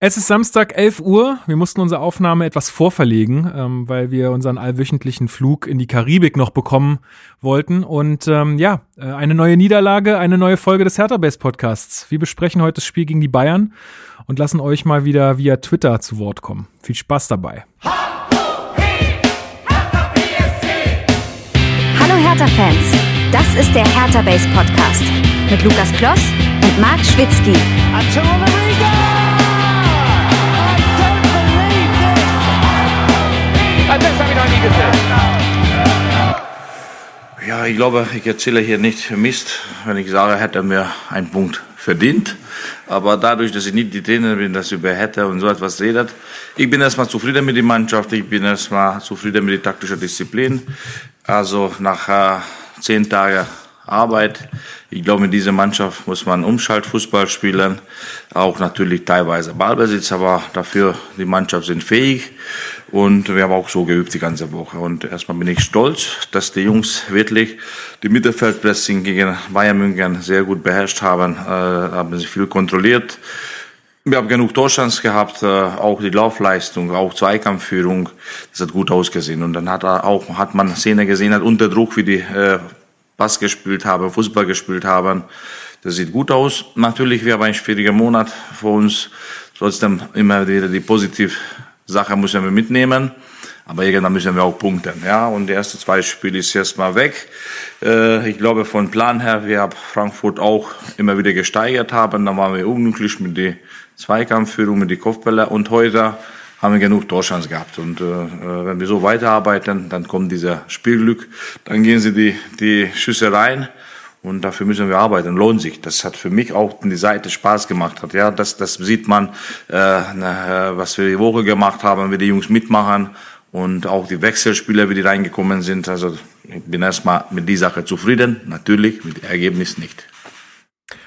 Es ist Samstag, 11 Uhr. Wir mussten unsere Aufnahme etwas vorverlegen, ähm, weil wir unseren allwöchentlichen Flug in die Karibik noch bekommen wollten. Und ähm, ja, äh, eine neue Niederlage, eine neue Folge des Hertha Base Podcasts. Wir besprechen heute das Spiel gegen die Bayern und lassen euch mal wieder via Twitter zu Wort kommen. Viel Spaß dabei. Hallo Hertha-Fans, das ist der Hertha Base Podcast mit Lukas Kloss und Marc Schwitzky. Das habe ich noch nie gesehen. Ja, ich glaube, ich erzähle hier nicht Mist, wenn ich sage, hätte er mir einen Punkt verdient. Aber dadurch, dass ich nicht die Trainer bin, dass über hätte und so etwas redet, ich bin erstmal zufrieden mit der Mannschaft, ich bin erstmal zufrieden mit der taktischen Disziplin. Also nach äh, zehn Tagen Arbeit. Ich glaube, mit dieser Mannschaft muss man Umschaltfußball spielen, auch natürlich teilweise Ballbesitz, aber dafür die Mannschaft sind fähig und wir haben auch so geübt die ganze Woche. Und erstmal bin ich stolz, dass die Jungs wirklich die Mittelfeldpressing gegen Bayern München sehr gut beherrscht haben, äh, haben sie viel kontrolliert. Wir haben genug Torschance gehabt, äh, auch die Laufleistung, auch Zweikampfführung, das hat gut ausgesehen. Und dann hat er auch, hat man Szene gesehen, hat unter Druck, wie die äh, Bass gespielt haben, Fußball gespielt haben. Das sieht gut aus. Natürlich, wir haben einen schwierigen Monat vor uns. Trotzdem immer wieder die positive Sache müssen wir mitnehmen. Aber irgendwann müssen wir auch punkten. Ja, und die erste zwei Spiele ist jetzt mal weg. Äh, ich glaube, von Plan her, wir haben Frankfurt auch immer wieder gesteigert haben. Da waren wir unglücklich mit der Zweikampfführung, mit den Kopfbälle. Und heute haben wir genug Torchance gehabt. Und äh, äh, wenn wir so weiterarbeiten, dann kommt dieser Spielglück, dann gehen sie die, die Schüsse rein. Und dafür müssen wir arbeiten. Lohnt sich. Das hat für mich auch die Seite Spaß gemacht hat. Ja, das, das sieht man, äh, was wir die Woche gemacht haben, wie die Jungs mitmachen und auch die Wechselspieler, wie die reingekommen sind. Also ich bin erstmal mit dieser Sache zufrieden. Natürlich mit dem Ergebnis nicht.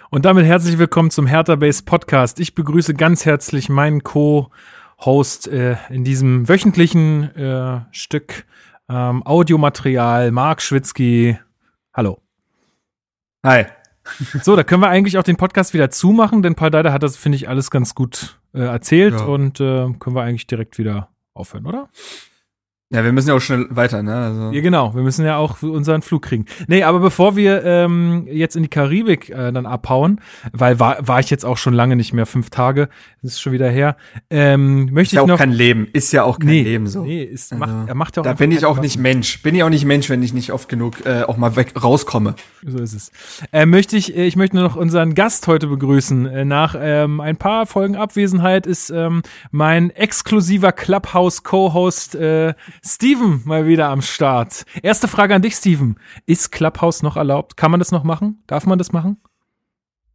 Und damit herzlich willkommen zum Hertha Base Podcast. Ich begrüße ganz herzlich meinen Co- Host äh, in diesem wöchentlichen äh, Stück ähm, Audiomaterial, Marc Schwitzky. Hallo. Hi. So, da können wir eigentlich auch den Podcast wieder zumachen, denn Paul Deider hat das, finde ich, alles ganz gut äh, erzählt ja. und äh, können wir eigentlich direkt wieder aufhören, oder? Ja, wir müssen ja auch schnell weiter, ne? Also. Ja, genau. Wir müssen ja auch unseren Flug kriegen. Nee, aber bevor wir ähm, jetzt in die Karibik äh, dann abhauen, weil war, war ich jetzt auch schon lange nicht mehr, fünf Tage, das ist schon wieder her, ähm, möchte ist ich ja auch noch... kein Leben, ist ja auch kein nee, Leben so. Nee, ist, also, macht, er macht ja auch Da bin ich auch nicht Mensch. Bin ich auch nicht Mensch, wenn ich nicht oft genug äh, auch mal weg rauskomme. So ist es. Äh, möchte ich, äh, ich möchte nur noch unseren Gast heute begrüßen. Äh, nach ähm, ein paar Folgen Abwesenheit ist ähm, mein exklusiver Clubhouse-Co-Host äh, Steven mal wieder am Start. Erste Frage an dich, Steven. Ist Clubhouse noch erlaubt? Kann man das noch machen? Darf man das machen?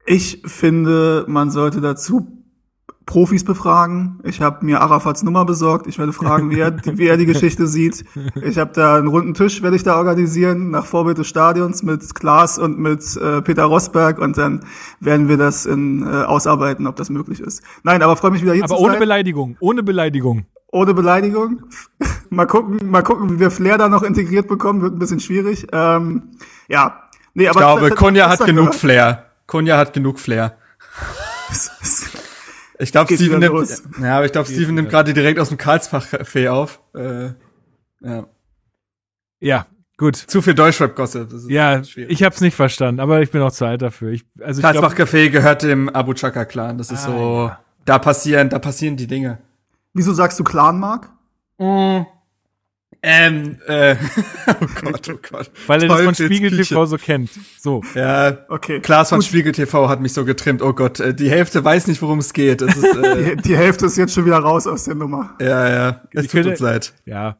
Ich finde, man sollte dazu Profis befragen. Ich habe mir Arafats Nummer besorgt. Ich werde fragen, wie er, wie er die Geschichte sieht. Ich habe da einen runden Tisch, werde ich da organisieren, nach Vorbild des Stadions mit Klaas und mit äh, Peter Rosberg und dann werden wir das in, äh, ausarbeiten, ob das möglich ist. Nein, aber freue mich wieder hier aber zu sein. Aber ohne Beleidigung, ohne Beleidigung. Ohne Beleidigung. mal gucken, mal gucken, wie wir Flair da noch integriert bekommen, wird ein bisschen schwierig. Ähm, ja, nee, aber ich glaube, Konja hat genug Flair. Konja hat genug Flair. Ich glaube, Steven nimmt, ja, aber ich glaube, Steven nimmt gerade direkt aus dem Karlsbach-Café auf. Äh, ja. Ja, gut. Zu viel Deutschrap-Gossip. Ja, schwierig. ich hab's nicht verstanden, aber ich bin auch zu alt dafür. Ich, also Karlsbach-Café gehört dem Abu Chaka-Clan. Das ist ah, so, ja. da passieren, da passieren die Dinge. Wieso sagst du Clan, Mark? Mm. Ähm, äh, oh Gott, oh Gott. Weil er das von Spiegel TV so kennt. So. Ja, okay. Klaas von Gut. Spiegel TV hat mich so getrimmt. Oh Gott, äh, die Hälfte weiß nicht, worum es geht. Es ist, äh, die, die, Hälfte ist jetzt schon wieder raus aus der Nummer. Ja, ja. Es tut könnte, uns leid. Ja.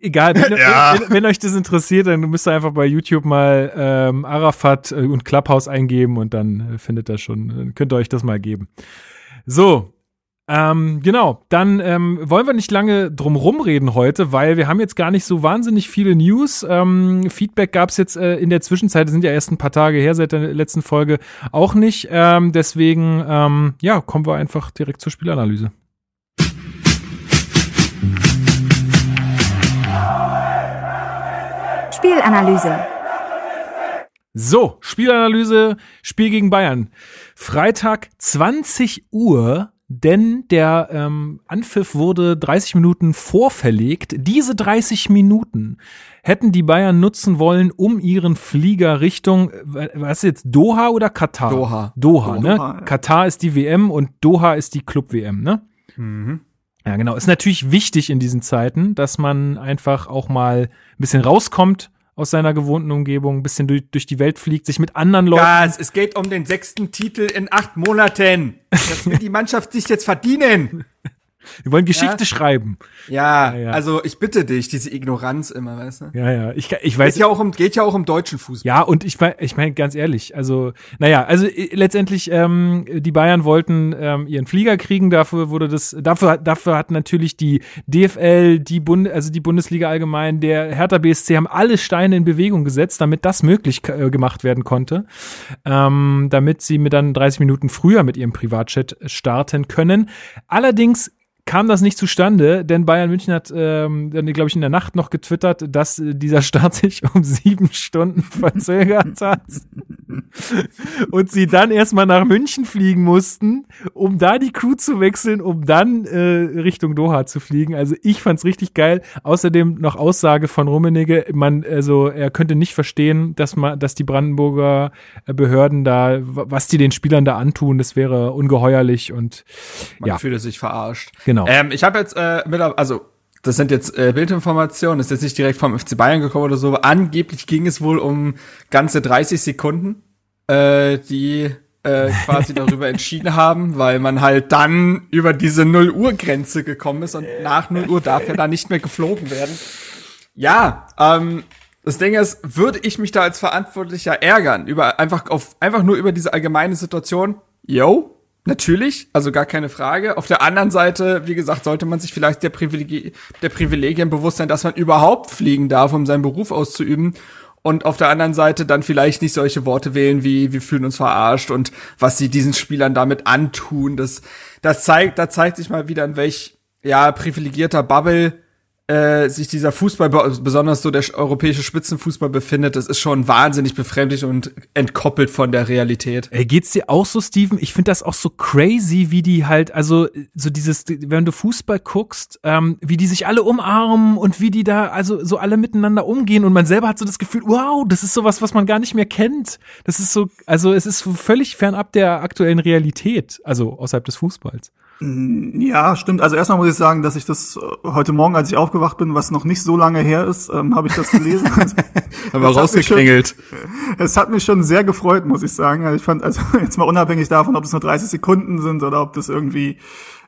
Egal, wenn, ja. wenn, wenn, euch das interessiert, dann müsst ihr einfach bei YouTube mal ähm, Arafat äh, und Clubhouse eingeben und dann äh, findet ihr schon, dann könnt ihr euch das mal geben. So, ähm, genau, dann ähm, wollen wir nicht lange drum rumreden heute, weil wir haben jetzt gar nicht so wahnsinnig viele News. Ähm, Feedback gab es jetzt äh, in der Zwischenzeit, sind ja erst ein paar Tage her seit der letzten Folge auch nicht. Ähm, deswegen, ähm, ja, kommen wir einfach direkt zur Spielanalyse. Spielanalyse. So, Spielanalyse, Spiel gegen Bayern. Freitag 20 Uhr denn der ähm, Anpfiff wurde 30 Minuten vorverlegt. Diese 30 Minuten hätten die Bayern nutzen wollen, um ihren Flieger Richtung, was ist jetzt, Doha oder Katar? Doha. Doha, Doha, ne? ja. Katar ist die WM und Doha ist die Club-WM, ne? Mhm. Ja, genau. Ist natürlich wichtig in diesen Zeiten, dass man einfach auch mal ein bisschen rauskommt aus seiner gewohnten Umgebung, ein bisschen durch, durch die Welt fliegt, sich mit anderen Leuten. Gas, es geht um den sechsten Titel in acht Monaten. Das will die Mannschaft sich jetzt verdienen. Wir wollen Geschichte Ja. schreiben. Ja, Ja, ja. also ich bitte dich, diese Ignoranz immer, weißt du? Ja, ja. Ich, ich weiß. Geht ja auch um, geht ja auch um deutschen Fußball. Ja, und ich meine, ich mein, ganz ehrlich, also, naja, also äh, letztendlich, ähm, die Bayern wollten ähm, ihren Flieger kriegen, dafür wurde das, dafür, dafür hat natürlich die DFL, die Bund, also die Bundesliga allgemein, der Hertha BSC haben alle Steine in Bewegung gesetzt, damit das möglich äh, gemacht werden konnte, ähm, damit sie mit dann 30 Minuten früher mit ihrem Privatchat starten können. Allerdings kam das nicht zustande, denn Bayern München hat ähm, dann, glaube ich, in der Nacht noch getwittert, dass äh, dieser Start sich um sieben Stunden verzögert hat. Und sie dann erstmal nach München fliegen mussten, um da die Crew zu wechseln, um dann äh, Richtung Doha zu fliegen. Also ich fand's richtig geil. Außerdem noch Aussage von Rummenigge, man, also er könnte nicht verstehen, dass man, dass die Brandenburger äh, Behörden da, was die den Spielern da antun, das wäre ungeheuerlich und Man ja, fühlte sich verarscht. Genau. Ähm, ich habe jetzt äh, mit, also das sind jetzt äh, Bildinformationen, das ist jetzt nicht direkt vom FC Bayern gekommen oder so. aber Angeblich ging es wohl um ganze 30 Sekunden, äh, die äh, quasi darüber entschieden haben, weil man halt dann über diese 0 Uhr Grenze gekommen ist und nach 0 Uhr darf ja da nicht mehr geflogen werden. Ja, ähm, das Ding ist, würde ich mich da als Verantwortlicher ärgern, über einfach auf einfach nur über diese allgemeine Situation? Yo, natürlich, also gar keine Frage. Auf der anderen Seite, wie gesagt, sollte man sich vielleicht der, Privileg der Privilegien bewusst sein, dass man überhaupt fliegen darf, um seinen Beruf auszuüben. Und auf der anderen Seite dann vielleicht nicht solche Worte wählen wie wir fühlen uns verarscht und was sie diesen Spielern damit antun. Das, das zeigt, da zeigt sich mal wieder, in welch ja privilegierter Bubble äh, sich dieser Fußball, be- besonders so der sch- europäische Spitzenfußball befindet, das ist schon wahnsinnig befremdlich und entkoppelt von der Realität. Ey, geht's dir auch so, Steven? Ich finde das auch so crazy, wie die halt, also so dieses, wenn du Fußball guckst, ähm, wie die sich alle umarmen und wie die da, also so alle miteinander umgehen und man selber hat so das Gefühl, wow, das ist sowas, was man gar nicht mehr kennt. Das ist so, also es ist völlig fernab der aktuellen Realität, also außerhalb des Fußballs. Ja, stimmt. Also erstmal muss ich sagen, dass ich das äh, heute Morgen, als ich aufgewacht bin, was noch nicht so lange her ist, ähm, habe ich das gelesen. Aber rausgeklingelt. es hat mich schon sehr gefreut, muss ich sagen. Also ich fand, also jetzt mal unabhängig davon, ob es nur 30 Sekunden sind oder ob das irgendwie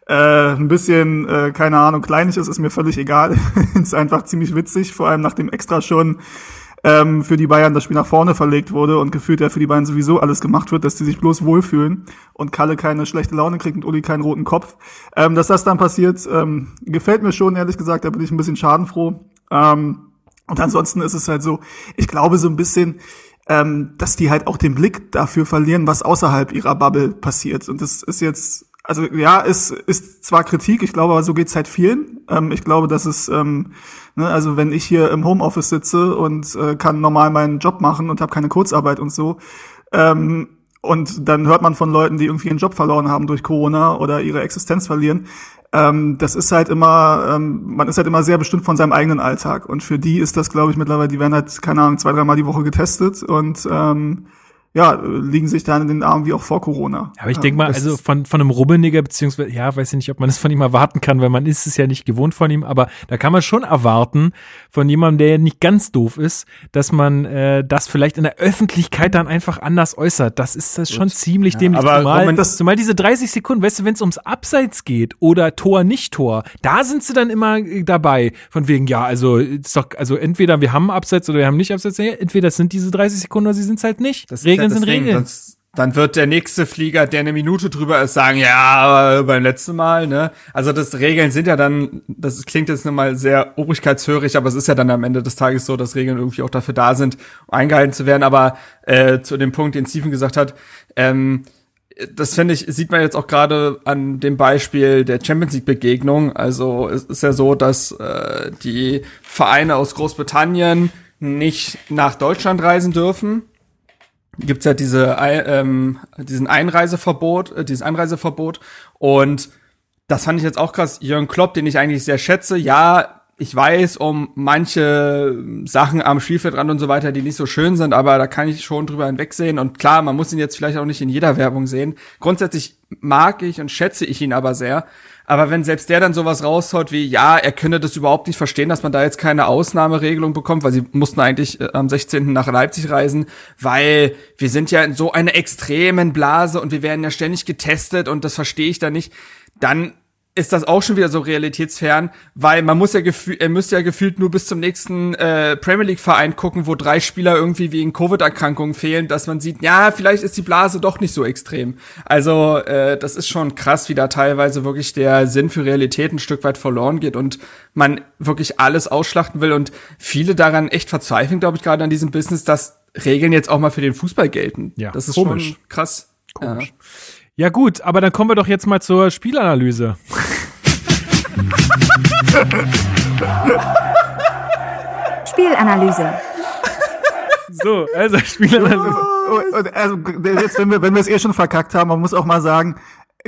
äh, ein bisschen, äh, keine Ahnung, kleinig ist, ist mir völlig egal. ist einfach ziemlich witzig, vor allem nachdem extra schon ähm, für die Bayern das Spiel nach vorne verlegt wurde und gefühlt ja für die Bayern sowieso alles gemacht wird, dass die sich bloß wohlfühlen und Kalle keine schlechte Laune kriegt und Uli keinen roten Kopf. Ähm, dass das dann passiert, ähm, gefällt mir schon, ehrlich gesagt, da bin ich ein bisschen schadenfroh. Ähm, und ansonsten ist es halt so, ich glaube so ein bisschen, ähm, dass die halt auch den Blick dafür verlieren, was außerhalb ihrer Bubble passiert. Und das ist jetzt, also ja, es ist zwar Kritik, ich glaube, aber so geht's halt vielen. Ähm, ich glaube, dass es, ähm, ne, also wenn ich hier im Homeoffice sitze und äh, kann normal meinen Job machen und habe keine Kurzarbeit und so, ähm, und dann hört man von Leuten, die irgendwie ihren Job verloren haben durch Corona oder ihre Existenz verlieren. Ähm, das ist halt immer, ähm, man ist halt immer sehr bestimmt von seinem eigenen Alltag. Und für die ist das, glaube ich, mittlerweile, die werden halt, keine Ahnung, zwei, dreimal die Woche getestet und ähm, ja, liegen sich dann in den Armen wie auch vor Corona. Aber ich denke mal, also von, von einem Rubbeniger, beziehungsweise, ja, weiß ich nicht, ob man das von ihm erwarten kann, weil man ist es ja nicht gewohnt von ihm, aber da kann man schon erwarten, von jemandem, der nicht ganz doof ist, dass man äh, das vielleicht in der Öffentlichkeit dann einfach anders äußert. Das ist das schon ziemlich dämlich. aber zumal, das, zumal diese 30 Sekunden, weißt du, wenn es ums Abseits geht oder Tor, nicht Tor, da sind sie dann immer äh, dabei. Von wegen, ja, also, ist doch, also entweder wir haben Abseits oder wir haben nicht Abseits. Ja, entweder es sind diese 30 Sekunden oder sie sind es halt nicht. Das Regeln sind. Regeln. Das, dann wird der nächste Flieger, der eine Minute drüber ist, sagen, ja, aber beim letzten Mal, ne? Also das Regeln sind ja dann, das klingt jetzt nochmal sehr obrigkeitshörig, aber es ist ja dann am Ende des Tages so, dass Regeln irgendwie auch dafür da sind, um eingehalten zu werden. Aber äh, zu dem Punkt, den Steven gesagt hat, ähm, das finde ich, sieht man jetzt auch gerade an dem Beispiel der Champions League Begegnung. Also es ist ja so, dass äh, die Vereine aus Großbritannien nicht nach Deutschland reisen dürfen gibt's ja diese, ähm, diesen Einreiseverbot, äh, dieses Einreiseverbot. Und das fand ich jetzt auch krass. Jürgen Klopp, den ich eigentlich sehr schätze, ja, ich weiß um manche Sachen am Spielfeldrand und so weiter, die nicht so schön sind, aber da kann ich schon drüber hinwegsehen. Und klar, man muss ihn jetzt vielleicht auch nicht in jeder Werbung sehen. Grundsätzlich mag ich und schätze ich ihn aber sehr. Aber wenn selbst der dann sowas raushaut wie, ja, er könne das überhaupt nicht verstehen, dass man da jetzt keine Ausnahmeregelung bekommt, weil sie mussten eigentlich äh, am 16. nach Leipzig reisen, weil wir sind ja in so einer extremen Blase und wir werden ja ständig getestet und das verstehe ich da nicht, dann ist das auch schon wieder so realitätsfern, weil man muss ja gefühlt, er müsste ja gefühlt nur bis zum nächsten äh, Premier League Verein gucken, wo drei Spieler irgendwie wegen Covid-Erkrankungen fehlen, dass man sieht, ja, vielleicht ist die Blase doch nicht so extrem. Also äh, das ist schon krass, wie da teilweise wirklich der Sinn für Realität ein Stück weit verloren geht und man wirklich alles ausschlachten will und viele daran echt verzweifeln, glaube ich, gerade an diesem Business, dass Regeln jetzt auch mal für den Fußball gelten. Ja, das ist komisch. schon krass. Komisch. Ja gut, aber dann kommen wir doch jetzt mal zur Spielanalyse. Spielanalyse. So, also Spielanalyse. Und, also, jetzt, wenn wir, wenn wir es eh schon verkackt haben, man muss auch mal sagen,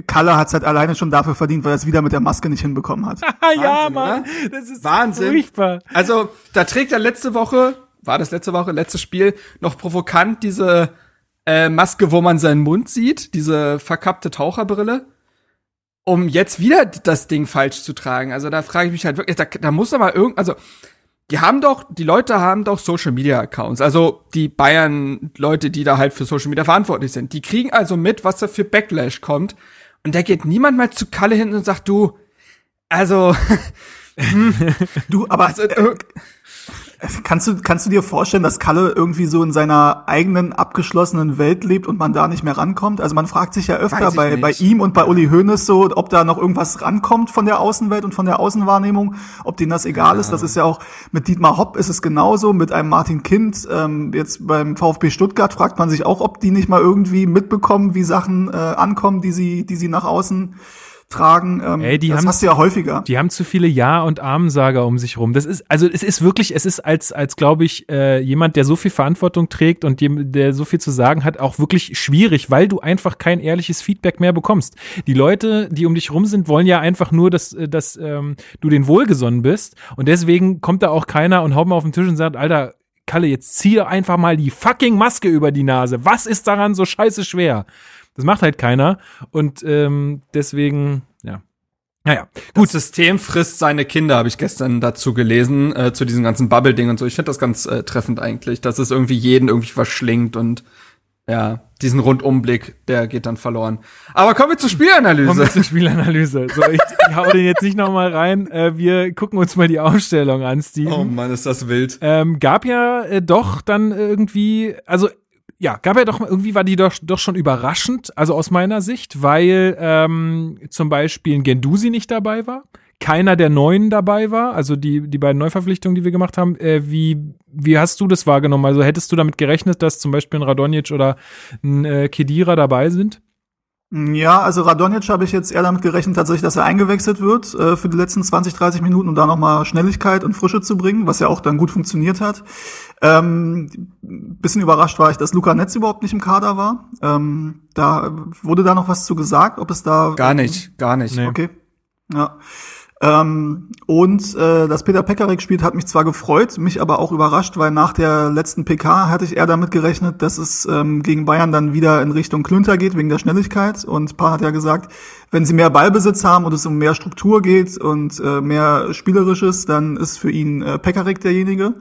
Kalle hat's halt alleine schon dafür verdient, weil er es wieder mit der Maske nicht hinbekommen hat. ja, Wahnsinn, Mann, oder? das ist Wahnsinn. furchtbar. Also, da trägt er letzte Woche, war das letzte Woche, letztes Spiel, noch provokant diese äh, Maske, wo man seinen Mund sieht, diese verkappte Taucherbrille, um jetzt wieder das Ding falsch zu tragen. Also da frage ich mich halt wirklich, da, da muss mal irgend, also die haben doch, die Leute haben doch Social Media Accounts, also die Bayern-Leute, die da halt für Social Media verantwortlich sind. Die kriegen also mit, was da für Backlash kommt. Und da geht niemand mal zu Kalle hin und sagt, du, also, Du, aber also äh, kannst du, kannst du dir vorstellen, dass Kalle irgendwie so in seiner eigenen abgeschlossenen Welt lebt und man da nicht mehr rankommt? Also man fragt sich ja öfter bei, nicht. bei ihm und bei Uli Hoeneß so, ob da noch irgendwas rankommt von der Außenwelt und von der Außenwahrnehmung, ob denen das egal ist. Das ist ja auch mit Dietmar Hopp ist es genauso, mit einem Martin Kind. Ähm, jetzt beim VfB Stuttgart fragt man sich auch, ob die nicht mal irgendwie mitbekommen, wie Sachen äh, ankommen, die sie, die sie nach außen tragen. Ähm, Ey, die das haben- hast du ja häufiger. Die haben zu viele Ja- und Amensager um sich rum. Das ist, also es ist wirklich, es ist als, als glaube ich, äh, jemand, der so viel Verantwortung trägt und dem, der so viel zu sagen hat, auch wirklich schwierig, weil du einfach kein ehrliches Feedback mehr bekommst. Die Leute, die um dich rum sind, wollen ja einfach nur, dass, äh, dass ähm, du den wohlgesonnen bist. Und deswegen kommt da auch keiner und haut mal auf den Tisch und sagt, Alter, Kalle, jetzt zieh doch einfach mal die fucking Maske über die Nase. Was ist daran so scheiße schwer? Das macht halt keiner. Und ähm, deswegen, ja. Naja, Gut, System frisst seine Kinder, habe ich gestern dazu gelesen, äh, zu diesem ganzen Bubble-Ding und so. Ich finde das ganz äh, treffend eigentlich, dass es irgendwie jeden irgendwie verschlingt und ja, diesen Rundumblick, der geht dann verloren. Aber kommen wir zur Kommen Spielanalyse. wir zur Spielanalyse. So, ich, ich hau den jetzt nicht nochmal rein. Äh, wir gucken uns mal die Aufstellung an, Steven. Oh Mann, ist das wild. Ähm, gab ja äh, doch dann irgendwie, also ja, gab ja doch irgendwie war die doch, doch schon überraschend, also aus meiner Sicht, weil ähm, zum Beispiel ein Gendusi nicht dabei war, keiner der Neuen dabei war, also die, die beiden Neuverpflichtungen, die wir gemacht haben. Äh, wie, wie hast du das wahrgenommen? Also hättest du damit gerechnet, dass zum Beispiel ein Radonjic oder ein äh, Kedira dabei sind? Ja, also Radonjic habe ich jetzt eher damit gerechnet, tatsächlich, dass er eingewechselt wird äh, für die letzten 20, 30 Minuten, um da nochmal Schnelligkeit und Frische zu bringen, was ja auch dann gut funktioniert hat. Ähm, bisschen überrascht war ich, dass Luca Netz überhaupt nicht im Kader war. Ähm, da wurde da noch was zu gesagt, ob es da Gar nicht, gar nicht. Nee. Okay. Ja. Ähm, und äh, dass Peter Pekarik spielt, hat mich zwar gefreut, mich aber auch überrascht, weil nach der letzten PK hatte ich eher damit gerechnet, dass es ähm, gegen Bayern dann wieder in Richtung Klünter geht, wegen der Schnelligkeit. Und Paar hat ja gesagt, wenn sie mehr Ballbesitz haben und es um mehr Struktur geht und äh, mehr Spielerisches, dann ist für ihn äh, Pekarik derjenige.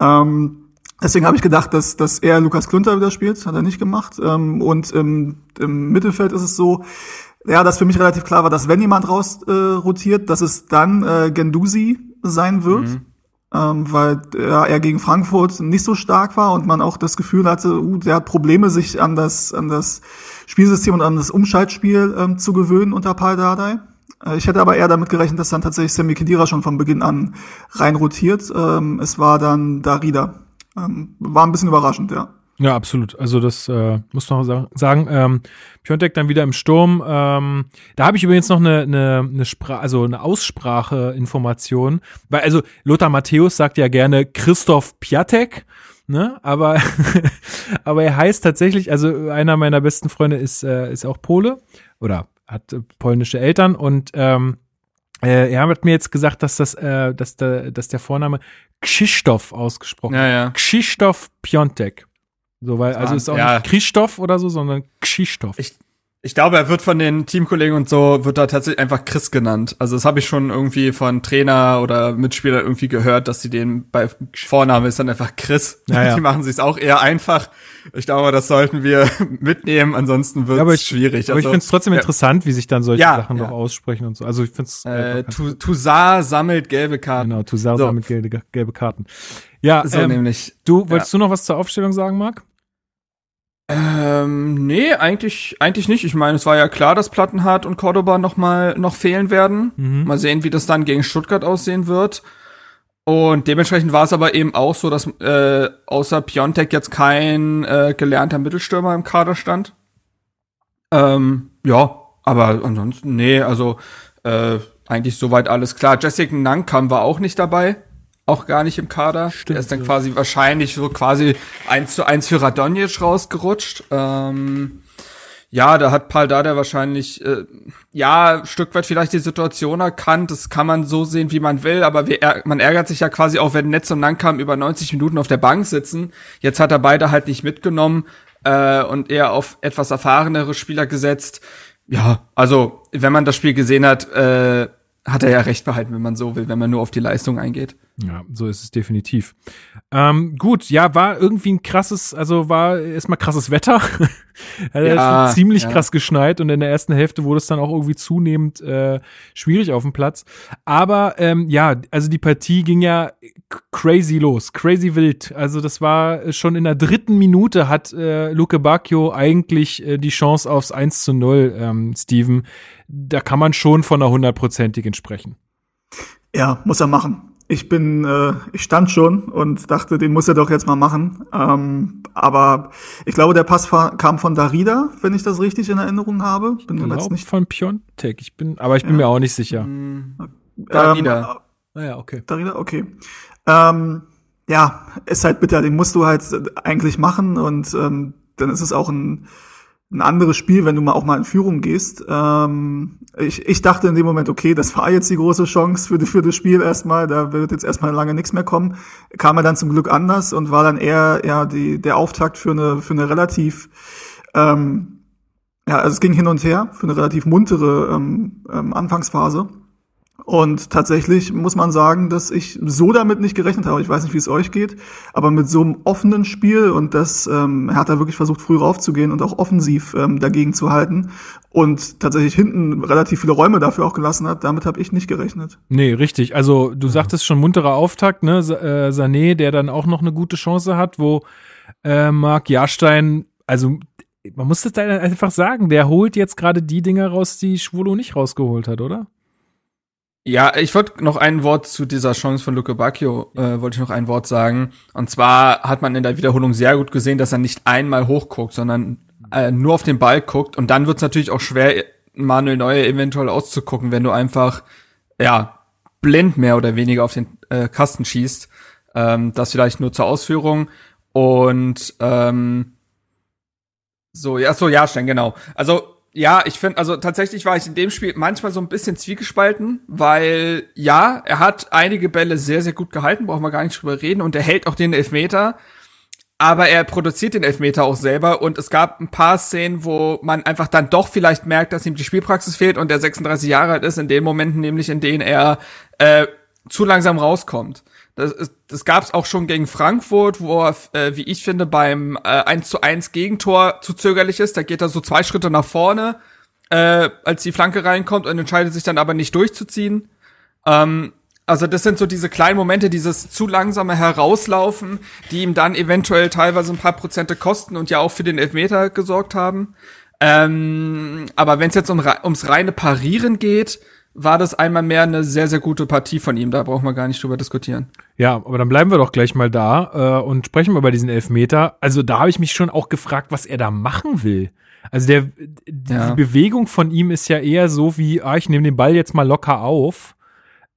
Ähm, Deswegen habe ich gedacht, dass, dass er Lukas Klünter wieder spielt, hat er nicht gemacht. Ähm, und im, im Mittelfeld ist es so, ja, dass für mich relativ klar war, dass wenn jemand raus äh, rotiert, dass es dann äh, Gendusi sein wird, ähm, weil ja, er gegen Frankfurt nicht so stark war und man auch das Gefühl hatte, uh, der hat Probleme, sich an das an das Spielsystem und an das Umschaltspiel ähm, zu gewöhnen unter Paul Dardai. Äh, Ich hätte aber eher damit gerechnet, dass dann tatsächlich Sammy Kedira schon von Beginn an rein rotiert. Ähm, es war dann Darida. Ähm, war ein bisschen überraschend, ja. Ja, absolut. Also das äh, muss noch sa- sagen. Ähm, Piontek dann wieder im Sturm. Ähm, da habe ich übrigens noch eine, eine, eine Spra also eine Aussprache-Information. Weil, also Lothar Matthäus sagt ja gerne Christoph Piatek. ne? Aber, aber er heißt tatsächlich, also einer meiner besten Freunde ist, äh, ist auch Pole oder hat äh, polnische Eltern und ähm, äh, er hat mir jetzt gesagt, dass das, äh, dass der, dass der Vorname Krzysztof ausgesprochen Ja, ja. Krzysztof Piontek. So, weil, also ist auch Ja. nicht Christoph oder so, sondern Krzysztof. Ich, ich glaube, er wird von den Teamkollegen und so, wird da tatsächlich einfach Chris genannt. Also das habe ich schon irgendwie von Trainer oder Mitspieler irgendwie gehört, dass sie den bei Vorname ist dann einfach Chris. Ja. Die machen sich auch eher einfach. Ich glaube, das sollten wir mitnehmen, ansonsten wird Ja, ich- schwierig. Aber ich Also, finde es trotzdem ja, interessant, wie sich dann solche Ja, Sachen ja. doch aussprechen und so. Also ich finde es Äh, Tu- Toussaint sammelt gelbe Karten. genau, Toussaint so. mit gelbe, gelbe Karten. Ja, So ähm, nämlich. du wolltest du noch was zur Aufstellung sagen, Marc? Ähm, nee, eigentlich, eigentlich nicht. Ich meine, es war ja klar, dass Plattenhardt und Cordoba noch mal noch fehlen werden. Mhm. Mal sehen, wie das dann gegen Stuttgart aussehen wird. Und dementsprechend war es aber eben auch so, dass äh, außer Piontek jetzt kein äh, gelernter Mittelstürmer im Kader stand. Ähm, ja, aber ansonsten, nee, also äh, eigentlich soweit alles klar. Jessica Nankam war auch nicht dabei. Auch gar nicht im Kader. Stimmt, Der ist dann ja. quasi wahrscheinlich so quasi eins zu eins für Radonjic rausgerutscht. Ähm, ja, da hat Paul Dada wahrscheinlich, äh, ja, ein Stück weit vielleicht die Situation erkannt. Das kann man so sehen, wie man will, aber wir, man ärgert sich ja quasi auch, wenn Netz und Nankam über 90 Minuten auf der Bank sitzen. Jetzt hat er beide halt nicht mitgenommen äh, und eher auf etwas erfahrenere Spieler gesetzt. Ja, also, wenn man das Spiel gesehen hat, äh, hat er ja recht behalten, wenn man so will, wenn man nur auf die Leistung eingeht. Ja, so ist es definitiv. Ähm, gut, ja, war irgendwie ein krasses, also war erstmal krasses Wetter. Hat ja, schon ziemlich ja. krass geschneit und in der ersten Hälfte wurde es dann auch irgendwie zunehmend äh, schwierig auf dem Platz. Aber ähm, ja, also die Partie ging ja crazy los, crazy wild. Also das war schon in der dritten Minute hat äh, Luke Bacchio eigentlich äh, die Chance aufs 1 zu 0, ähm, Steven. Da kann man schon von einer hundertprozentigen sprechen. Ja, muss er machen. Ich bin, äh, ich stand schon und dachte, den muss er doch jetzt mal machen. Ähm, aber ich glaube, der Pass kam von Darida, wenn ich das richtig in Erinnerung habe. Bin mir jetzt nicht. von Piontek. Ich bin, aber ich bin mir auch nicht sicher. Darida. Ähm, Ah ja, okay. Darida, okay. Ähm, ja, ist halt bitter. Den musst du halt eigentlich machen und ähm, dann ist es auch ein, ein anderes Spiel, wenn du mal auch mal in Führung gehst. Ähm, ich, ich dachte in dem Moment, okay, das war jetzt die große Chance für, für das Spiel erstmal. Da wird jetzt erstmal lange nichts mehr kommen. Kam er dann zum Glück anders und war dann eher ja die, der Auftakt für eine für eine relativ ähm, ja, also es ging hin und her für eine relativ muntere ähm, ähm, Anfangsphase. Und tatsächlich muss man sagen, dass ich so damit nicht gerechnet habe. Ich weiß nicht, wie es euch geht, aber mit so einem offenen Spiel und das ähm, hat er wirklich versucht, früh raufzugehen und auch offensiv ähm, dagegen zu halten und tatsächlich hinten relativ viele Räume dafür auch gelassen hat. Damit habe ich nicht gerechnet. Nee, richtig. Also du sagtest schon munterer Auftakt, ne? Sa- äh, Sané, der dann auch noch eine gute Chance hat, wo äh, Marc Jahrstein, also man muss das da einfach sagen, der holt jetzt gerade die Dinger raus, die Schwolo nicht rausgeholt hat, oder? Ja, ich wollte noch ein Wort zu dieser Chance von Luke Bacchio, äh, wollte ich noch ein Wort sagen. Und zwar hat man in der Wiederholung sehr gut gesehen, dass er nicht einmal hochguckt, sondern äh, nur auf den Ball guckt. Und dann wird es natürlich auch schwer, Manuel Neuer eventuell auszugucken, wenn du einfach, ja, blind mehr oder weniger auf den äh, Kasten schießt. Ähm, das vielleicht nur zur Ausführung. Und ähm, so, ja, so, ja, Stein, genau. Also, ja, ich finde, also tatsächlich war ich in dem Spiel manchmal so ein bisschen zwiegespalten, weil ja, er hat einige Bälle sehr, sehr gut gehalten, brauchen wir gar nicht drüber reden, und er hält auch den Elfmeter, aber er produziert den Elfmeter auch selber und es gab ein paar Szenen, wo man einfach dann doch vielleicht merkt, dass ihm die Spielpraxis fehlt und er 36 Jahre alt ist, in den Momenten nämlich, in denen er äh, zu langsam rauskommt. Das, das gab es auch schon gegen Frankfurt, wo er, äh, wie ich finde, beim äh, 1 zu 1 Gegentor zu zögerlich ist. Da geht er so zwei Schritte nach vorne, äh, als die Flanke reinkommt und entscheidet sich dann aber nicht durchzuziehen. Ähm, also das sind so diese kleinen Momente, dieses zu langsame Herauslaufen, die ihm dann eventuell teilweise ein paar Prozente kosten und ja auch für den Elfmeter gesorgt haben. Ähm, aber wenn es jetzt um, ums reine Parieren geht, war das einmal mehr eine sehr, sehr gute Partie von ihm. Da brauchen wir gar nicht drüber diskutieren. Ja, aber dann bleiben wir doch gleich mal da äh, und sprechen wir über diesen Elfmeter. Also da habe ich mich schon auch gefragt, was er da machen will. Also der die Ja. Bewegung von ihm ist ja eher so wie, ah, ich nehme den Ball jetzt mal locker auf.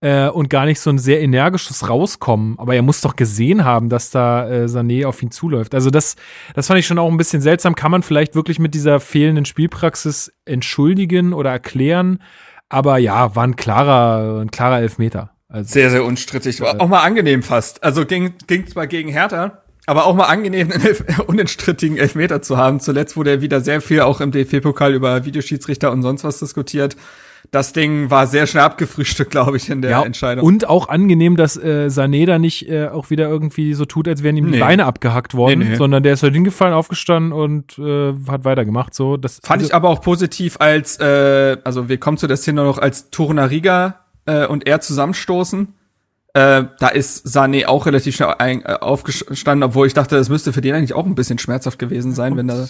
äh, und gar nicht so ein sehr energisches Rauskommen. Aber er muss doch gesehen haben, dass da äh, Sané auf ihn zuläuft. Also das, das fand ich schon auch ein bisschen seltsam. Kann man vielleicht wirklich mit dieser fehlenden Spielpraxis entschuldigen oder erklären. Aber ja, war ein klarer, ein klarer Elfmeter. Also, sehr, sehr unstrittig. War auch mal angenehm fast. Also ging, ging zwar gegen Hertha, aber auch mal angenehm, einen Elf unentstrittigen Elfmeter zu haben. Zuletzt wurde er wieder sehr viel auch im DFB-Pokal über Videoschiedsrichter und sonst was diskutiert das Ding war sehr schnell abgefrühstückt, glaube ich, in der ja, Entscheidung. Und auch angenehm, dass äh, Sané da nicht äh, auch wieder irgendwie so tut, als wären ihm nee. die Beine abgehackt worden, nee, nee. sondern der ist halt hingefallen, aufgestanden und äh, hat weitergemacht. So, das fand also, ich aber auch positiv, als äh, also wir kommen zu der Szene noch als Torunariga äh, und er zusammenstoßen äh, da ist Sané auch relativ schnell ein, äh, aufgestanden, obwohl ich dachte, das müsste für den eigentlich auch ein bisschen schmerzhaft gewesen sein, wenn da.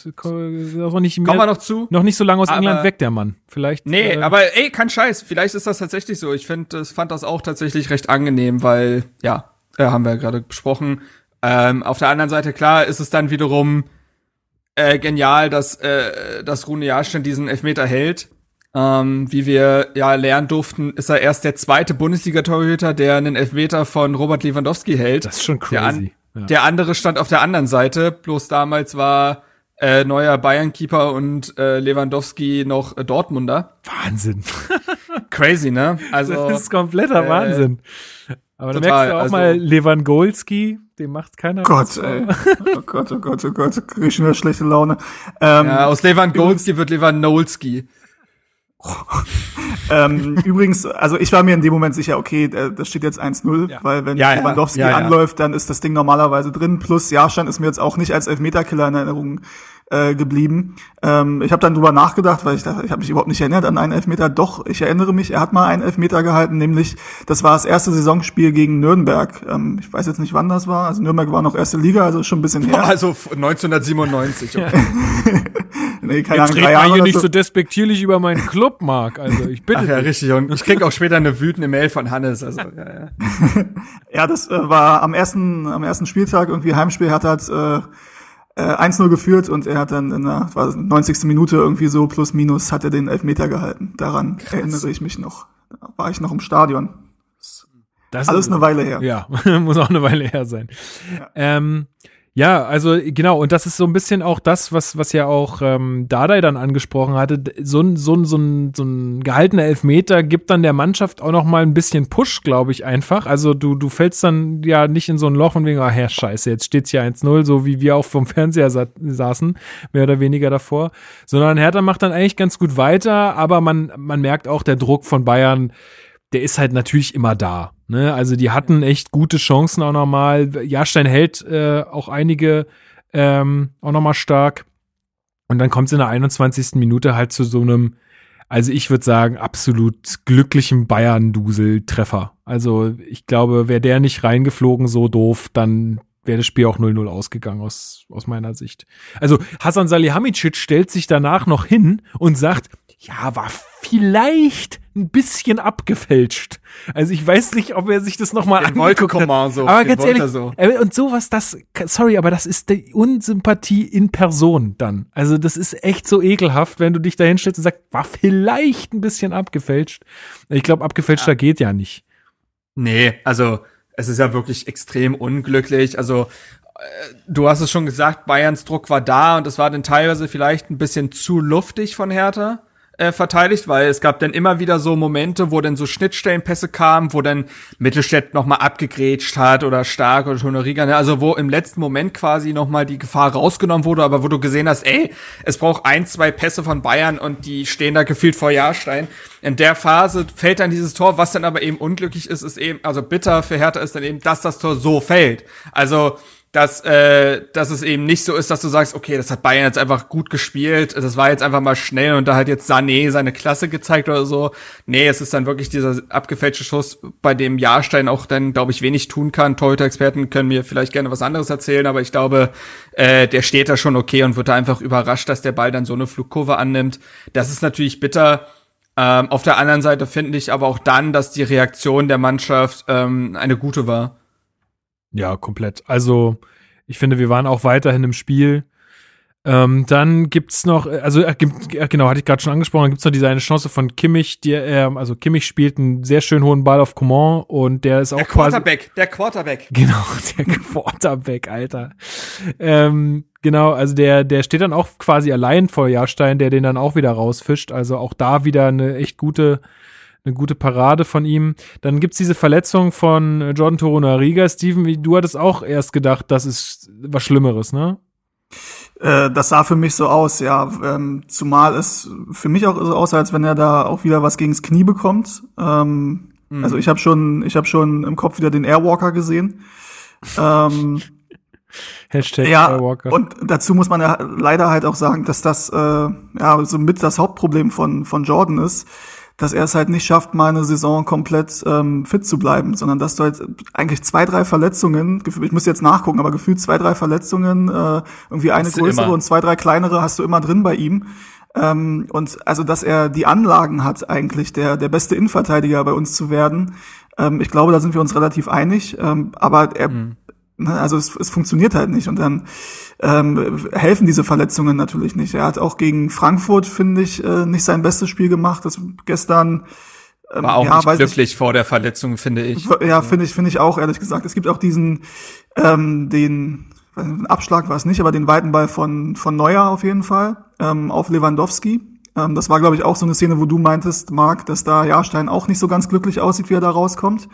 Auch nicht mehr, Kommen wir noch zu? Noch nicht so lange aus aber, England weg, der Mann. Vielleicht. Nee, äh, aber ey, kein Scheiß. Vielleicht ist das tatsächlich so. Ich finde, das fand das auch tatsächlich recht angenehm, weil, ja, äh, haben wir ja gerade besprochen. Ähm, auf der anderen Seite, klar, ist es dann wiederum äh, genial, dass, äh, dass Rune Jahrstein diesen Elfmeter hält. Ähm, wie wir ja lernen durften, ist er erst der zweite Bundesliga-Torhüter, der einen Elfmeter von Robert Lewandowski hält. Das ist schon crazy. Der, an ja. der andere stand auf der anderen Seite, bloß damals war äh, neuer Bayern-Keeper und äh, Lewandowski noch äh, Dortmunder. Wahnsinn. crazy, ne? Also das ist kompletter äh, Wahnsinn. Aber da merkst du auch also, mal Lewandowski, dem macht keiner Gott, ey. oh Gott, oh Gott, oh Gott, krieg ich wieder schlechte Laune. Ähm, ja, aus Lewandowski wird Lewandowski ähm, übrigens, also ich war mir in dem Moment sicher, okay, das steht jetzt 1-0, ja. weil wenn ja, Lewandowski ja, anläuft, dann ist das Ding normalerweise drin. Plus Jahrstand ist mir jetzt auch nicht als Elfmeterkiller in Erinnerung äh, geblieben. Ähm, ich habe dann drüber nachgedacht, weil ich dachte, ich habe mich überhaupt nicht erinnert an einen Elfmeter. Doch, ich erinnere mich, er hat mal einen Elfmeter gehalten, nämlich das war das erste Saisonspiel gegen Nürnberg. Ähm, ich weiß jetzt nicht, wann das war. Also Nürnberg war noch erste Liga, also schon ein bisschen her. Also 1997. Okay. nee, keine Jetzt Ahnung, drei hier nicht so. so despektierlich über meinen Club, Marc. Also ich bitte. Ach ja, richtig. Und ich krieg auch später eine wütende Mail von Hannes. Also ja, ja. ja das äh, war am ersten am ersten Spieltag irgendwie Heimspiel hat halt äh, äh, 1-0 geführt und er hat dann in der war 90. Minute irgendwie so plus minus hat er den Elfmeter gehalten. Daran Krass. erinnere ich mich noch. Da war ich noch im Stadion. Das Alles ist, eine Weile her. Ja, muss auch eine Weile her sein. Ja. Ähm, ja, also genau, und das ist so ein bisschen auch das, was, was ja auch ähm, Dardai dann angesprochen hatte. So ein, so ein, so ein, so ein gehaltener Elfmeter gibt dann der Mannschaft auch noch mal ein bisschen Push, glaube ich, einfach. Also du, du fällst dann ja nicht in so ein Loch und wegen, ach ja, scheiße, jetzt steht's hier 1-0, so wie wir auch vom Fernseher sa saßen, mehr oder weniger davor. Sondern Hertha macht dann eigentlich ganz gut weiter, aber man, man merkt auch, der Druck von Bayern, der ist halt natürlich immer da. Ne? Also die hatten echt gute Chancen auch nochmal. Jahrstein hält äh, auch einige ähm, auch nochmal stark. Und dann kommt es in der 21. Minute halt zu so einem, also ich würde sagen, absolut glücklichen Bayern-Dusel-Treffer. Also ich glaube, wäre der nicht reingeflogen so doof, dann wäre das Spiel auch 0-0 ausgegangen aus, aus meiner Sicht. Also Hasan Salihamidzic stellt sich danach noch hin und sagt, ja, war vielleicht ein bisschen abgefälscht. Also ich weiß nicht, ob er sich das nochmal angeguckt hat. So, aber ganz ehrlich, so. Äh, und sowas, das, sorry, aber das ist die Unsympathie in Person dann. Also das ist echt so ekelhaft, wenn du dich da hinstellst und sagst, war vielleicht ein bisschen abgefälscht. Ich glaube, abgefälschter ja. geht ja nicht. Nee, also es ist ja wirklich extrem unglücklich. Also äh, du hast es schon gesagt, Bayerns Druck war da und es war dann teilweise vielleicht ein bisschen zu luftig von Hertha äh, verteidigt, weil es gab dann immer wieder so Momente, wo dann so Schnittstellenpässe kamen, wo dann Mittelstädt nochmal abgegrätscht hat oder Stark oder Schoneriga, ne? also wo im letzten Moment quasi nochmal die Gefahr rausgenommen wurde, aber wo du gesehen hast, ey, es braucht ein, zwei Pässe von Bayern und die stehen da gefühlt vor Jahrstein. In der Phase fällt dann dieses Tor, was dann aber eben unglücklich ist, ist eben, also bitter für Hertha ist dann eben, dass das Tor so fällt. Also dass, äh, dass es eben nicht so ist, dass du sagst, okay, das hat Bayern jetzt einfach gut gespielt, das war jetzt einfach mal schnell und da hat jetzt Sané seine Klasse gezeigt oder so. Nee, es ist dann wirklich dieser abgefälschte Schuss, bei dem Jahrstein auch dann, glaube ich, wenig tun kann. Torhüter-Experten können mir vielleicht gerne was anderes erzählen, aber ich glaube, äh, der steht da schon okay und wird da einfach überrascht, dass der Ball dann so eine Flugkurve annimmt. Das ist natürlich bitter. Ähm, auf der anderen Seite finde ich aber auch dann, dass die Reaktion der Mannschaft ähm, eine gute war. Ja, komplett. Also, ich finde, wir waren auch weiterhin im Spiel. Ähm, dann gibt's noch, äh, also äh, gibt, äh, genau, hatte ich gerade schon angesprochen, gibt's noch diese eine Chance von Kimmich, die, äh, also Kimmich spielt einen sehr schön hohen Ball auf Coman und der ist auch Der quasi Quarterback, der Quarterback. Genau, der Quarterback, Alter. Ähm, genau, also der, der steht dann auch quasi allein vor Jahrstein, der den dann auch wieder rausfischt. Also auch da wieder eine echt gute, eine gute Parade von ihm. Dann gibt's diese Verletzung von Jordan Torunariga. Steven, wie- du hattest auch erst gedacht, das ist was Schlimmeres, ne? Äh, das sah für mich so aus, ja. Ähm, zumal es für mich auch so aussah, als wenn er da auch wieder was gegens Knie bekommt. Ähm, Also ich habe schon, ich habe schon im Kopf wieder den Airwalker gesehen. ähm, Hashtag ja, Skywalker. und dazu muss man ja leider halt auch sagen, dass das äh, ja so mit das Hauptproblem von von Jordan ist, dass er es halt nicht schafft, mal eine Saison komplett ähm, fit zu bleiben, sondern dass du halt eigentlich zwei, drei Verletzungen, ich muss jetzt nachgucken, aber gefühlt zwei, drei Verletzungen, äh, irgendwie eine größere immer. und zwei, drei kleinere hast du immer drin bei ihm. Ähm, und also, dass er die Anlagen hat, eigentlich der, der beste Innenverteidiger bei uns zu werden. Ähm, ich glaube, da sind wir uns relativ einig. Ähm, aber er, Mhm. Ne, also es, es funktioniert halt nicht. Und dann ähm, helfen diese Verletzungen natürlich nicht. Er hat auch gegen Frankfurt, finde ich, äh, nicht sein bestes Spiel gemacht. Das gestern ähm, War auch ja, nicht glücklich vor der Verletzung, finde ich. ja, finde ich, finde ich auch, ehrlich gesagt. Es gibt auch diesen, ähm, den, Abschlag war es nicht, aber den weiten Ball von, von Neuer auf jeden Fall, ähm, auf Lewandowski. Ähm, das war, glaube ich, auch so eine Szene, wo du meintest, Marc, dass da Jahrstein auch nicht so ganz glücklich aussieht, wie er da rauskommt.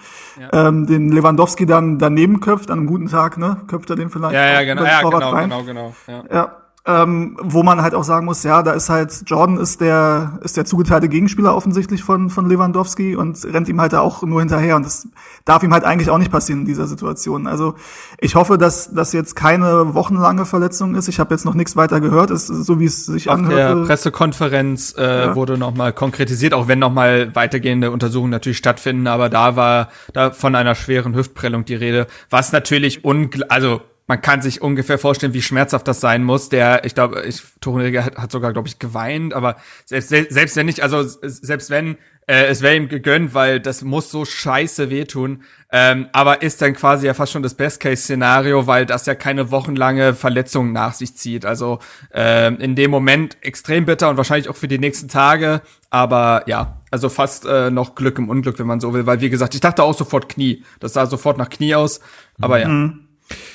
Ähm, den Lewandowski dann daneben köpft, an einem guten Tag, ne? Köpft er den vielleicht Ja, ja, genau, ja, genau, genau, genau. Ja. Ja, ähm, wo man halt auch sagen muss, ja, da ist halt Jordan ist der ist der zugeteilte Gegenspieler offensichtlich von von Lewandowski und rennt ihm halt da auch nur hinterher und das darf ihm halt eigentlich auch nicht passieren in dieser Situation. Also ich hoffe, dass das jetzt keine wochenlange Verletzung ist. Ich habe jetzt noch nichts weiter gehört, es ist so wie es sich Auf der anhört. Pressekonferenz äh, Ja. wurde nochmal konkretisiert, auch wenn nochmal weitergehende Untersuchungen natürlich stattfinden, aber da war da von einer schweren Hüftprellung die Rede, was natürlich ungl also man kann sich ungefähr vorstellen, wie schmerzhaft das sein muss. Der, ich glaube, ich, Torunariga hat, hat sogar, glaube ich, geweint, aber selbst, selbst wenn nicht, also selbst wenn, äh, es wäre ihm gegönnt, weil das muss so scheiße wehtun. Ähm, aber ist dann quasi ja fast schon das Best-Case-Szenario, weil das ja keine wochenlange Verletzung nach sich zieht. Also ähm, in dem Moment extrem bitter und wahrscheinlich auch für die nächsten Tage. Aber ja, also fast äh, noch Glück im Unglück, wenn man so will. Weil wie gesagt, ich dachte auch sofort Knie. Das sah sofort nach Knie aus. Aber ja.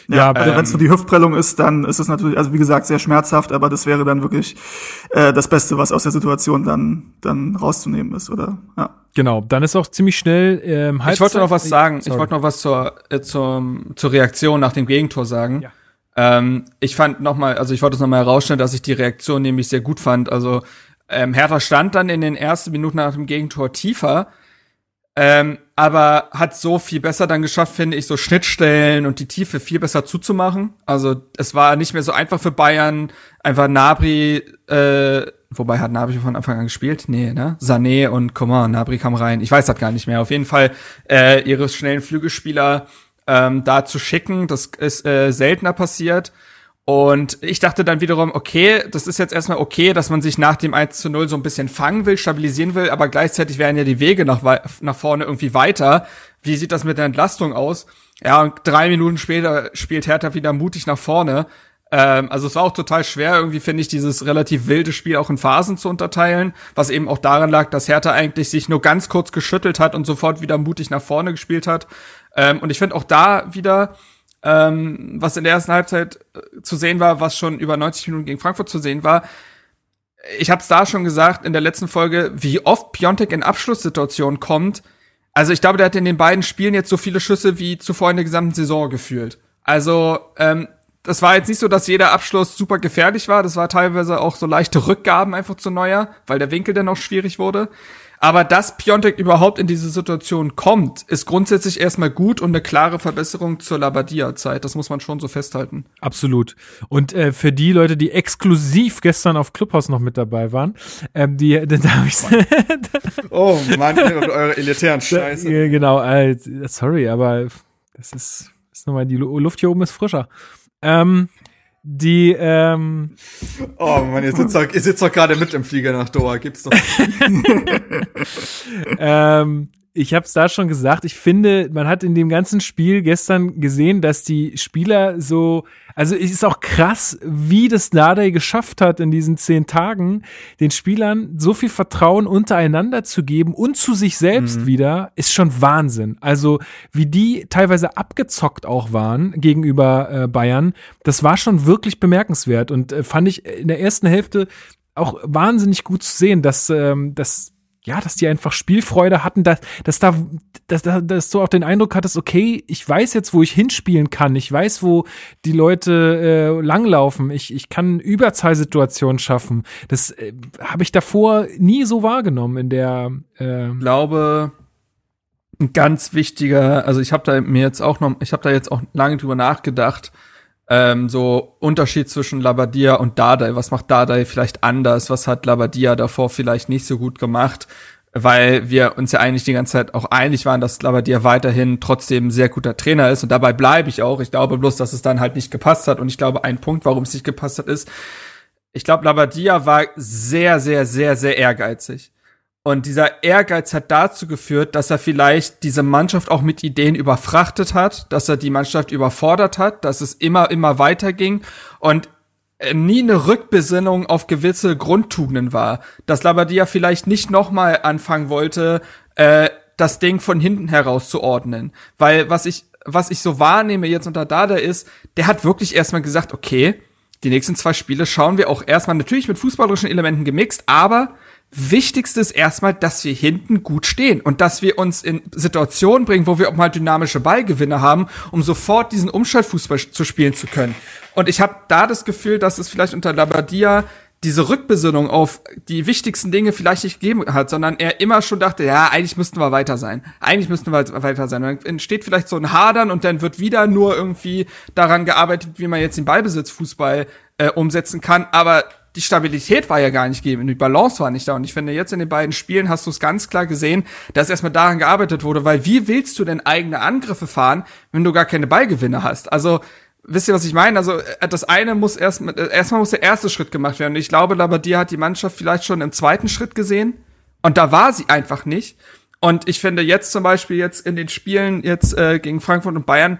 Ja, Ja, also ähm, wenn es nur die Hüftprellung ist, dann ist es natürlich, also wie gesagt, sehr schmerzhaft, aber das wäre dann wirklich äh, das Beste, was aus der Situation dann dann rauszunehmen ist, oder? Ja. Genau, dann ist auch ziemlich schnell ähm, Ich wollte noch was sagen. Ich Sorry. wollte noch was zur, äh, zur, zur Reaktion nach dem Gegentor sagen. Ja. Ähm, ich fand noch mal, also ich wollte es noch mal herausstellen, dass ich die Reaktion nämlich sehr gut fand. Also ähm, Hertha stand dann in den ersten Minuten nach dem Gegentor tiefer, ähm, aber hat so viel besser dann geschafft, finde ich, so Schnittstellen und die Tiefe viel besser zuzumachen. Also es war nicht mehr so einfach für Bayern, einfach Nabri, äh, wobei hat Nabri von Anfang an gespielt? Nee, ne? Sané und Coman, Nabri kam rein. Ich weiß das gar nicht mehr. Auf jeden Fall äh, ihre schnellen Flügelspieler ähm, da zu schicken, das ist äh, seltener passiert. Und ich dachte dann wiederum, okay, das ist jetzt erstmal okay, dass man sich nach dem 1 zu 0 so ein bisschen fangen will, stabilisieren will, aber gleichzeitig wären ja die Wege nach, nach vorne irgendwie weiter. Wie sieht das mit der Entlastung aus? Ja, und drei Minuten später spielt Hertha wieder mutig nach vorne. Ähm, also es war auch total schwer, irgendwie finde ich, dieses relativ wilde Spiel auch in Phasen zu unterteilen, was eben auch daran lag, dass Hertha eigentlich sich nur ganz kurz geschüttelt hat und sofort wieder mutig nach vorne gespielt hat. Ähm, und ich finde auch da wieder, ähm, was in der ersten Halbzeit äh, zu sehen war, was schon über 90 Minuten gegen Frankfurt zu sehen war. Ich habe es da schon gesagt in der letzten Folge, wie oft Piontek in Abschlusssituationen kommt. Also ich glaube, der hat in den beiden Spielen jetzt so viele Schüsse wie zuvor in der gesamten Saison gefühlt. Also ähm, das war jetzt nicht so, dass jeder Abschluss super gefährlich war. Das war teilweise auch so leichte Rückgaben einfach zu Neuer, weil der Winkel dann auch schwierig wurde. Aber dass Piontek überhaupt in diese Situation kommt, ist grundsätzlich erstmal gut und eine klare Verbesserung zur Labadia-Zeit. Das muss man schon so festhalten. Absolut. Und äh, für die Leute, die exklusiv gestern auf Clubhouse noch mit dabei waren, ähm, die, da habe ich Oh Mann, eure elitären Ja, genau, äh, sorry, aber das ist, ist nochmal, die Lu- Luft hier oben ist frischer. Ähm, die, ähm, Oh Mann, ihr sitzt doch, ihr sitzt doch gerade mit im Flieger nach Doha. Gibt's doch. ähm, ich habe es da schon gesagt, ich finde, man hat in dem ganzen Spiel gestern gesehen, dass die Spieler so, also es ist auch krass, wie das Nadei geschafft hat, in diesen zehn Tagen den Spielern so viel Vertrauen untereinander zu geben und zu sich selbst mhm. wieder, ist schon Wahnsinn. Also wie die teilweise abgezockt auch waren gegenüber äh, Bayern, das war schon wirklich bemerkenswert und äh, fand ich in der ersten Hälfte auch wahnsinnig gut zu sehen, dass, ähm, dass ja, dass die einfach Spielfreude hatten, dass, dass da, dass, dass du auch den Eindruck hattest, okay, ich weiß jetzt, wo ich hinspielen kann, ich weiß, wo die Leute äh, langlaufen, ich, ich kann Überzahlsituationen schaffen. Das äh, habe ich davor nie so wahrgenommen in der. Äh ich glaube, ein ganz wichtiger, also ich habe da mir jetzt auch noch, ich habe da jetzt auch lange drüber nachgedacht. Ähm, so Unterschied zwischen Labadia und Dardai. Was macht Dardai vielleicht anders? Was hat Labadia davor vielleicht nicht so gut gemacht? Weil wir uns ja eigentlich die ganze Zeit auch einig waren, dass Labadia weiterhin trotzdem ein sehr guter Trainer ist. Und dabei bleibe ich auch. Ich glaube bloß, dass es dann halt nicht gepasst hat. Und ich glaube, ein Punkt, warum es nicht gepasst hat, ist, ich glaube, Labadia war sehr, sehr, sehr, sehr ehrgeizig. Und dieser Ehrgeiz hat dazu geführt, dass er vielleicht diese Mannschaft auch mit Ideen überfrachtet hat, dass er die Mannschaft überfordert hat, dass es immer, immer weiter ging und äh, nie eine Rückbesinnung auf gewisse Grundtugenden war. Dass Labadia vielleicht nicht nochmal anfangen wollte, äh, das Ding von hinten heraus zu ordnen. Weil was ich, was ich so wahrnehme jetzt unter Dada ist, der hat wirklich erstmal gesagt, okay, die nächsten zwei Spiele schauen wir auch erstmal natürlich mit fußballerischen Elementen gemixt, aber Wichtigste ist erstmal, dass wir hinten gut stehen und dass wir uns in Situationen bringen, wo wir auch mal dynamische Ballgewinne haben, um sofort diesen Umschaltfußball zu spielen zu können. Und ich habe da das Gefühl, dass es vielleicht unter Labadia diese Rückbesinnung auf die wichtigsten Dinge vielleicht nicht gegeben hat, sondern er immer schon dachte, ja, eigentlich müssten wir weiter sein. Eigentlich müssten wir weiter sein. Und dann entsteht vielleicht so ein Hadern und dann wird wieder nur irgendwie daran gearbeitet, wie man jetzt den Ballbesitzfußball äh, umsetzen kann. Aber die Stabilität war ja gar nicht gegeben, die Balance war nicht da. Und ich finde, jetzt in den beiden Spielen hast du es ganz klar gesehen, dass erstmal daran gearbeitet wurde, weil wie willst du denn eigene Angriffe fahren, wenn du gar keine Ballgewinne hast? Also, wisst ihr, was ich meine? Also, äh, das eine muss erst, äh, erstmal muss der erste Schritt gemacht werden. Und ich glaube, Labadia hat die Mannschaft vielleicht schon im zweiten Schritt gesehen. Und da war sie einfach nicht. Und ich finde jetzt zum Beispiel jetzt in den Spielen jetzt äh, gegen Frankfurt und Bayern,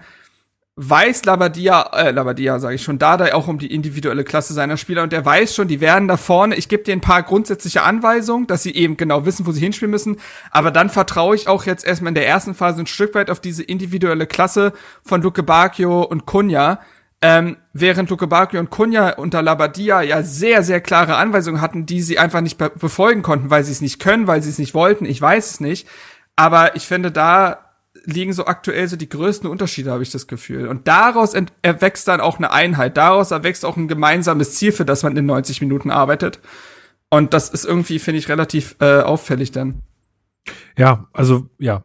weiß Labadia, äh, Labadia sage ich schon, Dada auch um die individuelle Klasse seiner Spieler und er weiß schon, die werden da vorne, ich gebe dir ein paar grundsätzliche Anweisungen, dass sie eben genau wissen, wo sie hinspielen müssen, aber dann vertraue ich auch jetzt erstmal in der ersten Phase ein Stück weit auf diese individuelle Klasse von Luke Bacchio und Kunja, ähm, während Luke Bacchio und Kunja unter Labadia ja sehr, sehr klare Anweisungen hatten, die sie einfach nicht be befolgen konnten, weil sie es nicht können, weil sie es nicht wollten, ich weiß es nicht, aber ich finde da liegen so aktuell so die größten Unterschiede, habe ich das Gefühl. Und daraus erwächst dann auch eine Einheit. Daraus erwächst auch ein gemeinsames Ziel, für das man in 90 Minuten arbeitet. Und das ist irgendwie, finde ich, relativ äh, auffällig dann. Ja, also ja,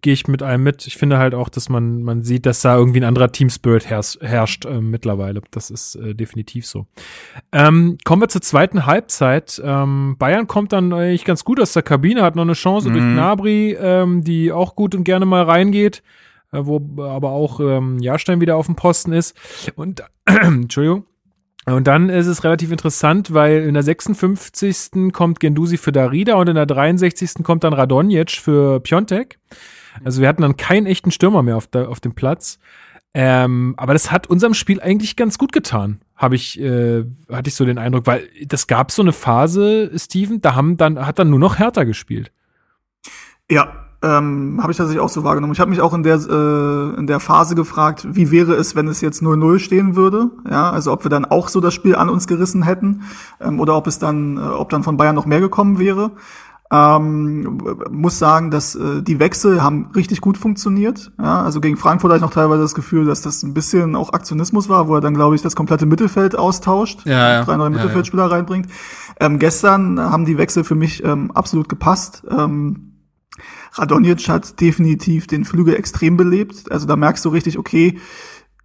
gehe ich mit einem mit. Ich finde halt auch, dass man man sieht, dass da irgendwie ein anderer Team Spirit herrscht, herrscht äh, mittlerweile. Das ist äh, definitiv so. Ähm, kommen wir zur zweiten Halbzeit. Ähm, Bayern kommt dann eigentlich ganz gut aus der Kabine, hat noch eine Chance mhm. durch Nabri, ähm, die auch gut und gerne mal reingeht, äh, wo aber auch ähm, Jahrstein wieder auf dem Posten ist. Und Entschuldigung. Und dann ist es relativ interessant, weil in der 56. kommt Gendusi für Darida und in der 63. kommt dann Radonjic für Piontek. Also wir hatten dann keinen echten Stürmer mehr auf, der, auf dem Platz. Ähm, aber das hat unserem Spiel eigentlich ganz gut getan, habe ich, äh, hatte ich so den Eindruck, weil das gab so eine Phase, Steven, da haben dann hat dann nur noch Hertha gespielt. Ja, ähm, habe ich tatsächlich auch so wahrgenommen. Ich habe mich auch in der, äh, in der Phase gefragt, wie wäre es, wenn es jetzt 0-0 stehen würde. Ja, also ob wir dann auch so das Spiel an uns gerissen hätten ähm, oder ob es dann, äh, ob dann von Bayern noch mehr gekommen wäre. Ähm, muss sagen, dass äh, die Wechsel haben richtig gut funktioniert. Ja, also gegen Frankfurt hatte ich noch teilweise das Gefühl, dass das ein bisschen auch Aktionismus war, wo er dann, glaube ich, das komplette Mittelfeld austauscht, ja, ja. drei neue Mittelfeldspieler ja, ja. reinbringt. Ähm, gestern haben die Wechsel für mich ähm, absolut gepasst. Ähm, Radonjic hat definitiv den Flügel extrem belebt. Also da merkst du richtig, okay,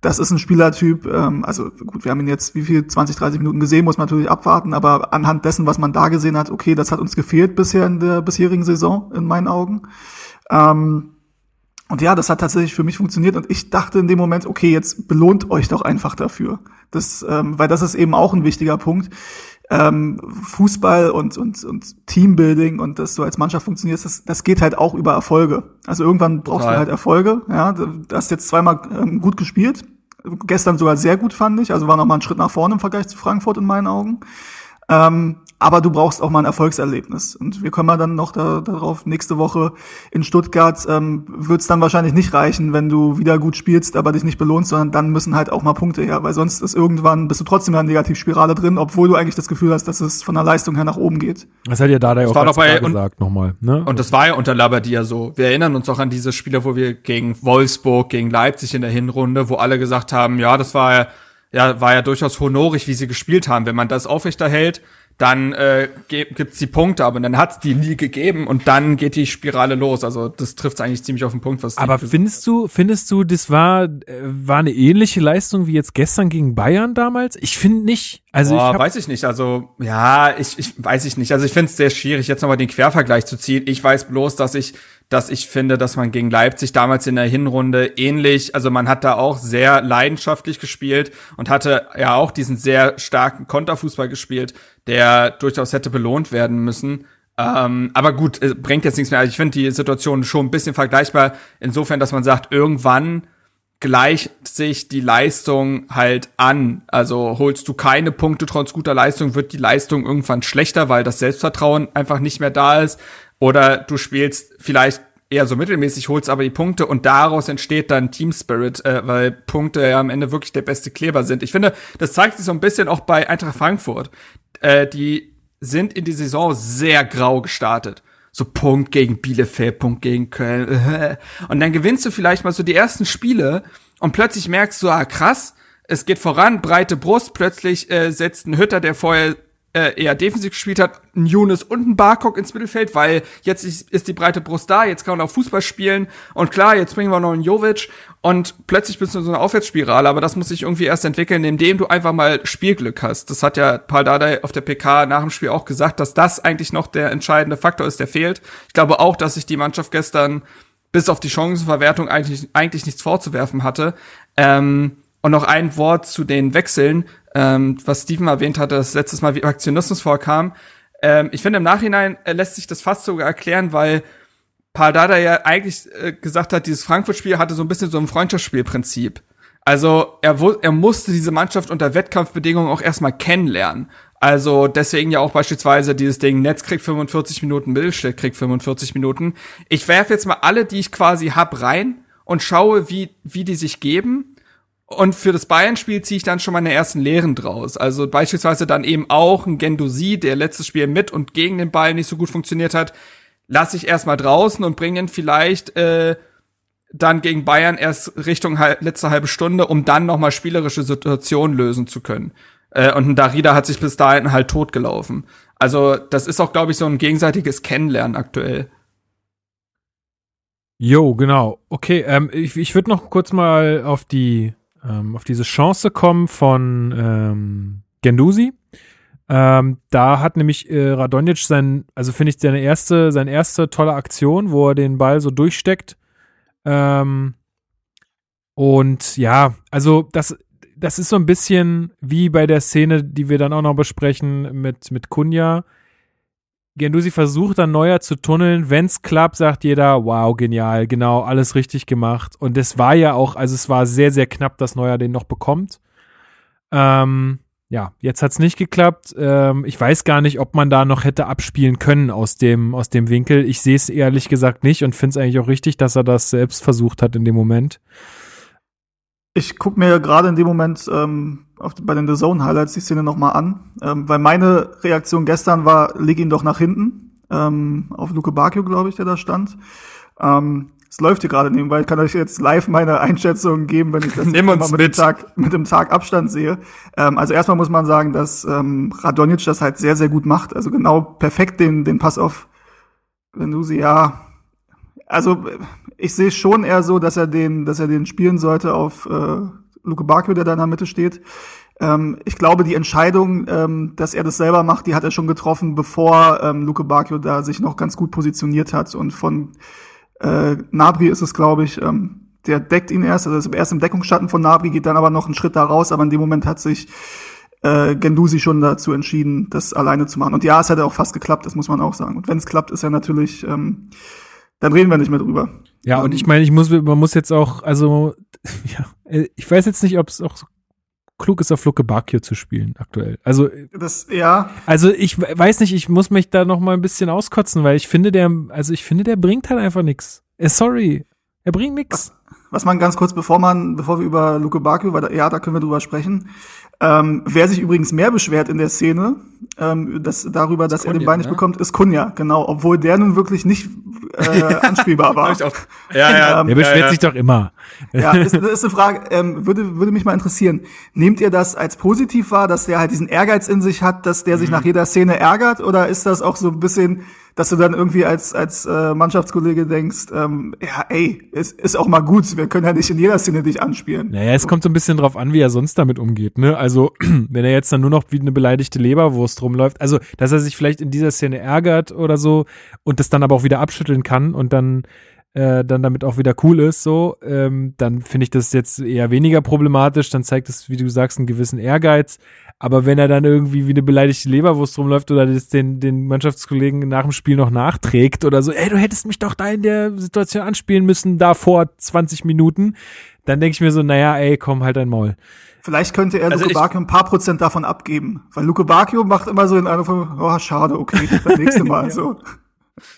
das ist ein Spielertyp, ähm, also gut, wir haben ihn jetzt wie viel, 20, 30 Minuten gesehen, muss man natürlich abwarten, aber anhand dessen, was man da gesehen hat, okay, das hat uns gefehlt bisher in der bisherigen Saison, in meinen Augen. Ähm, und ja, das hat tatsächlich für mich funktioniert und ich dachte in dem Moment, okay, jetzt belohnt euch doch einfach dafür. Das, ähm, weil das ist eben auch ein wichtiger Punkt ähm, Fußball und, und, und Teambuilding und dass du als Mannschaft funktionierst, das, das geht halt auch über Erfolge. Also irgendwann brauchst Total. du halt Erfolge. Ja, du hast jetzt zweimal ähm, gut gespielt. Gestern sogar sehr gut, fand ich. Also war noch mal ein Schritt nach vorne im Vergleich zu Frankfurt in meinen Augen. Ähm, aber du brauchst auch mal ein Erfolgserlebnis. Und wir kommen ja dann noch da, darauf, nächste Woche in Stuttgart ähm, wird es dann wahrscheinlich nicht reichen, wenn du wieder gut spielst, aber dich nicht belohnst, sondern dann müssen halt auch mal Punkte her, weil sonst ist irgendwann, bist du trotzdem in einer Negativspirale drin, obwohl du eigentlich das Gefühl hast, dass es von der Leistung her nach oben geht. Das hat ja Dada auch war ganz bei- klar und- gesagt nochmal. Ne? Und das war ja unter Labadia so. Wir erinnern uns auch an diese Spiele, wo wir gegen Wolfsburg, gegen Leipzig in der Hinrunde, wo alle gesagt haben, ja, das war ja, ja, war ja durchaus honorig, wie sie gespielt haben. Wenn man das aufrechterhält, dann äh, ge- gibt's die Punkte, aber dann hat's die nie gegeben und dann geht die Spirale los. Also das trifft eigentlich ziemlich auf den Punkt, was Aber findest du, findest du, das war, äh, war eine ähnliche Leistung wie jetzt gestern gegen Bayern damals? Ich finde nicht. Also Boah, ich hab, weiß ich nicht. Also ja, ich, ich weiß ich nicht. Also ich finde es sehr schwierig, jetzt nochmal den Quervergleich zu ziehen. Ich weiß bloß, dass ich, dass ich finde, dass man gegen Leipzig damals in der Hinrunde ähnlich, also man hat da auch sehr leidenschaftlich gespielt und hatte ja auch diesen sehr starken Konterfußball gespielt, der durchaus hätte belohnt werden müssen. Ähm, aber gut, es bringt jetzt nichts mehr. Also ich finde die Situation schon ein bisschen vergleichbar, insofern, dass man sagt, irgendwann gleicht sich die Leistung halt an. Also holst du keine Punkte trotz guter Leistung, wird die Leistung irgendwann schlechter, weil das Selbstvertrauen einfach nicht mehr da ist. Oder du spielst vielleicht eher so mittelmäßig, holst aber die Punkte und daraus entsteht dann Team Spirit, äh, weil Punkte ja am Ende wirklich der beste Kleber sind. Ich finde, das zeigt sich so ein bisschen auch bei Eintracht Frankfurt. Äh, die sind in die Saison sehr grau gestartet. So Punkt gegen Bielefeld, Punkt gegen Köln. Und dann gewinnst du vielleicht mal so die ersten Spiele und plötzlich merkst du, ah krass, es geht voran, breite Brust, plötzlich äh, setzt ein Hütter, der vorher äh, eher defensiv gespielt hat, ein Younes und ein Barkok ins Mittelfeld, weil jetzt ist, ist die breite Brust da, jetzt kann man auch Fußball spielen und klar, jetzt bringen wir noch einen Jovic und plötzlich bist du in so einer Aufwärtsspirale, aber das muss sich irgendwie erst entwickeln, indem du einfach mal Spielglück hast. Das hat ja Paul Dardai auf der PK nach dem Spiel auch gesagt, dass das eigentlich noch der entscheidende Faktor ist, der fehlt. Ich glaube auch, dass sich die Mannschaft gestern bis auf die Chancenverwertung eigentlich, eigentlich nichts vorzuwerfen hatte. Ähm, und noch ein Wort zu den Wechseln, ähm, was Steven erwähnt hatte, dass letztes Mal wie Aktionismus vorkam. Ähm, ich finde, im Nachhinein äh, lässt sich das fast sogar erklären, weil Pardada ja eigentlich äh, gesagt hat, dieses Frankfurt-Spiel hatte so ein bisschen so ein Freundschaftsspielprinzip. Also er, er musste diese Mannschaft unter Wettkampfbedingungen auch erstmal kennenlernen. Also deswegen ja auch beispielsweise dieses Ding, Netz kriegt 45 Minuten, Mittelstädt kriegt 45 Minuten. Ich werfe jetzt mal alle, die ich quasi hab, rein und schaue, wie, wie die sich geben. Und für das Bayern-Spiel ziehe ich dann schon meine ersten Lehren draus. Also beispielsweise dann eben auch ein Gendosi, der letztes Spiel mit und gegen den Ball nicht so gut funktioniert hat, lasse ich erstmal draußen und bringe ihn vielleicht äh, dann gegen Bayern erst Richtung hal letzte halbe Stunde, um dann nochmal spielerische Situationen lösen zu können. Äh, und ein Darida hat sich bis dahin halt totgelaufen. Also das ist auch, glaube ich, so ein gegenseitiges Kennenlernen aktuell. Jo, genau. Okay, ähm, ich, ich würde noch kurz mal auf die ähm, auf diese Chance kommen von ähm, Gendusi. Ähm, da hat nämlich äh, Radonjic sein, also finde ich seine erste, seine erste tolle Aktion, wo er den Ball so durchsteckt. Ähm, und ja, also das, das ist so ein bisschen wie bei der Szene, die wir dann auch noch besprechen mit, mit Kunja. Gendusi versucht dann Neuer zu tunneln. Wenn's klappt, sagt jeder, wow, genial, genau, alles richtig gemacht. Und es war ja auch, also es war sehr, sehr knapp, dass Neuer den noch bekommt. Ähm, ja, jetzt hat's nicht geklappt. Ähm, ich weiß gar nicht, ob man da noch hätte abspielen können aus dem, aus dem Winkel. Ich sehe es ehrlich gesagt nicht und finde es eigentlich auch richtig, dass er das selbst versucht hat in dem Moment. Ich gucke mir gerade in dem Moment ähm, auf, bei den The Zone Highlights die Szene nochmal an, ähm, weil meine Reaktion gestern war, leg ihn doch nach hinten, ähm, auf Luke Bakio, glaube ich, der da stand. Ähm, es läuft hier gerade nebenbei, ich kann euch jetzt live meine Einschätzung geben, wenn ich das Nimm uns mal mit, Dem mit. Tag, mit dem Tag Abstand sehe. Ähm, also erstmal muss man sagen, dass ähm, Radonjic das halt sehr, sehr gut macht. Also genau perfekt den, den Pass auf Venusi, ja. Also ich sehe schon eher so, dass er den, dass er den spielen sollte auf äh, Luke Bakio, der da in der Mitte steht. Ähm, ich glaube, die Entscheidung, ähm, dass er das selber macht, die hat er schon getroffen, bevor ähm, Luke Bakio da sich noch ganz gut positioniert hat. Und von äh, Nabri ist es, glaube ich, ähm, der deckt ihn erst, also ist erst im Deckungsschatten von Nabri, geht dann aber noch einen Schritt da raus, aber in dem Moment hat sich äh, Gendusi schon dazu entschieden, das alleine zu machen. Und ja, es hätte auch fast geklappt, das muss man auch sagen. Und wenn es klappt, ist ja natürlich, ähm, dann reden wir nicht mehr drüber. Ja, und ich meine, ich muss, man muss jetzt auch, also, ja, ich weiß jetzt nicht, ob es auch so klug ist, auf Luke Bakio zu spielen aktuell. Also, Das, ja, also ich weiß nicht, ich muss mich da noch mal ein bisschen auskotzen, weil ich finde, der, also ich finde, der bringt halt einfach nix. Äh, sorry, er bringt nix. was man ganz kurz, bevor man, bevor wir über Luke Bakio, weil da, ja, da können wir drüber sprechen. Ähm, wer sich übrigens mehr beschwert in der Szene, ähm, das, darüber, dass er den Kunja, Ball nicht ne? bekommt, ist Kunja, genau, obwohl der nun wirklich nicht äh, anspielbar war. Ja, ja. Ähm, Der beschwert sich doch immer. Ja, ist, das ist eine Frage, ähm, würde, würde mich mal interessieren. Nehmt ihr das als positiv wahr, dass der halt diesen Ehrgeiz in sich hat, dass der sich nach jeder Szene ärgert? Oder ist das auch so ein bisschen, dass du dann irgendwie als, als äh, Mannschaftskollege denkst, ähm, ja, ey, es ist auch mal gut, wir können ja nicht in jeder Szene dich anspielen. Naja, es kommt so ein bisschen drauf an, wie er sonst damit umgeht, ne? Also, wenn er jetzt dann nur noch wie eine beleidigte Leberwurst rumläuft, also, dass er sich vielleicht in dieser Szene ärgert oder so und das dann aber auch wieder abschütteln kann und dann äh, dann damit auch wieder cool ist, so, ähm, dann finde ich das jetzt eher weniger problematisch, dann zeigt es, wie du sagst, einen gewissen Ehrgeiz. Aber wenn er dann irgendwie wie eine beleidigte Leberwurst rumläuft oder das den, den Mannschaftskollegen nach dem Spiel noch nachträgt oder so, ey, du hättest mich doch da in der Situation anspielen müssen, da vor 20 Minuten, dann denke ich mir so, naja, ey, komm, halt dein Maul. Vielleicht könnte er Also Luke Bakio ein paar Prozent davon abgeben. Weil Luke Bakio macht immer so in einer von, oh, schade, okay, das nächste Mal, so.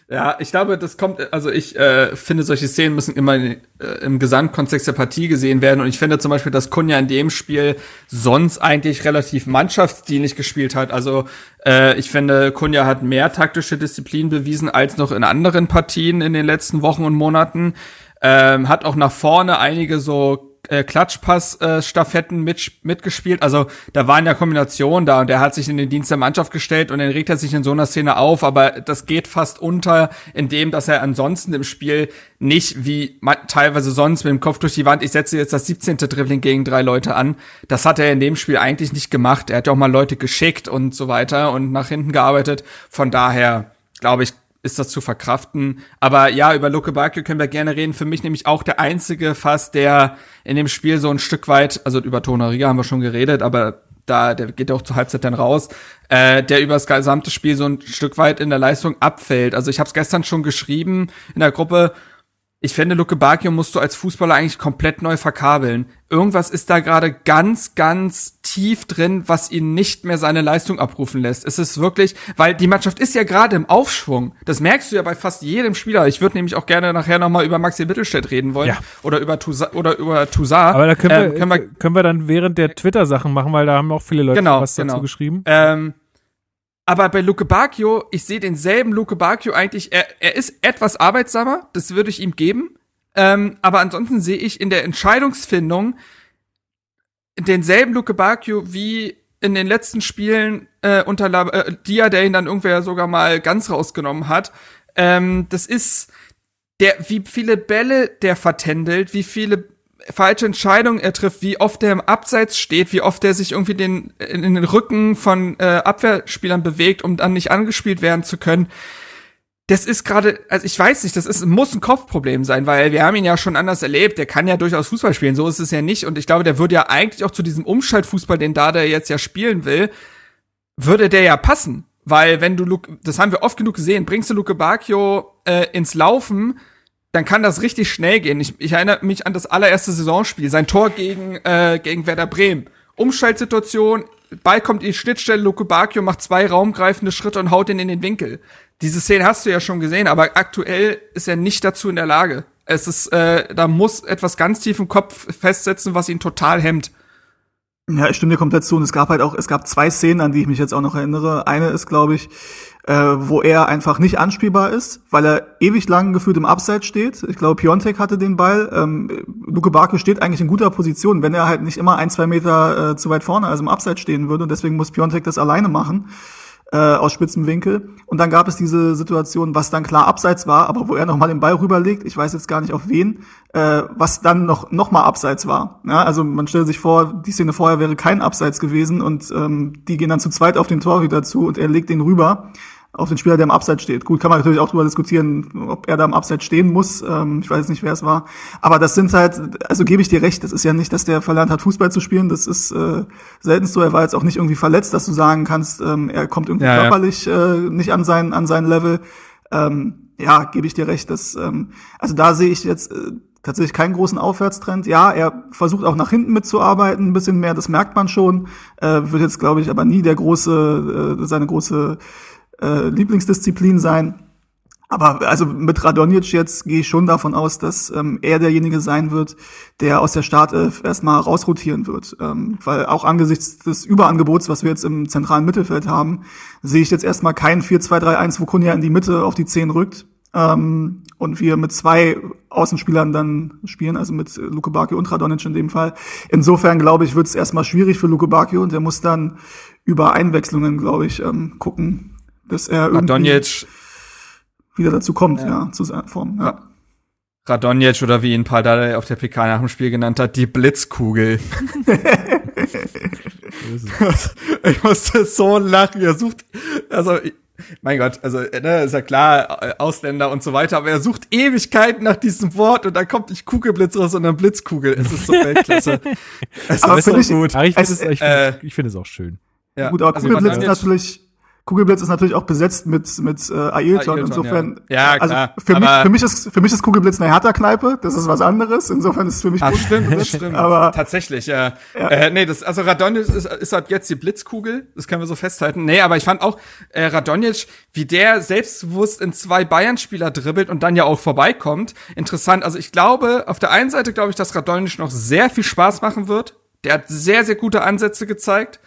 Ja, ich glaube, das kommt, also ich äh, finde, solche Szenen müssen immer äh, im Gesamtkontext der Partie gesehen werden. Und ich finde zum Beispiel, dass Kunja in dem Spiel sonst eigentlich relativ mannschaftsdienlich gespielt hat. Also äh, ich finde, Kunja hat mehr taktische Disziplin bewiesen als noch in anderen Partien in den letzten Wochen und Monaten. Ähm, hat auch nach vorne einige so äh, Klatschpass-Staffetten mit, mitgespielt. Also da waren ja Kombinationen da und er hat sich in den Dienst der Mannschaft gestellt und dann regt er sich in so einer Szene auf, aber das geht fast unter, indem dass er ansonsten im Spiel nicht wie teilweise sonst mit dem Kopf durch die Wand, ich setze jetzt das 17. Dribbling gegen drei Leute an. Das hat er in dem Spiel eigentlich nicht gemacht. Er hat ja auch mal Leute geschickt und so weiter und nach hinten gearbeitet. Von daher glaube ich, ist das zu verkraften. Aber ja, über Luke Bakio können wir gerne reden. Für mich nämlich auch der einzige fast, der in dem Spiel so ein Stück weit, also über Tonaria haben wir schon geredet, aber da, der geht ja auch zur Halbzeit dann raus, äh, der über das gesamte Spiel so ein Stück weit in der Leistung abfällt. Also ich habe es gestern schon geschrieben in der Gruppe, ich finde, Luke Bakio musst du als Fußballer eigentlich komplett neu verkabeln. Irgendwas ist da gerade ganz, ganz tief drin, was ihn nicht mehr seine Leistung abrufen lässt. Es ist wirklich, weil die Mannschaft ist ja gerade im Aufschwung. Das merkst du ja bei fast jedem Spieler. Ich würde nämlich auch gerne nachher nochmal über Maxi Mittelstädt reden wollen. Ja. Oder über Tusa oder über Toussaint. Aber da können wir, Ähm, können wir können wir dann während der Twitter-Sachen machen, weil da haben auch viele Leute Genau, was dazu genau. geschrieben. Ähm, aber bei Luke Bacchio, ich sehe denselben Luke Bacchio eigentlich, er, er ist etwas arbeitsamer, das würde ich ihm geben. Ähm, aber ansonsten sehe ich in der Entscheidungsfindung denselben Luke Bacchio wie in den letzten Spielen äh, unter La äh, Dia, der ihn dann irgendwer sogar mal ganz rausgenommen hat. Ähm, das ist der, wie viele Bälle der vertändelt, wie viele falsche Entscheidungen er trifft, wie oft er im Abseits steht, wie oft er sich irgendwie den, in den Rücken von äh, Abwehrspielern bewegt, um dann nicht angespielt werden zu können. Das ist gerade, also ich weiß nicht, das ist, muss ein Kopfproblem sein, weil wir haben ihn ja schon anders erlebt. Der kann ja durchaus Fußball spielen, so ist es ja nicht. Und ich glaube, der würde ja eigentlich auch zu diesem Umschaltfußball, den Dada jetzt ja spielen will, würde der ja passen. Weil wenn du, Luke, das haben wir oft genug gesehen, bringst du Luke Bacchio äh, ins Laufen, dann kann das richtig schnell gehen. Ich, ich erinnere mich an das allererste Saisonspiel, sein Tor gegen, äh, gegen Werder Bremen. Umschaltsituation, Ball kommt in die Schnittstelle, Luke Bacchio macht zwei raumgreifende Schritte und haut ihn in den Winkel. Diese Szene hast du ja schon gesehen, aber aktuell ist er nicht dazu in der Lage. Es ist, äh, da muss etwas ganz tief im Kopf festsetzen, was ihn total hemmt. Ja, ich stimme dir komplett zu. Und es gab halt auch, es gab zwei Szenen, an die ich mich jetzt auch noch erinnere. Eine ist, glaube ich, äh, wo er einfach nicht anspielbar ist, weil er ewig lang gefühlt im Abseits steht. Ich glaube, Piontek hatte den Ball. Ähm, Luke Bakio steht eigentlich in guter Position, wenn er halt nicht immer ein, zwei Meter äh, zu weit vorne, also im Abseits stehen würde. Und deswegen muss Piontek das alleine machen äh, aus spitzem Winkel. Und dann gab es diese Situation, was dann klar abseits war, aber wo er nochmal den Ball rüberlegt, ich weiß jetzt gar nicht auf wen, äh, was dann noch, noch mal abseits war. Ja, also man stellt sich vor, die Szene vorher wäre kein Abseits gewesen und ähm, die gehen dann zu zweit auf den Torhüter zu und er legt den rüber. Auf den Spieler, der im Abseits steht. Gut, kann man natürlich auch darüber diskutieren, ob er da im Abseits stehen muss. Ähm, ich weiß nicht, wer es war. Aber das sind halt, also gebe ich dir recht, das ist ja nicht, dass der verlernt hat, Fußball zu spielen. Das ist äh, selten so. Er war jetzt auch nicht irgendwie verletzt, dass du sagen kannst, ähm, er kommt irgendwie Ja, ja. körperlich Äh, nicht an sein, an sein Level. Ähm, ja, gebe ich dir recht. Das, ähm, also da sehe ich jetzt äh, tatsächlich keinen großen Aufwärtstrend. Ja, er versucht auch nach hinten mitzuarbeiten, ein bisschen mehr, das merkt man schon. Äh, wird jetzt, glaube ich, aber nie der große, äh, seine große äh, Lieblingsdisziplin sein. Aber also mit Radonjic jetzt gehe ich schon davon aus, dass ähm, er derjenige sein wird, der aus der Startelf erstmal rausrotieren wird. Ähm, weil auch angesichts des Überangebots, was wir jetzt im zentralen Mittelfeld haben, sehe ich jetzt erstmal kein 4-2-3-1, wo Kunja in die Mitte auf die 10 rückt. Ähm, und wir mit zwei Außenspielern dann spielen, also mit Luke Bakio und Radonic in dem Fall. Insofern glaube ich, wird es erstmal schwierig für Luke Bakio und er muss dann über Einwechslungen, glaube ich, ähm, gucken, dass er irgendwie Radonjic, wieder dazu kommt, ja, zu seiner Form. Ja. Ja. Radonjic oder wie ihn Paldada auf der PK nach dem Spiel genannt hat, die Blitzkugel. ich musste so lachen. Er sucht, also, mein Gott, also, ne, ist ja klar, Ausländer und so weiter, aber er sucht Ewigkeiten nach diesem Wort und dann kommt nicht Kugelblitz raus, sondern Blitzkugel. Es ist so Weltklasse. Es Aber ist so finde ich- gut. Aber ich finde Es- ich äh, finde ich finde es auch schön. Ja. Gut, aber Also Kugelblitz ist natürlich Kugelblitz ist natürlich auch besetzt mit mit äh, Ailton. Ailton, Insofern, ja. Ja, also klar. für mich, für mich ist für mich ist Kugelblitz eine Hertha-Kneipe. Das ist was anderes. Insofern ist es für mich gut. stimmt, das stimmt. Aber- tatsächlich, ja. Ja. Äh, nee, das, also Radonjic ist, ist ab jetzt die Blitzkugel, das können wir so festhalten. Nee, aber ich fand auch äh, Radonjic, wie der selbstbewusst in zwei Bayern-Spieler dribbelt und dann ja auch vorbeikommt. Interessant. Also ich glaube, auf der einen Seite glaube ich, dass Radonjic noch sehr viel Spaß machen wird. Der hat sehr, sehr gute Ansätze gezeigt.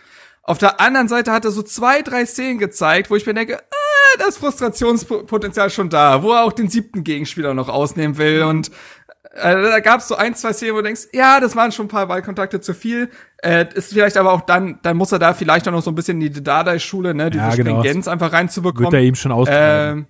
Auf der anderen Seite hat er so zwei, drei Szenen gezeigt, wo ich mir denke, ah, das Frustrationspotenzial ist schon da, wo er auch den siebten Gegenspieler noch ausnehmen will und äh, da gab es so ein, zwei Szenen, wo du denkst, ja, das waren schon ein paar Ballkontakte zu viel. Äh, ist vielleicht aber auch dann, dann muss er da vielleicht auch noch so ein bisschen in die Dardai-Schule, ne, diese Ja, genau. Stringenz einfach reinzubekommen. Wird er ihm schon austreiben. Ähm,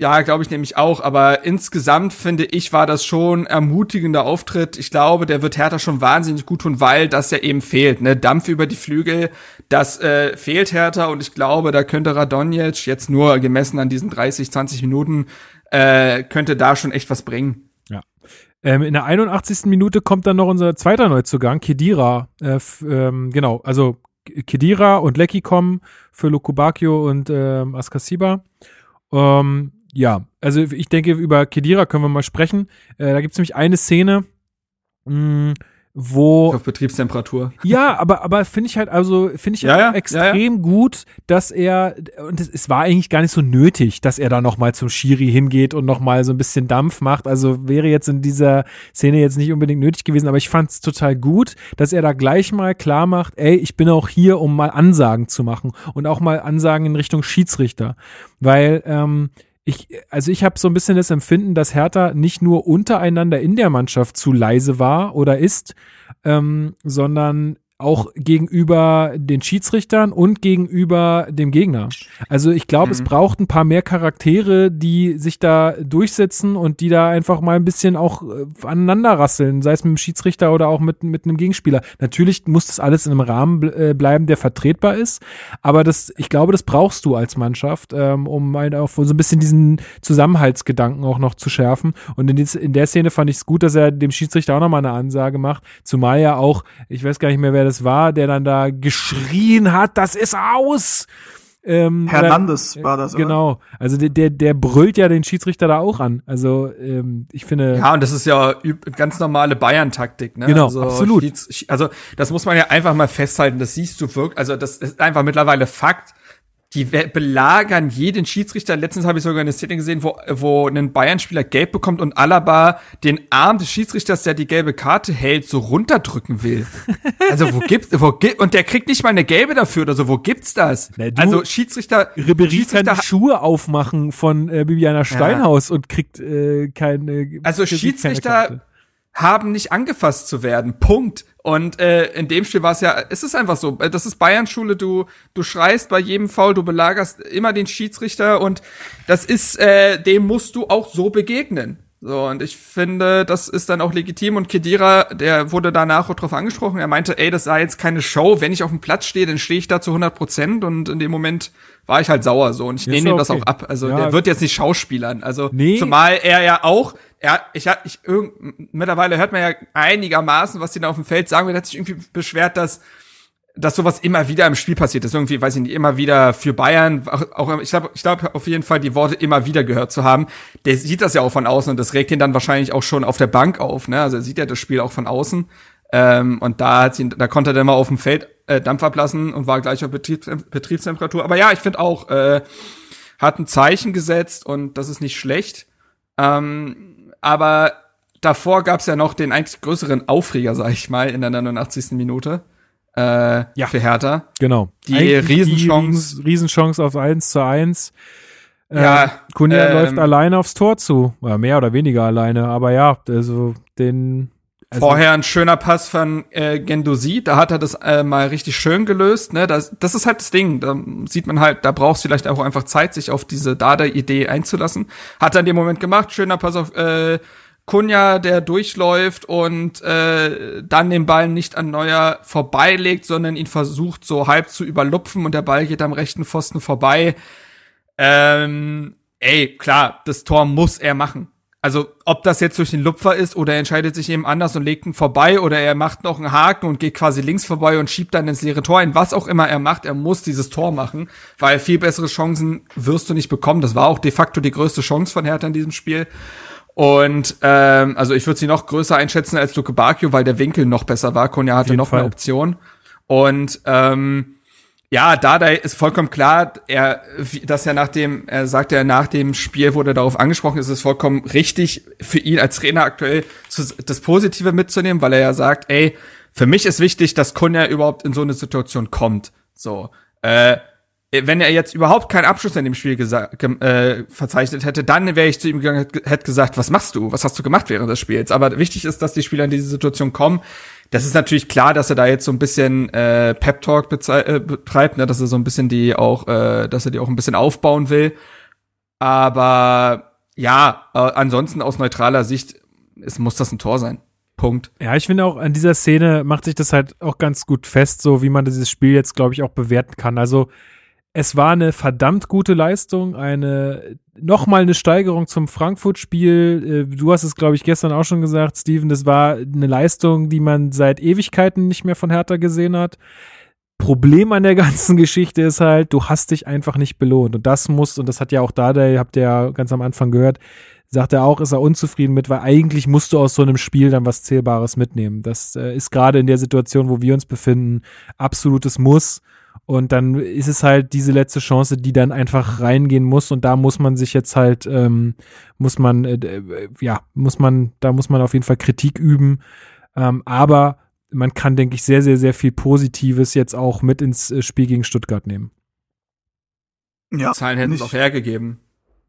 ja, glaube ich nämlich auch. Aber insgesamt finde ich, war das schon ermutigender Auftritt. Ich glaube, der wird Hertha schon wahnsinnig gut tun, weil das ja eben fehlt. Ne? Dampf über die Flügel, das äh, fehlt Hertha. Und ich glaube, da könnte Radonjic jetzt nur gemessen an diesen 30, 20 Minuten, äh, könnte da schon echt was bringen. Ja. Ähm, in der 81. Minute kommt dann noch unser zweiter Neuzugang, Kedira. Äh, ähm, genau, also Kedira und Lecky kommen für Lukubakio und ähm, Askasiba. Ähm, ja, also ich denke, über Kedira können wir mal sprechen. Äh, da gibt es nämlich eine Szene, mh, wo Auf Betriebstemperatur. ja, aber, aber finde ich halt, also, finde ich Ja, ja, extrem gut, dass er, und es, es war eigentlich gar nicht so nötig, dass er da nochmal zum Schiri hingeht und nochmal so ein bisschen Dampf macht. Also wäre jetzt in dieser Szene jetzt nicht unbedingt nötig gewesen, aber ich fand es total gut, dass er da gleich mal klar macht, ey, ich bin auch hier, um mal Ansagen zu machen und auch mal Ansagen in Richtung Schiedsrichter. Weil, ähm, ich, also ich habe so ein bisschen das Empfinden, dass Hertha nicht nur untereinander in der Mannschaft zu leise war oder ist, ähm, sondern auch gegenüber den Schiedsrichtern und gegenüber dem Gegner. Also ich glaube, es braucht ein paar mehr Charaktere, die sich da durchsetzen und die da einfach mal ein bisschen auch äh, aneinander rasseln, sei es mit dem Schiedsrichter oder auch mit, mit einem Gegenspieler. Natürlich muss das alles in einem Rahmen bl- äh, bleiben, der vertretbar ist, aber das, ich glaube, das brauchst du als Mannschaft, ähm, um ein, auch so ein bisschen diesen Zusammenhaltsgedanken auch noch zu schärfen. Und in, dies, in der Szene fand ich es gut, dass er dem Schiedsrichter auch nochmal eine Ansage macht, zumal ja auch, ich weiß gar nicht mehr, wer das war, der dann da geschrien hat, das ist aus! Ähm, Hernandez oder- war das, oder? Genau. Also der, der, der brüllt ja den Schiedsrichter da auch an. Also ähm, ich finde. Ja, und das ist ja ganz normale Bayern-Taktik, ne? Genau, also, absolut. Schieds- Also, das muss man ja einfach mal festhalten, das siehst du wirklich, also das ist einfach mittlerweile Fakt. Die belagern jeden Schiedsrichter. Letztens habe ich sogar eine Szene gesehen, wo, wo ein Bayern-Spieler gelb bekommt und Alaba den Arm des Schiedsrichters, der die gelbe Karte hält, so runterdrücken will. Also wo gibt's, wo gibt, und der kriegt nicht mal eine gelbe dafür oder so. Wo gibt's das? Na, du- also Schiedsrichter, Ribery kann Schiedsrichter die Schuhe aufmachen von äh, Bibiana Steinhaus und kriegt äh, keine. Also Schiedsrichter. Haben nicht angefasst zu werden. Punkt. Und äh, in dem Spiel war es ja, es ist einfach so. Das ist Bayern-Schule, du, du schreist bei jedem Foul, du belagerst immer den Schiedsrichter und das ist, äh, dem musst du auch so begegnen. So, und ich finde, das ist dann auch legitim. Und Kedira, der wurde danach auch drauf angesprochen. Er meinte, ey, das sei jetzt keine Show. Wenn ich auf dem Platz stehe, dann stehe ich da zu 100 Prozent. Und in dem Moment war ich halt sauer so. Und ich nehme ihm das auch ab. Also, Ja. der wird jetzt nicht Schauspielern. Also, Nee. zumal er ja auch, er, ich, ich, irgend, mittlerweile hört man ja einigermaßen, was die da auf dem Feld sagen. Er hat sich irgendwie beschwert, dass dass sowas immer wieder im Spiel passiert ist. Irgendwie, weiß ich nicht, immer wieder für Bayern, auch, auch ich glaube ich glaub auf jeden Fall die Worte immer wieder gehört zu haben. Der sieht das ja auch von außen und das regt ihn dann wahrscheinlich auch schon auf der Bank auf. Ne? Also er sieht ja das Spiel auch von außen. Ähm, und da, hat sie, da konnte er dann mal auf dem Feld äh, Dampf ablassen und war gleich auf Betriebs Betriebstemperatur. Aber ja, ich finde auch, äh, hat ein Zeichen gesetzt und das ist nicht schlecht. Ähm, aber davor gab's ja noch den eigentlich größeren Aufreger, sag ich mal, in der 89. Minute äh, Ja. für Hertha. Genau. Die Eigentlich Riesenchance- Riesen- Riesenchance auf 1 zu 1. Äh, Ja, Kunja ähm, läuft alleine aufs Tor zu. Ja, mehr oder weniger alleine. Aber ja, also den. Also, Vorher ein schöner Pass von äh, Gendosi, da hat er das äh, mal richtig schön gelöst. Ne? Das, das ist halt das Ding. Da sieht man halt, da brauchst vielleicht auch einfach Zeit, sich auf diese Dada-Idee einzulassen. Hat er in dem Moment gemacht. Schöner Pass auf äh, Kunja, der durchläuft und äh, dann den Ball nicht an Neuer vorbeilegt, sondern ihn versucht so halb zu überlupfen und der Ball geht am rechten Pfosten vorbei. Ähm, ey, klar, das Tor muss er machen. Also, ob das jetzt durch den Lupfer ist oder er entscheidet sich eben anders und legt ihn vorbei oder er macht noch einen Haken und geht quasi links vorbei und schiebt dann ins leere Tor ein. Was auch immer er macht, er muss dieses Tor machen, weil viel bessere Chancen wirst du nicht bekommen. Das war auch de facto die größte Chance von Hertha in diesem Spiel. Und ähm, also ich würde sie noch größer einschätzen als Luke Bakio, weil der Winkel noch besser war. Konya hatte noch Fall. eine Option. Und ähm, ja, Dada ist vollkommen klar, er, dass er nach dem, er sagte ja nach dem Spiel wurde darauf angesprochen, ist es vollkommen richtig für ihn als Trainer aktuell zu, das Positive mitzunehmen, weil er ja sagt, ey, für mich ist wichtig, dass Kunja überhaupt in so eine Situation kommt. So, äh, wenn er jetzt überhaupt keinen Abschluss in dem Spiel äh, verzeichnet hätte, dann wäre ich zu ihm gegangen, hätte gesagt, was machst du? Was hast du gemacht während des Spiels? Aber wichtig ist, dass die Spieler in diese Situation kommen. Das ist natürlich klar, dass er da jetzt so ein bisschen äh, Pep Talk äh, betreibt, ne? dass er so ein bisschen die auch, äh, dass er die auch ein bisschen aufbauen will. Aber ja, äh, ansonsten aus neutraler Sicht, es muss das ein Tor sein. Punkt. Ja, ich finde auch an dieser Szene macht sich das halt auch ganz gut fest, so wie man dieses Spiel jetzt, glaube ich, auch bewerten kann. Also es war eine verdammt gute Leistung, eine nochmal eine Steigerung zum Frankfurt-Spiel. Äh, Du hast es, glaube ich, gestern auch schon gesagt, Steven, das war eine Leistung, die man seit Ewigkeiten nicht mehr von Hertha gesehen hat. Problem an der ganzen Geschichte ist halt, du hast dich einfach nicht belohnt. Und das muss, und das hat ja auch Dada, habt ihr ja ganz am Anfang gehört, sagt er auch, ist er unzufrieden mit, weil eigentlich musst du aus so einem Spiel dann was Zählbares mitnehmen. Das äh, ist gerade in der Situation, wo wir uns befinden, absolutes Muss. Und dann ist es halt diese letzte Chance, die dann einfach reingehen muss. Und da muss man sich jetzt halt, ähm, muss man, äh, äh, ja, muss man, da muss man auf jeden Fall Kritik üben. Ähm, aber man kann, denke ich, sehr, sehr, sehr viel Positives jetzt auch mit ins äh, Spiel gegen Stuttgart nehmen. Ja, Zahlen hätten es auch hergegeben.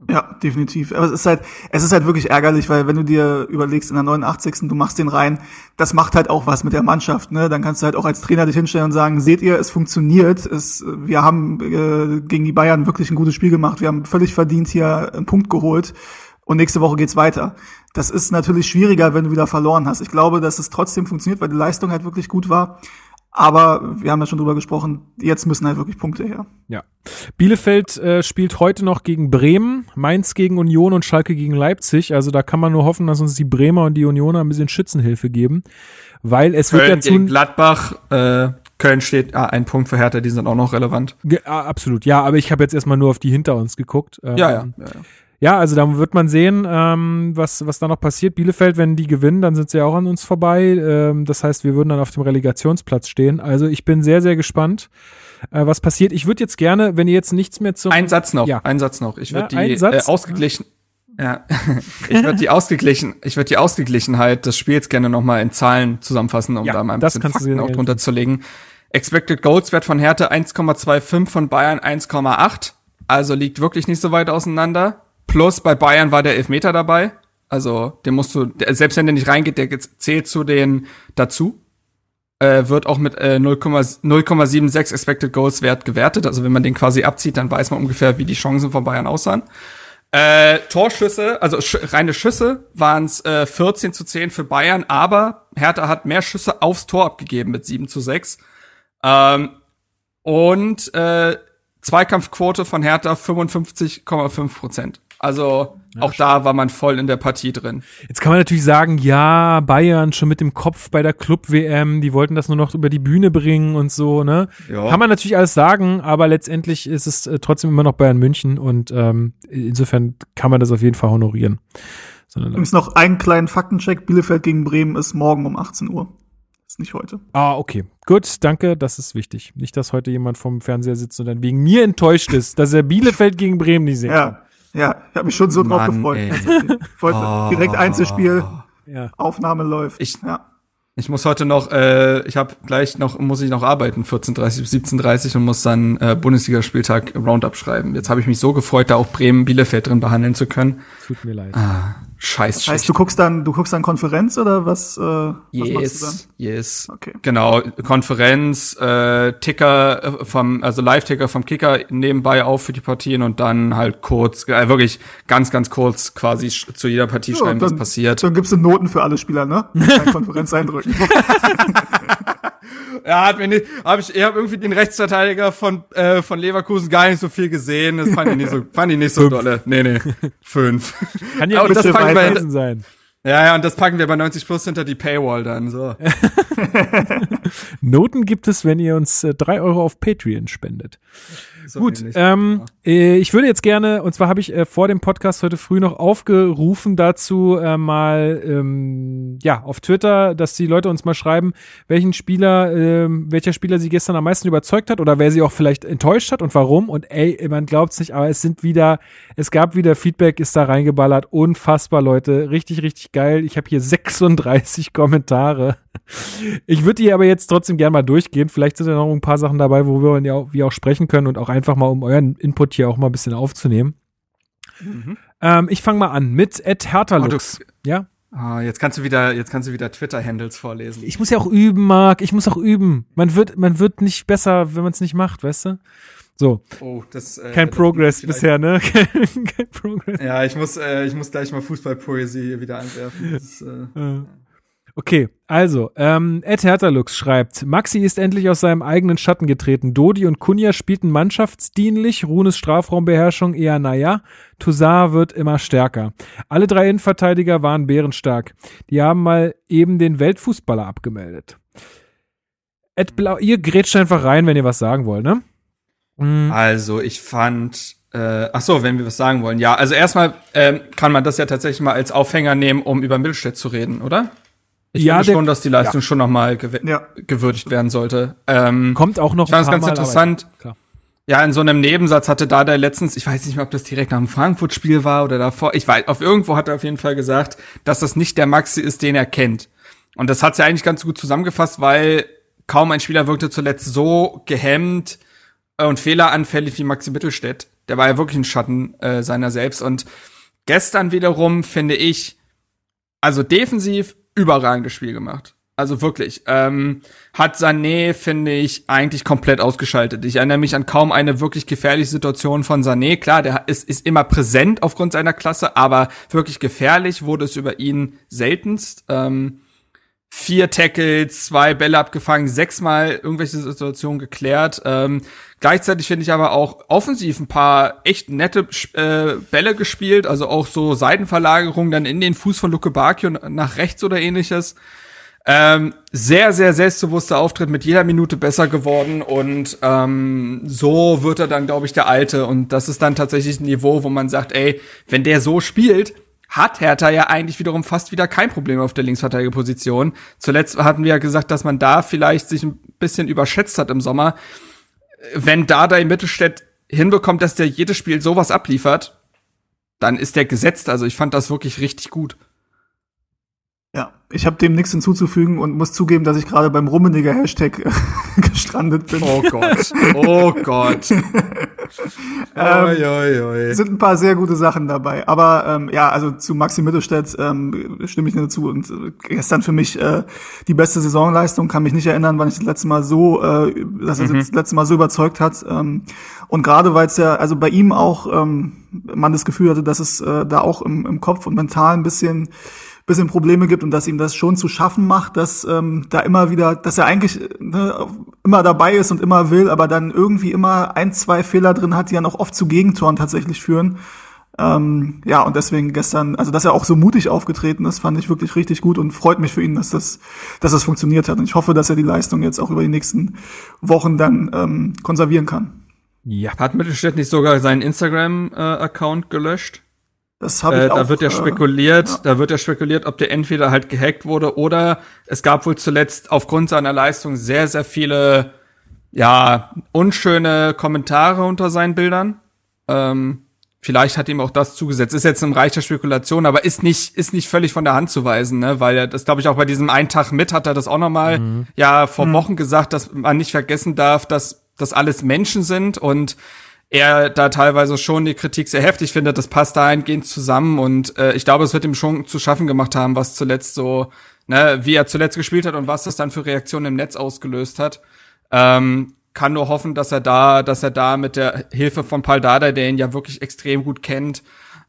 Ja, definitiv. Aber es ist halt, es ist halt wirklich ärgerlich, weil wenn du dir überlegst, in der 89. du machst den rein, das macht halt auch was mit der Mannschaft, ne? Dann kannst du halt auch als Trainer dich hinstellen und sagen, seht ihr, es funktioniert, es, wir haben äh, gegen die Bayern wirklich ein gutes Spiel gemacht, wir haben völlig verdient hier einen Punkt geholt und nächste Woche geht's weiter. Das ist natürlich schwieriger, wenn du wieder verloren hast. Ich glaube, dass es trotzdem funktioniert, weil die Leistung halt wirklich gut war. Aber wir haben ja schon drüber gesprochen, jetzt müssen halt wirklich Punkte her. Ja. Bielefeld äh, spielt heute noch gegen Bremen, Mainz gegen Union und Schalke gegen Leipzig. Also da kann man nur hoffen, dass uns die Bremer und die Unioner ein bisschen Schützenhilfe geben. Weil es wird ja Köln gegen zu. Gladbach, äh, Köln steht, ah, ein Punkt für Hertha, die sind auch noch relevant. Ge- ah, absolut, ja, aber ich habe jetzt erstmal nur auf die hinter uns geguckt. Ähm, Ja, ja. ja, ja. Ja, also da wird man sehen, ähm, was, was da noch passiert. Bielefeld, wenn die gewinnen, dann sind sie auch an uns vorbei. Ähm, das heißt, wir würden dann auf dem Relegationsplatz stehen. Also ich bin sehr, sehr gespannt, äh, was passiert. Ich würde jetzt gerne, wenn ihr jetzt nichts mehr zum... Ein Satz noch, Ja. ein Satz noch. Ich würde die äh, ausgeglichen, ja, ich würde die ausgeglichen, ich würde die Ausgeglichenheit des Spiels gerne noch mal in Zahlen zusammenfassen, um Ja, da mal ein das bisschen Fakten auch drunter zu legen. Expected Goals Wert von Hertha 1,25 von Bayern 1,8, also liegt wirklich nicht so weit auseinander. Plus bei Bayern war der Elfmeter dabei, also den musst du, selbst wenn der nicht reingeht, der zählt zu den dazu. Äh, wird auch mit äh, 0,0 0,76 Expected Goals Wert gewertet. Also wenn man den quasi abzieht, dann weiß man ungefähr, wie die Chancen von Bayern aussahen. Äh, Torschüsse, also sch reine Schüsse waren es äh, 14 zu 10 für Bayern, aber Hertha hat mehr Schüsse aufs Tor abgegeben mit 7 zu 6. Ähm, und äh, Zweikampfquote von Hertha 55,5 Prozent. Also ja, auch da war man voll in der Partie drin. Jetzt kann man natürlich sagen, ja, Bayern schon mit dem Kopf bei der Club-WM, die wollten das nur noch über die Bühne bringen und so, ne? Ja. Kann man natürlich alles sagen, aber letztendlich ist es äh, trotzdem immer noch Bayern München und ähm, insofern kann man das auf jeden Fall honorieren. Übrigens noch einen kleinen Faktencheck. Bielefeld gegen Bremen ist morgen um 18 Uhr. Ist nicht heute. Ah, okay. Gut, danke, das ist wichtig. Nicht, dass heute jemand vom Fernseher sitzt und dann wegen mir enttäuscht ist, dass er Bielefeld gegen Bremen nicht sehen ja. kann. Ja, ich habe mich schon so Mann, drauf gefreut. Also, oh. Direkt Einzelspiel, ja. Aufnahme läuft. Ich, ja. Ich muss heute noch, äh, ich habe gleich noch, muss ich noch arbeiten, 14.30 bis 17.30 und muss dann äh, Bundesligaspieltag Roundup schreiben. Jetzt habe ich mich so gefreut, da auch Bremen Bielefeld drin behandeln zu können. Tut mir leid. Ah, Scheiß. Das heißt, du guckst dann, du guckst dann Konferenz oder was? Äh, was yes, yes. Okay. Genau, Konferenz, äh, Ticker äh, vom, also Live-Ticker vom Kicker nebenbei auf für die Partien und dann halt kurz, äh, wirklich ganz, ganz kurz quasi zu jeder Partie ja, schreiben, dann, was passiert. Dann gibst du Noten für alle Spieler, ne? Konferenz eindrücken. Ja, hat mir nicht, hab ich, ich habe irgendwie den Rechtsverteidiger von äh, von Leverkusen gar nicht so viel gesehen. Das fand ich nicht so, fand ich nicht so dolle. Nee, nee, fünf. Kann ja das packen wir, sein. Ja, ja, und das packen wir bei 90 Plus hinter die Paywall dann, so. Noten gibt es, wenn ihr uns äh, drei Euro auf Patreon spendet. Gut, ähm, äh, ich würde jetzt gerne, und zwar habe ich äh, vor dem Podcast heute früh noch aufgerufen dazu, äh, mal ähm, ja auf Twitter, dass die Leute uns mal schreiben, welchen Spieler, äh, welcher Spieler sie gestern am meisten überzeugt hat oder wer sie auch vielleicht enttäuscht hat und warum. Und ey, man glaubt's nicht, aber es sind wieder, es gab wieder Feedback, ist da reingeballert, unfassbar, Leute, richtig, richtig geil. Ich habe hier 36 Kommentare. Ich würde die aber jetzt trotzdem gerne mal durchgehen. Vielleicht sind da noch ein paar Sachen dabei, wo wir ja auch, wir auch sprechen können und auch einfach mal, um euren Input hier auch mal ein bisschen aufzunehmen. Mhm. Ähm, ich fange mal an mit Ed Herterlux. Oh, ja? Ah, jetzt kannst du wieder, jetzt kannst du wieder Twitter-Handles vorlesen. Ich muss ja auch üben, Marc. Ich muss auch üben. Man wird, man wird nicht besser, wenn man es nicht macht, weißt du? So. Oh, das, äh, Kein Progress bisher, ne? Kein, Progress. Ja, ich muss, äh, ich muss gleich mal Fußballpoesie wieder einwerfen. Das, äh, ja. Okay, also, ähm, Ed Herterlux schreibt, Maxi ist endlich aus seinem eigenen Schatten getreten. Dodi und Kunja spielten mannschaftsdienlich, Runes Strafraumbeherrschung eher naja, Toussaint wird immer stärker. Alle drei Innenverteidiger waren bärenstark. Die haben mal eben den Weltfußballer abgemeldet. Ed Blau, ihr grätscht einfach rein, wenn ihr was sagen wollt, ne? Mhm. Also, ich fand, äh, ach so, wenn wir was sagen wollen. Ja, also erstmal ähm, kann man das ja tatsächlich mal als Aufhänger nehmen, um über Mittelstädt zu reden, oder? Ich ja, finde schon, dass die Leistung ja. schon nochmal gew ja. gewürdigt werden sollte. Ähm, Kommt auch noch. Ich fand es ganz interessant. Ja, in so einem Nebensatz hatte da der letztens, ich weiß nicht mehr, ob das direkt nach dem Frankfurt-Spiel war oder davor, ich weiß, auf irgendwo hat er auf jeden Fall gesagt, dass das nicht der Maxi ist, den er kennt. Und das hat sie eigentlich ganz gut zusammengefasst, weil kaum ein Spieler wirkte zuletzt so gehemmt und fehleranfällig wie Maxi Mittelstädt. Der war ja wirklich ein Schatten äh, seiner selbst. Und gestern wiederum finde ich, also defensiv überragendes Spiel gemacht. Also wirklich. Ähm, hat Sané, finde ich, eigentlich komplett ausgeschaltet. Ich erinnere mich an kaum eine wirklich gefährliche Situation von Sané. Klar, der ist, ist immer präsent aufgrund seiner Klasse, aber wirklich gefährlich wurde es über ihn seltenst. Ähm, vier Tackles, zwei Bälle abgefangen, sechsmal irgendwelche Situationen geklärt. Ähm, gleichzeitig finde ich aber auch offensiv ein paar echt nette äh, Bälle gespielt, also auch so Seitenverlagerungen dann in den Fuß von Luke Bakio nach rechts oder ähnliches. Ähm, sehr, sehr selbstbewusster Auftritt, mit jeder Minute besser geworden und ähm, so wird er dann, glaube ich, der Alte. Und das ist dann tatsächlich ein Niveau, wo man sagt, ey, wenn der so spielt, hat Hertha ja eigentlich wiederum fast wieder kein Problem auf der Linksverteidigerposition. Zuletzt hatten wir ja gesagt, dass man da vielleicht sich ein bisschen überschätzt hat im Sommer. Wenn da in Mittelstädt hinbekommt, dass der jedes Spiel sowas abliefert, dann ist der gesetzt. Also ich fand das wirklich richtig gut. Ja, ich habe dem nichts hinzuzufügen und muss zugeben, dass ich gerade beim Rummeniger Hashtag gestrandet bin. Oh Gott, oh Gott. ähm, oi, oi, oi. Sind ein paar sehr gute Sachen dabei. Aber ähm, ja, also zu Maxi Mittelstädt ähm, stimme ich dir dazu. Und äh, gestern für mich äh, die beste Saisonleistung, kann mich nicht erinnern, wann ich das letzte Mal so, äh, dass er mhm. das letzte Mal so überzeugt hat. Ähm, und gerade weil es ja, also bei ihm auch ähm, man das Gefühl hatte, dass es äh, da auch im, im Kopf und mental ein bisschen bisschen Probleme gibt und dass ihm das schon zu schaffen macht, dass ähm, da immer wieder, dass er eigentlich ne, immer dabei ist und immer will, aber dann irgendwie immer ein, zwei Fehler drin hat, die dann auch oft zu Gegentoren tatsächlich führen. Ähm, ja, und deswegen gestern, also dass er auch so mutig aufgetreten ist, fand ich wirklich richtig gut und freut mich für ihn, dass das, dass das funktioniert hat. Und ich hoffe, dass er die Leistung jetzt auch über die nächsten Wochen dann ähm, konservieren kann. Ja. Hat Mittelstädt nicht sogar seinen Instagram-Account äh, gelöscht? Das habe ich äh, auch, Da wird ja äh, spekuliert, ja. da wird ja spekuliert, ob der entweder halt gehackt wurde oder es gab wohl zuletzt aufgrund seiner Leistung sehr, sehr viele, ja, unschöne Kommentare unter seinen Bildern. Ähm, vielleicht hat ihm auch das zugesetzt. Ist jetzt im Reich der Spekulation, aber ist nicht, ist nicht völlig von der Hand zu weisen, ne? Weil er das, glaube ich, auch bei diesem einen Tag mit hat er das auch nochmal, mhm. ja, vor mhm. Wochen gesagt, dass man nicht vergessen darf, dass das alles Menschen sind und er da teilweise schon die Kritik sehr heftig findet. Das passt dahingehend zusammen und äh, ich glaube, es wird ihm schon zu schaffen gemacht haben, was zuletzt so, ne, wie er zuletzt gespielt hat und was das dann für Reaktionen im Netz ausgelöst hat. Ähm, kann nur hoffen, dass er da, dass er da mit der Hilfe von Paul Dada, der ihn ja wirklich extrem gut kennt,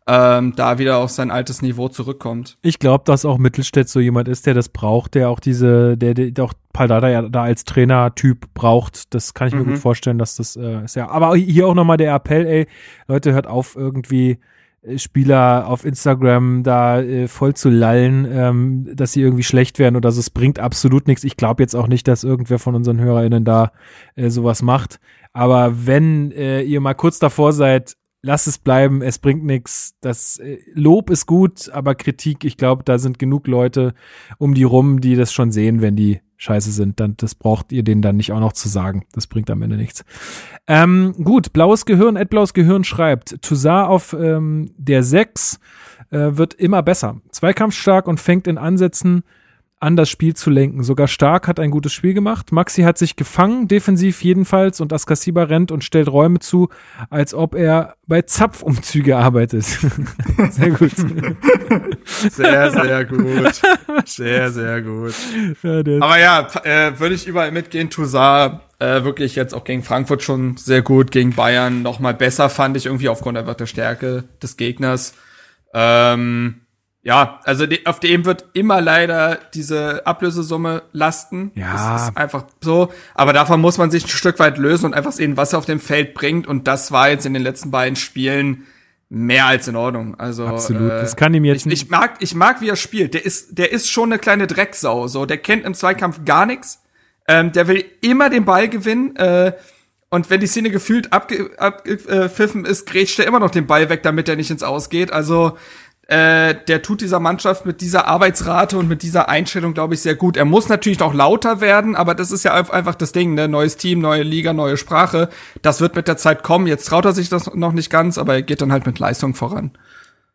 ähm, da wieder auf sein altes Niveau zurückkommt. Ich glaube, dass auch Mittelstädt so jemand ist, der das braucht, der auch diese, der, der auch Paldada ja da als Trainertyp braucht. Das kann ich mir mhm. gut vorstellen, dass das äh, ist ja. Aber hier auch nochmal der Appell, ey, Leute, hört auf irgendwie äh, Spieler auf Instagram da äh, voll zu lallen, ähm, dass sie irgendwie schlecht werden oder so. Es bringt absolut nichts. Ich glaube jetzt auch nicht, dass irgendwer von unseren HörerInnen da äh, sowas macht. Aber wenn äh, ihr mal kurz davor seid, lass es bleiben, es bringt nichts. Das äh, Lob ist gut, aber Kritik, ich glaube, da sind genug Leute um die rum, die das schon sehen, wenn die scheiße sind. Dann das braucht ihr denen dann nicht auch noch zu sagen. Das bringt am Ende nichts. Ähm, gut, blaues Gehirn, Ed Blaues Gehirn schreibt, Toussaint auf ähm, der 6 äh, wird immer besser. Zweikampfstark und fängt in Ansätzen an das Spiel zu lenken. Sogar Stark hat ein gutes Spiel gemacht. Maxi hat sich gefangen, defensiv jedenfalls, und Askasiba rennt und stellt Räume zu, als ob er bei Zapfumzüge arbeitet. sehr gut. Sehr, sehr gut. Sehr, sehr gut. Ja, Aber ja, äh, würde ich überall mitgehen. Toussaint äh, wirklich jetzt auch gegen Frankfurt schon sehr gut, gegen Bayern noch mal besser, fand ich irgendwie aufgrund einfach der Stärke des Gegners. Ähm, ja, also die, auf dem wird immer leider diese Ablösesumme lasten. Ja. Das ist einfach so. Aber davon muss man sich ein Stück weit lösen und einfach sehen, was er auf dem Feld bringt. Und das war jetzt in den letzten beiden Spielen mehr als in Ordnung. Also absolut. Äh, das kann ihm jetzt. Ich, ich mag, ich mag, wie er spielt. Der ist, der ist schon eine kleine Drecksau. So, der kennt im Zweikampf gar nichts. Ähm, der will immer den Ball gewinnen. Äh, und wenn die Szene gefühlt abgepfiffen ist, grätscht er immer noch den Ball weg, damit er nicht ins Ausgeht. Also äh, der tut dieser Mannschaft mit dieser Arbeitsrate und mit dieser Einstellung, glaube ich, sehr gut. Er muss natürlich noch lauter werden, aber das ist ja einfach das Ding, ne? Neues Team, neue Liga, neue Sprache. Das wird mit der Zeit kommen. Jetzt traut er sich das noch nicht ganz, aber er geht dann halt mit Leistung voran.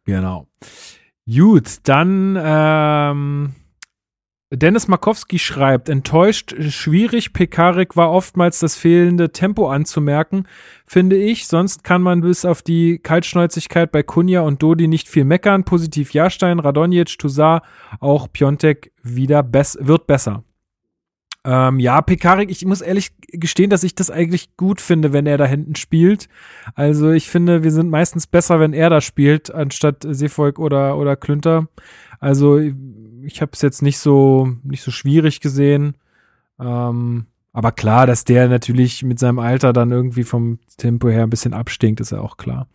Genau. Gut, dann ähm, Dennis Markowski schreibt, enttäuscht, schwierig, Pekarik war oftmals das fehlende Tempo anzumerken, finde ich. Sonst kann man bis auf die Kaltschnäuzigkeit bei Kunja und Dodi nicht viel meckern. Positiv Jahrstein, Radonjic, Tuzar, auch Piontek wieder bess wird besser. Ähm, ja, Pekarik, ich muss ehrlich gestehen, dass ich das eigentlich gut finde, wenn er da hinten spielt. Also ich finde, wir sind meistens besser, wenn er da spielt, anstatt Seevolk oder, oder Klünter. Also ich habe es jetzt nicht so nicht so schwierig gesehen. Ähm, aber klar, dass der natürlich mit seinem Alter dann irgendwie vom Tempo her ein bisschen abstinkt, ist ja auch klar.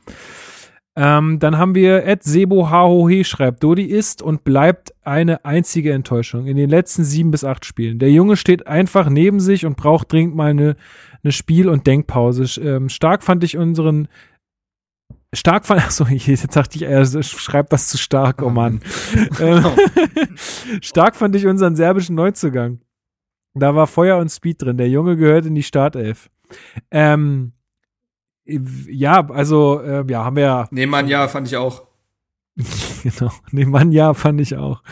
Ähm, dann haben wir Ed Sebo Hahohe schreibt, Dodi ist und bleibt eine einzige Enttäuschung in den letzten sieben bis acht Spielen. Der Junge steht einfach neben sich und braucht dringend mal eine, eine Spiel- und Denkpause. Ähm, stark fand ich unseren Stark fand, achso, jetzt dachte ich, er schreibt was zu stark, oh Mann. Ähm, stark fand ich unseren serbischen Neuzugang. Da war Feuer und Speed drin. Der Junge gehört in die Startelf. Ähm, ja, also, äh, ja, haben wir ja. Nee, Mann, ja, fand ich auch. genau. Nee, Mann, ja, fand ich auch.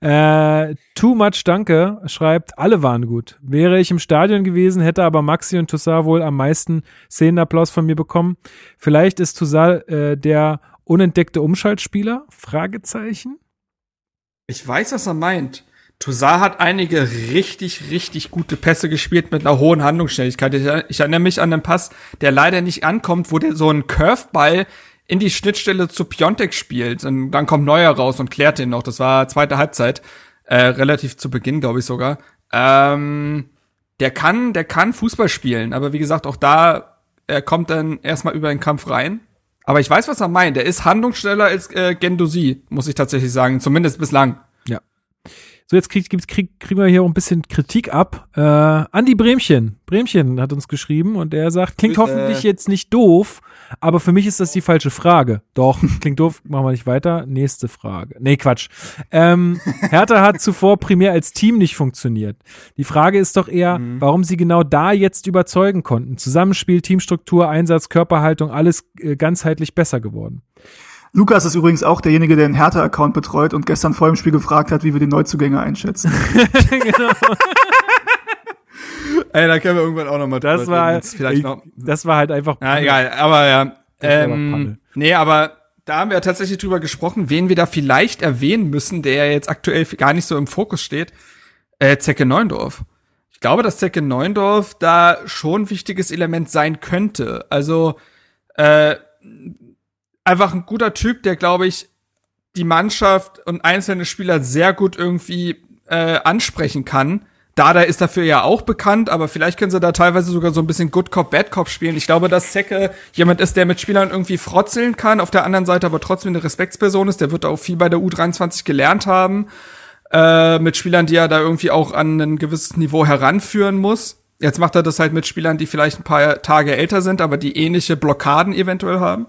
Äh, Too Much Danke schreibt, alle waren gut. Wäre ich im Stadion gewesen, hätte aber Maxi und Toussaint wohl am meisten Szenenapplaus von mir bekommen. Vielleicht ist Toussaint äh, der unentdeckte Umschaltspieler? Fragezeichen. Ich weiß, was er meint. Toussaint hat einige richtig, richtig gute Pässe gespielt mit einer hohen Handlungsschnelligkeit. Ich, ich erinnere mich an den Pass, der leider nicht ankommt, wo der so einen Curveball in die Schnittstelle zu Piontek spielt. Und dann kommt Neuer raus und klärt den noch. Das war zweite Halbzeit. Äh, relativ zu Beginn, glaube ich sogar. Ähm, der kann, der kann Fußball spielen, aber wie gesagt, auch da, er kommt dann erstmal über den Kampf rein. Aber ich weiß, was er meint. Der ist handlungsschneller als äh, Gendosi, muss ich tatsächlich sagen. Zumindest bislang. Ja. So, jetzt krieg, krieg, krieg, kriegen wir hier auch ein bisschen Kritik ab. Äh, Andi Bremchen. Bremchen hat uns geschrieben und er sagt, klingt Grüße. hoffentlich jetzt nicht doof, aber für mich ist das die falsche Frage. Doch, klingt doof, machen wir nicht weiter. Nächste Frage. Nee, Quatsch. Ähm, Hertha hat zuvor primär als Team nicht funktioniert. Die Frage ist doch eher, warum sie genau da jetzt überzeugen konnten. Zusammenspiel, Teamstruktur, Einsatz, Körperhaltung, alles äh, ganzheitlich besser geworden. Lukas ist übrigens auch derjenige, der den Hertha-Account betreut und gestern vor dem Spiel gefragt hat, wie wir die Neuzugänge einschätzen. Ey, da können wir irgendwann auch noch mal Das drüber war, reden. Vielleicht ich, noch. das war halt einfach. Ja, egal, aber ja. Ähm, nee, aber da haben wir tatsächlich drüber gesprochen, wen wir da vielleicht erwähnen müssen, der jetzt aktuell gar nicht so im Fokus steht. Äh, Zecke Neundorf. Ich glaube, dass Zecke Neundorf da schon ein wichtiges Element sein könnte. Also äh, einfach ein guter Typ, der, glaube ich, die Mannschaft und einzelne Spieler sehr gut irgendwie äh, ansprechen kann. Dada ist dafür ja auch bekannt, aber vielleicht können sie da teilweise sogar so ein bisschen Good Cop, Bad Cop spielen. Ich glaube, dass Zecke jemand ist, der mit Spielern irgendwie frotzeln kann, auf der anderen Seite aber trotzdem eine Respektsperson ist. Der wird auch viel bei der U23 gelernt haben, äh, mit Spielern, die er da irgendwie auch an ein gewisses Niveau heranführen muss. Jetzt macht er das halt mit Spielern, die vielleicht ein paar Tage älter sind, aber die ähnliche Blockaden eventuell haben.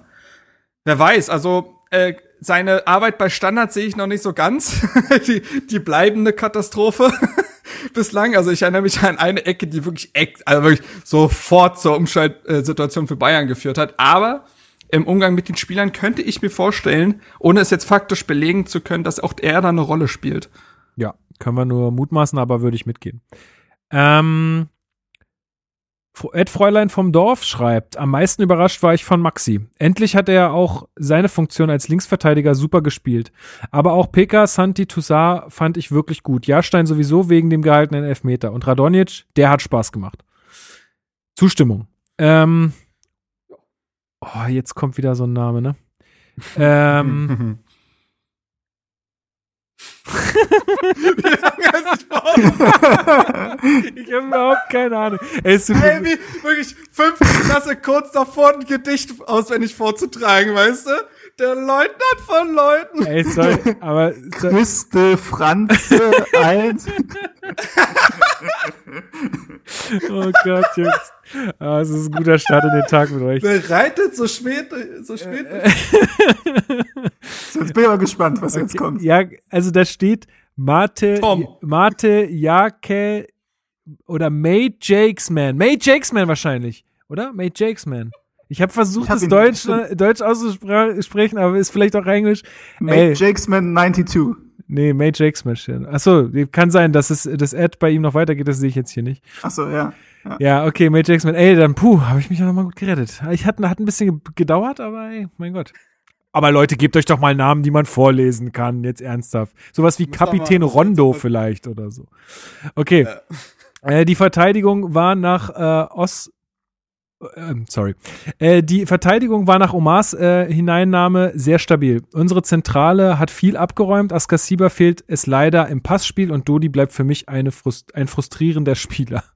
Wer weiß, also äh, seine Arbeit bei Standard sehe ich noch nicht so ganz. die, die bleibende Katastrophe bislang. Also ich erinnere mich an eine Ecke, die wirklich, also wirklich sofort zur Umschaltsituation für Bayern geführt hat. Aber im Umgang mit den Spielern könnte ich mir vorstellen, ohne es jetzt faktisch belegen zu können, dass auch er da eine Rolle spielt. Ja, können wir nur mutmaßen, aber würde ich mitgehen. Ähm, Ed Fräulein vom Dorf schreibt, am meisten überrascht war ich von Maxi. Endlich hat er auch seine Funktion als Linksverteidiger super gespielt. Aber auch Pekka, Santi, Toussaint fand ich wirklich gut. Jahrstein sowieso wegen dem gehaltenen Elfmeter. Und Radonjic, der hat Spaß gemacht. Lange. Ähm, oh, jetzt kommt wieder so ein Name, ne? Ähm, ich habe überhaupt keine Ahnung. Ey, es tut mir- Ey, wie, wirklich fünfte Klasse kurz davor ein Gedicht auswendig vorzutragen, weißt du? Der Leutnant von Leuten. Ey, sorry, aber so, Christe Franze 1. oh Gott, Jungs. Ah, es ist ein guter Start in den Tag mit euch. Wer reitet so spät, so spät? So, Jetzt bin ich mal gespannt, was jetzt kommt. Ja, also da steht Mate, Tom. Mate Jake oder May Jakesman. May Jakesman wahrscheinlich, oder? May Jakesman. Ich habe versucht, hab es ihn- Deutsch. Deutsch auszusprechen, aber ist vielleicht auch Englisch. Mate Ey, Jakesman 92. nee, May Jakesman steht. Achso, kann sein, dass es das Ad bei ihm noch weitergeht, das sehe ich jetzt hier nicht. Achso, ja. ja. Ja, okay, May Jackson. Ey, dann puh, habe ich mich ja nochmal gut gerettet. Ich hatte, hat ein bisschen ge- gedauert, aber ey, mein Gott. Aber Leute, gebt euch doch mal Namen, die man vorlesen kann, jetzt ernsthaft. Sowas wie Kapitän Rondo vielleicht oder so. Okay. Äh, die Verteidigung war nach äh, Os ähm, sorry. Äh, die Verteidigung war nach Omars äh, Hineinnahme sehr stabil. Unsere Zentrale hat viel abgeräumt. Askasiba fehlt es leider im Passspiel und Dodi bleibt für mich eine Frust ein frustrierender Spieler.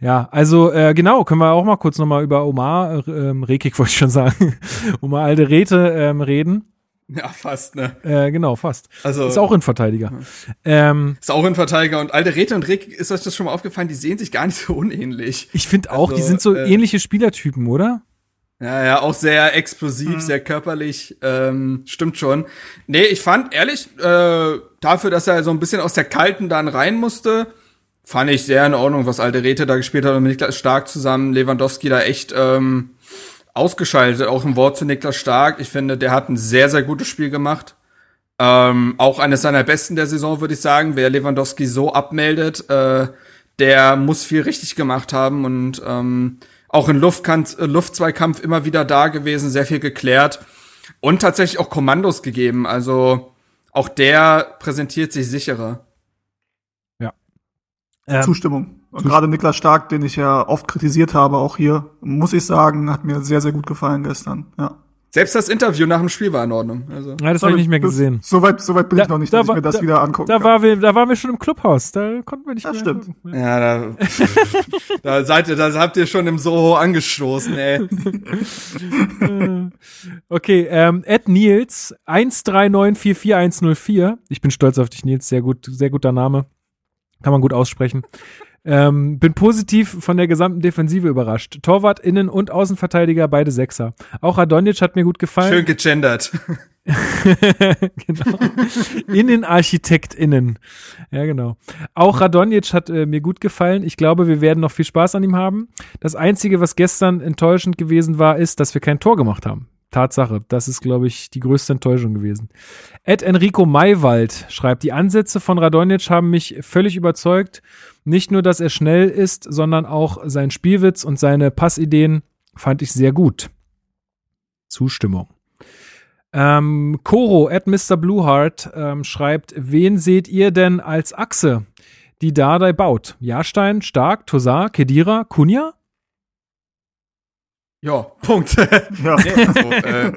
Ja, also äh, genau, können wir auch mal kurz nochmal über Omar, äh, ähm, Rekik wollte ich schon sagen, Omar Alderete ähm, reden. Ja, fast, ne? Äh, genau, fast. Also Ist auch ein Verteidiger. Ähm, ist auch ein Verteidiger und alte Rete und Rick, ist euch das schon mal aufgefallen? Die sehen sich gar nicht so unähnlich. ich finde auch, die Also, sind so äh, ähnliche Spielertypen, oder? Ja, ja, auch sehr explosiv, Mhm. sehr körperlich, ähm, stimmt schon. Nee, ich fand ehrlich, äh, dafür, dass er so ein bisschen aus der Kalten dann rein musste, fand ich sehr in Ordnung, was alte Rete da gespielt hat und mit Niklas Stark zusammen, Lewandowski da echt ähm, ausgeschaltet. Auch ein Wort zu Niklas Stark. Ich finde, der hat ein sehr, sehr gutes Spiel gemacht. Ähm, auch eines seiner besten der Saison, würde ich sagen. Wer Lewandowski so abmeldet, äh, der muss viel richtig gemacht haben und ähm, auch in Luftkampf, Luftzweikampf immer wieder da gewesen, sehr viel geklärt und tatsächlich auch Kommandos gegeben. Also auch der präsentiert sich sicherer. Ja. Ähm, Zustimmung. Und gerade Niklas Stark, den ich ja oft kritisiert habe, auch hier, muss ich sagen, hat mir sehr, sehr gut gefallen gestern. Ja. Selbst das Interview nach dem Spiel war in Ordnung. Also. Ja, das habe ich nicht mehr gesehen. Soweit so weit bin da, ich noch nicht, dass war, ich mir das da, wieder angucken da War wir, da waren wir schon im Clubhaus. Da konnten wir nicht das mehr stimmt. Gucken. Ja, da, da seid ihr, da habt ihr schon im Soho angestoßen, ey. okay, ähm, Ed Nils 13944104. Ich bin stolz auf dich, Nils. Sehr gut, sehr guter Name. Kann man gut aussprechen. Ähm, bin positiv von der gesamten Defensive überrascht. Torwart, Innen- und Außenverteidiger, beide Sechser. Auch Radonjic hat mir gut gefallen. Schön gegendert. genau. InnenarchitektInnen. Ja, genau. Auch Radonjic hat äh, mir gut gefallen. Ich glaube, wir werden noch viel Spaß an ihm haben. Das Einzige, was gestern enttäuschend gewesen war, ist, dass wir kein Tor gemacht haben. Tatsache. Das ist, glaube ich, die größte Enttäuschung gewesen. Ed Enrico Maywald schreibt, die Ansätze von Radonjic haben mich völlig überzeugt. Nicht nur, dass er schnell ist, sondern auch sein Spielwitz und seine Passideen fand ich sehr gut. Zustimmung. Ähm, Koro at Mr. Blueheart ähm, schreibt, wen seht ihr denn als Achse, die Dardai baut? Jahrstein, Stark, Tosar, Kedira, Kunja? Ja, Punkt. Ja. nee, also, äh,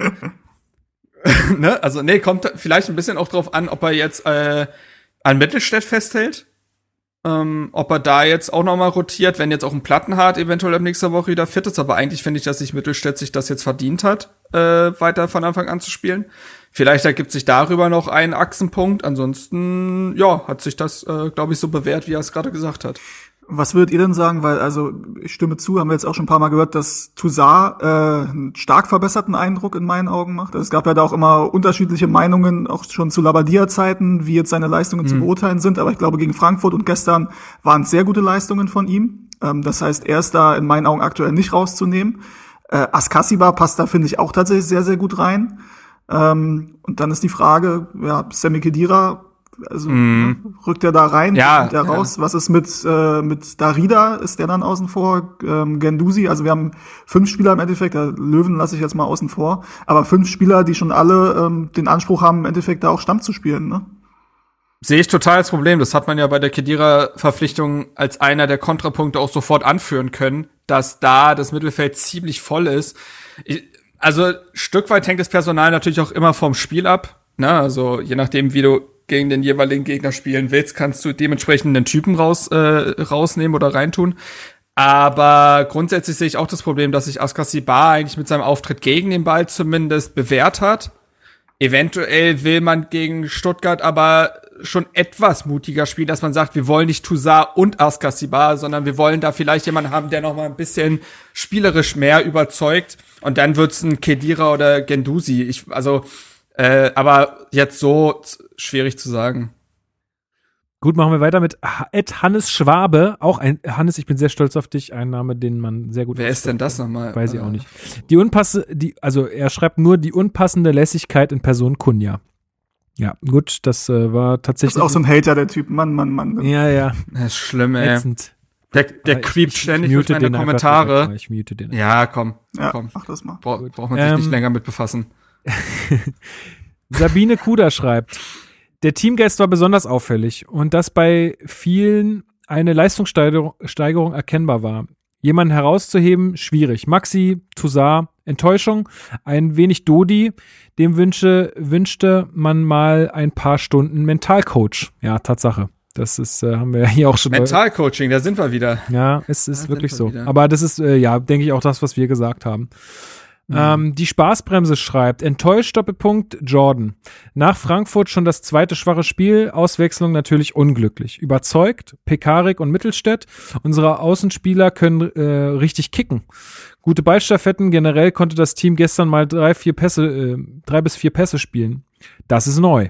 ne? also, nee, kommt vielleicht ein bisschen auch drauf an, ob er jetzt äh, an Mittelstädt festhält. Ähm, ob er da jetzt auch noch mal rotiert, wenn jetzt auch ein Plattenhart eventuell ab nächster Woche wieder fit ist. Aber eigentlich finde ich, dass sich Mittelstädt sich das jetzt verdient hat, äh, weiter von Anfang an zu spielen. Vielleicht ergibt sich darüber noch ein Achsenpunkt. Ansonsten, ja, hat sich das, äh, glaube ich, so bewährt, wie er es gerade gesagt hat. Was würdet ihr denn sagen? Weil, also, ich stimme zu, haben wir jetzt auch schon ein paar Mal gehört, dass Toussaint äh, einen stark verbesserten Eindruck in meinen Augen macht. Es gab ja da auch immer unterschiedliche Meinungen, auch schon zu Labadia-Zeiten, wie jetzt seine Leistungen mhm. zu beurteilen sind. Aber ich glaube, gegen Frankfurt und gestern waren es sehr gute Leistungen von ihm. Ähm, das heißt, er ist da in meinen Augen aktuell nicht rauszunehmen. Äh, Askasiba passt da, finde ich, auch tatsächlich sehr, sehr gut rein. Ähm, und dann ist die Frage, ja, Sammy Kedira also mm. rückt er da rein, ja, kommt er raus. Ja. Was ist mit äh, mit Darida? Ist der dann außen vor? Ähm, Gendusi? Also wir haben fünf Spieler im Endeffekt. Der Löwen lasse ich jetzt mal außen vor. Aber fünf Spieler, die schon alle ähm, den Anspruch haben, im Endeffekt da auch Stamm zu spielen. Ne? Sehe ich total das Problem. Das hat man ja bei der Kedira-Verpflichtung als einer der Kontrapunkte auch sofort anführen können, dass da das Mittelfeld ziemlich voll ist. Ich, also Stück weit hängt das Personal natürlich auch immer vom Spiel ab. Ne? Also je nachdem, wie du gegen den jeweiligen Gegner spielen willst, kannst du dementsprechend einen Typen raus, äh, rausnehmen oder reintun. Aber grundsätzlich sehe ich auch das Problem, dass sich Askasibar eigentlich mit seinem Auftritt gegen den Ball zumindest bewährt hat. Eventuell will man gegen Stuttgart aber schon etwas mutiger spielen, dass man sagt, wir wollen nicht Toussaint und Askasibar, sondern wir wollen da vielleicht jemanden haben, der noch mal ein bisschen spielerisch mehr überzeugt. Und dann wird's ein Kedira oder Gendusi. Ich, also äh, aber jetzt so schwierig zu sagen. Gut, machen wir weiter mit Ed Hannes Schwabe. Auch ein Hannes, ich bin sehr stolz auf dich. Ein Name, den man sehr gut. Wer ist denn das nochmal? Weiß ich auch nicht. Die unpasse, die, also er schreibt nur die unpassende Lässigkeit in Person Kunja. Ja, gut, das äh, war tatsächlich. Das ist auch so ein Hater, der Typ. Mann, Mann, Mann. Ja, ja. Das ist schlimm, ey. Ätzend. Der, der creept ständig durch meine Kommentare. Einfach, ich mute den. Ja, komm. Ja, komm. mach das mal. Bra braucht man sich ähm, nicht länger mit befassen. Sabine Kuder schreibt, der Teamgeist war besonders auffällig und dass bei vielen eine Leistungssteigerung erkennbar war. Jemanden herauszuheben, schwierig. Maxi, Toussaint, Enttäuschung, ein wenig Dodi, dem wünsche, wünschte man mal ein paar Stunden Mentalcoach. Ja, Tatsache. Das ist, äh, haben wir ja hier auch schon. Mentalcoaching, da sind wir wieder. Ja, es ist da wirklich so. Wieder. Aber das ist, äh, ja, denke ich auch das, was wir gesagt haben. Mhm. Ähm, die Spaßbremse schreibt, enttäuscht Doppelpunkt Jordan. Nach Frankfurt schon das zweite schwache Spiel, Auswechslung natürlich unglücklich. Überzeugt, Pekarik und Mittelstädt, unsere Außenspieler können äh, richtig kicken. Gute Ballstaffetten, generell konnte das Team gestern mal drei, vier Pässe, äh, drei bis vier Pässe spielen. Das ist neu.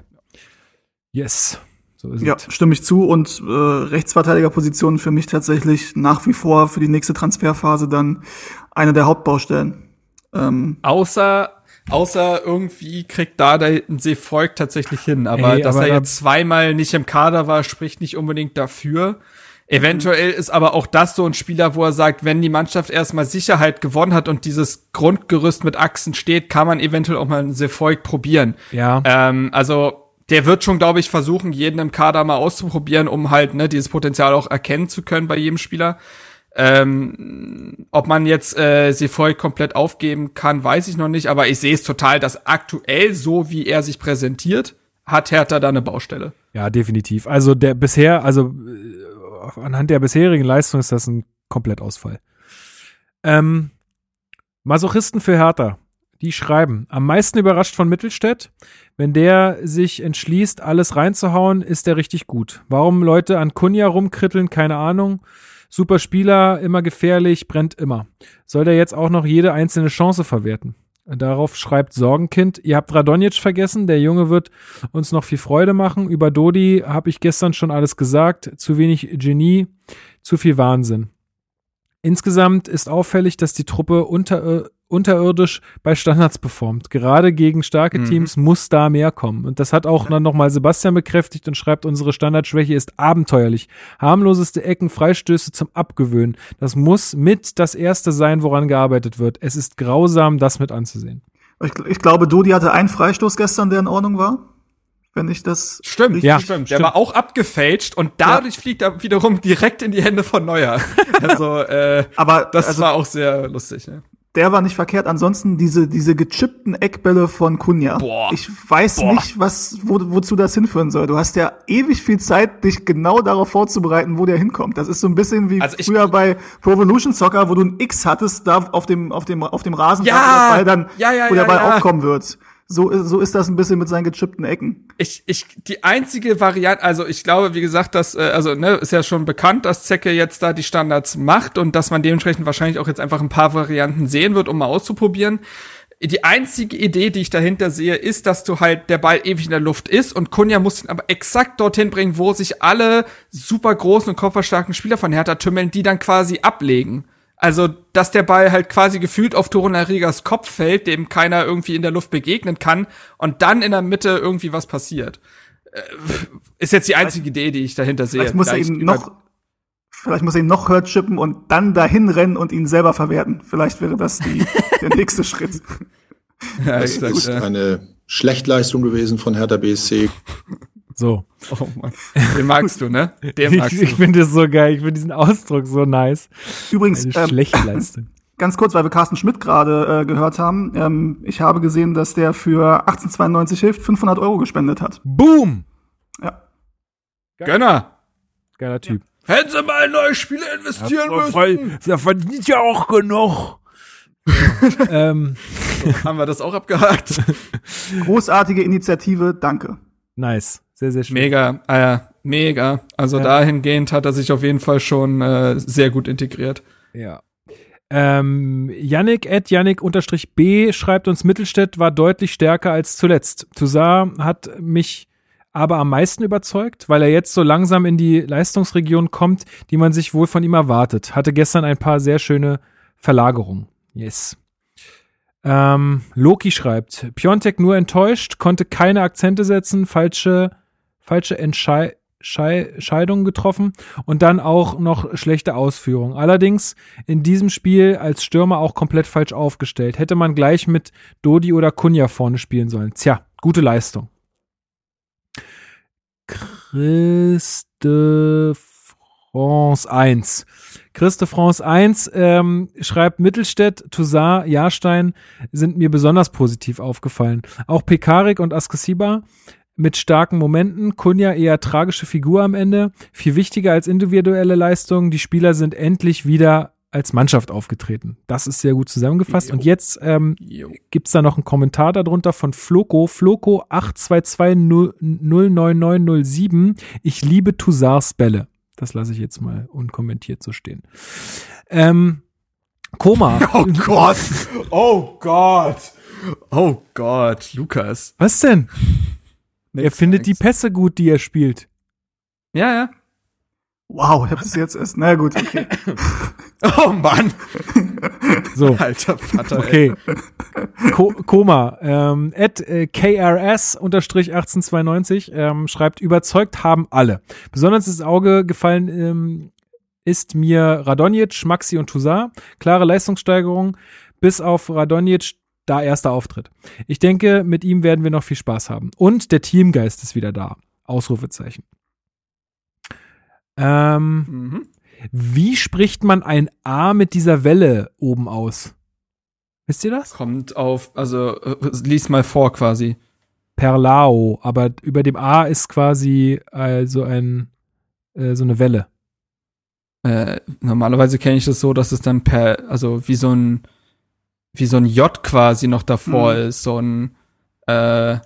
Yes. So ja, es. stimme ich zu. Und äh, Rechtsverteidigerpositionen für mich tatsächlich nach wie vor für die nächste Transferphase dann eine der Hauptbaustellen. Ähm, Außer, außer irgendwie kriegt da ein Seevolk tatsächlich hin. Aber Ey, dass aber er jetzt zweimal nicht im Kader war, spricht nicht unbedingt dafür. Eventuell ist aber auch das so ein Spieler, wo er sagt, wenn die Mannschaft erstmal Sicherheit gewonnen hat und dieses Grundgerüst mit Achsen steht, kann man eventuell auch mal einen Seevolk probieren. Ja. Ähm, also der wird schon, glaube ich, versuchen, jeden im Kader mal auszuprobieren, um halt ne, dieses Potenzial auch erkennen zu können bei jedem Spieler. Ähm, ob man jetzt äh, Sefoy komplett aufgeben kann, weiß ich noch nicht, aber ich sehe es total, dass aktuell, so wie er sich präsentiert, hat Hertha da eine Baustelle. Ja, definitiv. Also der bisher, also äh, anhand der bisherigen Leistung ist das ein Komplettausfall. Ähm, Masochisten für Hertha, die schreiben, am meisten überrascht von Mittelstädt. Wenn der sich entschließt, alles reinzuhauen, ist der richtig gut. Warum Leute an Kunja rumkritteln, keine Ahnung. Super Spieler, immer gefährlich, brennt immer. Soll der jetzt auch noch jede einzelne Chance verwerten? Darauf schreibt Sorgenkind, ihr habt Radonjic vergessen, der Junge wird uns noch viel Freude machen. Über Dodi habe ich gestern schon alles gesagt. Zu wenig Genie, zu viel Wahnsinn. Insgesamt ist auffällig, dass die Truppe unter, unterirdisch bei Standards performt. Gerade gegen starke Mhm. Teams muss da mehr kommen. Und das hat auch dann nochmal Sebastian bekräftigt und schreibt, unsere Standardschwäche ist abenteuerlich. Harmloseste Ecken, Freistöße zum Abgewöhnen. Das muss mit das Erste sein, woran gearbeitet wird. Es ist grausam, das mit anzusehen. ich, ich glaube, Dodi hatte einen Freistoß gestern, der in Ordnung war. Wenn ich das. Stimmt, Ja. stimmt. Der stimmt. war auch abgefälscht und dadurch fliegt er wiederum direkt in die Hände von Neuer. Also, äh, Aber das also, war auch sehr lustig. Ne? Der war nicht verkehrt. Ansonsten diese, diese gechippten Eckbälle von Kunja. Boah. Ich weiß Boah. nicht, was, wo, wozu das hinführen soll. Du hast ja ewig viel Zeit, dich genau darauf vorzubereiten, wo der hinkommt. Das ist so ein bisschen wie Also ich- früher bei Pro Evolution Soccer, wo du ein X hattest, da auf dem, auf dem, auf dem Rasen, Ja. wo der Ball dann, Ja, ja, wo der Ball aufkommen wird. So, so ist das ein bisschen mit seinen gechippten Ecken. Ich, ich, die einzige Variante, also ich glaube, wie gesagt, dass, äh, also, ne, ist ja schon bekannt, dass Zecke jetzt da die Standards macht und dass man dementsprechend wahrscheinlich auch jetzt einfach ein paar Varianten sehen wird, um mal auszuprobieren. Die einzige Idee, die ich dahinter sehe, ist, dass du halt der Ball ewig in der Luft ist und Kunja muss ihn aber exakt dorthin bringen, wo sich alle super großen und kopfballstarken Spieler von Hertha tümmeln, die dann quasi ablegen. Also, dass der Ball halt quasi gefühlt auf Torunarigas Kopf fällt, dem keiner irgendwie in der Luft begegnen kann und dann in der Mitte irgendwie was passiert. Äh, Ist jetzt die einzige Idee, die ich dahinter sehe. Vielleicht muss er Vielleicht ihn noch, vielleicht muss er ihn noch höher chippen und dann dahin rennen und ihn selber verwerten. Vielleicht wäre das die, der nächste Schritt. Ja, Das ist ja. eine Schlechtleistung gewesen von Hertha BSC. So. Oh Mann. Den magst du, ne? Den Ich, magst ich du. finde das so geil. Ich finde diesen Ausdruck so nice. Übrigens, Eine ähm, ganz kurz, weil wir Carsten Schmidt gerade äh, gehört haben. Ähm, ich habe gesehen, dass der für 1892 hilft 500 Euro gespendet hat. Boom! Ja. Gönner. Geiler Typ. Hätten sie mal in neue Spiele investieren müssen. Der verdient ja auch genug. ähm, Haben wir das auch abgehakt? Großartige Initiative, danke. nice. Sehr, sehr schön. Mega, äh, mega. Also Ja. dahingehend hat er sich auf jeden Fall schon äh, sehr gut integriert. Ja. Ähm, Yannick at Yannick unterstrich B schreibt uns, Mittelstädt war deutlich stärker als zuletzt. Toussaint hat mich aber am meisten überzeugt, weil er jetzt so langsam in die Leistungsregion kommt, die man sich wohl von ihm erwartet. Hatte gestern ein paar sehr schöne Verlagerungen. Yes. Ähm, Loki schreibt, Piontek nur enttäuscht, konnte keine Akzente setzen, falsche, falsche Entschei Schei Scheidungen getroffen und dann auch noch schlechte Ausführung. Allerdings in diesem Spiel als Stürmer auch komplett falsch aufgestellt. Hätte man gleich mit Dodi oder Kunja vorne spielen sollen. Tja, gute Leistung. Christe France 1. Christe France 1 ähm, schreibt Mittelstädt, Toussaint, Jahrstein sind mir besonders positiv aufgefallen. Auch Pekarik und Askasiba mit starken Momenten. Kunja eher tragische Figur am Ende. Viel wichtiger als individuelle Leistungen. Die Spieler sind endlich wieder als Mannschaft aufgetreten. Das ist sehr gut zusammengefasst. Und jetzt ähm, Jo. gibt's da noch einen Kommentar darunter von Floco. Floco 822099907. Ich liebe Toussaints Bälle. Das lasse ich jetzt mal unkommentiert so stehen. Ähm, Koma. Oh Gott. Oh Gott. Oh Gott, Lukas. Was denn? Er Nix, findet die. Pässe gut, die er spielt. Ja, ja. Wow, ich habe das jetzt erst. Na gut, okay. Oh Mann. So. Alter Vater. ey. Okay. Ko Koma. Ähm, at äh, KRS unterstrich 1892 ähm, schreibt, überzeugt haben alle. Besonders ins Auge gefallen ähm, ist mir Radonjic, Maxi und Toussaint. Klare Leistungssteigerung, bis auf Radonjic da erster Auftritt. Ich denke, mit ihm werden wir noch viel Spaß haben. Und der Teamgeist ist wieder da. Ausrufezeichen. Ähm, Mhm. wie spricht man ein A mit dieser Welle oben aus? Wisst ihr das? Kommt auf, also äh, lies mal vor quasi. Perlao, aber über dem A ist quasi äh, so ein äh, so eine Welle. Äh, normalerweise kenne ich das so, dass es dann per, also wie so ein, wie so ein J quasi noch davor Mhm. ist, so ein, äh,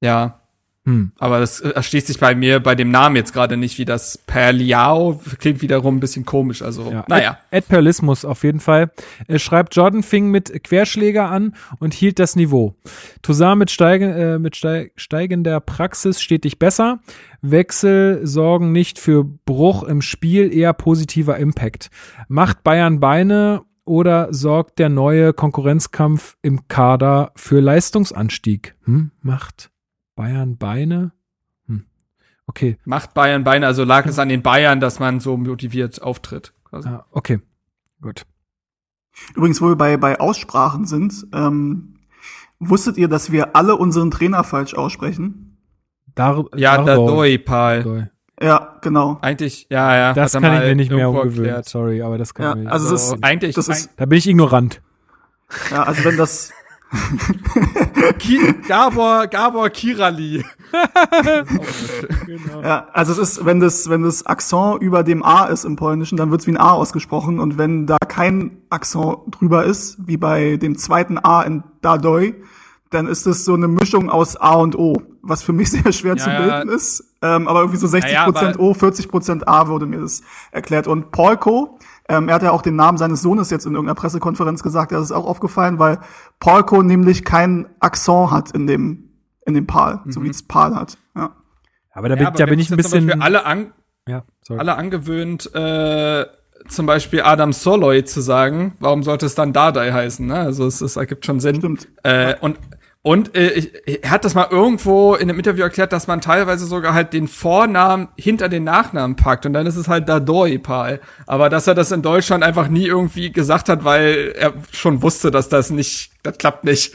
ja, Hm. aber das äh, erschließt sich bei mir bei dem Namen jetzt gerade nicht, wie das Perliao klingt wiederum ein bisschen komisch, also, Ja. naja. Ed, Ed Perlismus auf jeden Fall. Er schreibt, Jordan fing mit Querschläger an und hielt das Niveau. Toussaint mit, steige, äh, mit steig, steigender Praxis stetig besser. Wechsel sorgen nicht für Bruch im Spiel, eher positiver Impact. Macht Bayern Beine oder sorgt der neue Konkurrenzkampf im Kader für Leistungsanstieg? Hm? Macht Bayern Beine? Hm. Okay. Macht Bayern Beine, also lag es an den Bayern, dass man so motiviert auftritt. quasi. Ah, okay. Gut. Übrigens, wo wir bei, bei Aussprachen sind, ähm, wusstet ihr, dass wir alle unseren Trainer falsch aussprechen? Dar Ja, der Dardoi. Doi, Paul. Doi. Ja, genau. Eigentlich, ja, ja. Das kann ich mir nicht mehr umgewöhnen. erklärt. Sorry, aber das kann Ja, ich mir nicht. also So, das ist, eigentlich, das ist, da bin ich ignorant. ja, also wenn das, Ki Gabor, Gabor Kirali. ja, also es ist, wenn das, wenn das Akzent über dem A ist im Polnischen, dann wird's wie ein A ausgesprochen und wenn da kein Akzent drüber ist, wie bei dem zweiten A in Dadoi, dann ist es so eine Mischung aus A und O, was für mich sehr schwer zu ja. bilden ist. Ähm, aber irgendwie so 60% Ja, ja, O, 40% A wurde mir das erklärt. Und Polko, ähm, er hat ja auch den Namen seines Sohnes jetzt in irgendeiner Pressekonferenz gesagt, das ist auch aufgefallen, weil Polko nämlich keinen Akzent hat in dem, in dem Pal, so wie es Pal hat. Ja. Aber da Ja, bin, aber da bin ich ein bisschen. Beispiel alle, an, ja, sorry. alle angewöhnt, äh, zum Beispiel Adam Soloy zu sagen. Warum sollte es dann Dardai heißen? Ne? Also es, es ergibt schon Sinn. Stimmt. Äh, und und äh, ich, er hat das mal irgendwo in einem Interview erklärt, dass man teilweise sogar halt den Vornamen hinter den Nachnamen packt und dann ist es halt Dadoi Pal. Aber dass er das in Deutschland einfach nie irgendwie gesagt hat, weil er schon wusste, dass das nicht, das klappt nicht.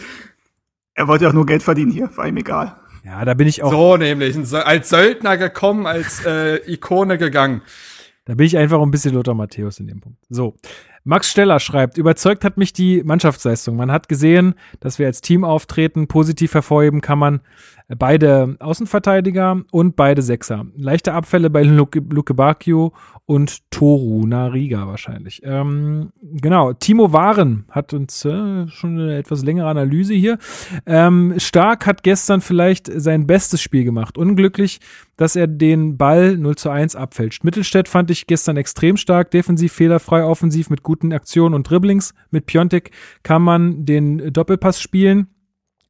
Er wollte ja auch nur Geld verdienen hier, war ihm egal. Ja, da bin ich auch. So nämlich, als Söldner gekommen, als äh, Ikone gegangen. Da bin ich einfach ein bisschen Lothar Matthäus in dem Punkt. So. Max Steller schreibt, überzeugt hat mich die Mannschaftsleistung. Man hat gesehen, dass wir als Team auftreten. Positiv hervorheben kann man beide Außenverteidiger und beide Sechser. Leichte Abfälle bei Luke, Luke Bacchio und Toru Nariga wahrscheinlich. Ähm, genau, Timo Waren hat uns äh, schon eine etwas längere Analyse hier. Ähm, Stark hat gestern vielleicht sein bestes Spiel gemacht. Unglücklich, dass er den Ball 0 zu 1 abfälscht. Mittelstädt fand ich gestern extrem stark, defensiv fehlerfrei, offensiv mit guten Aktionen und Dribblings. Mit Piontek kann man den Doppelpass spielen.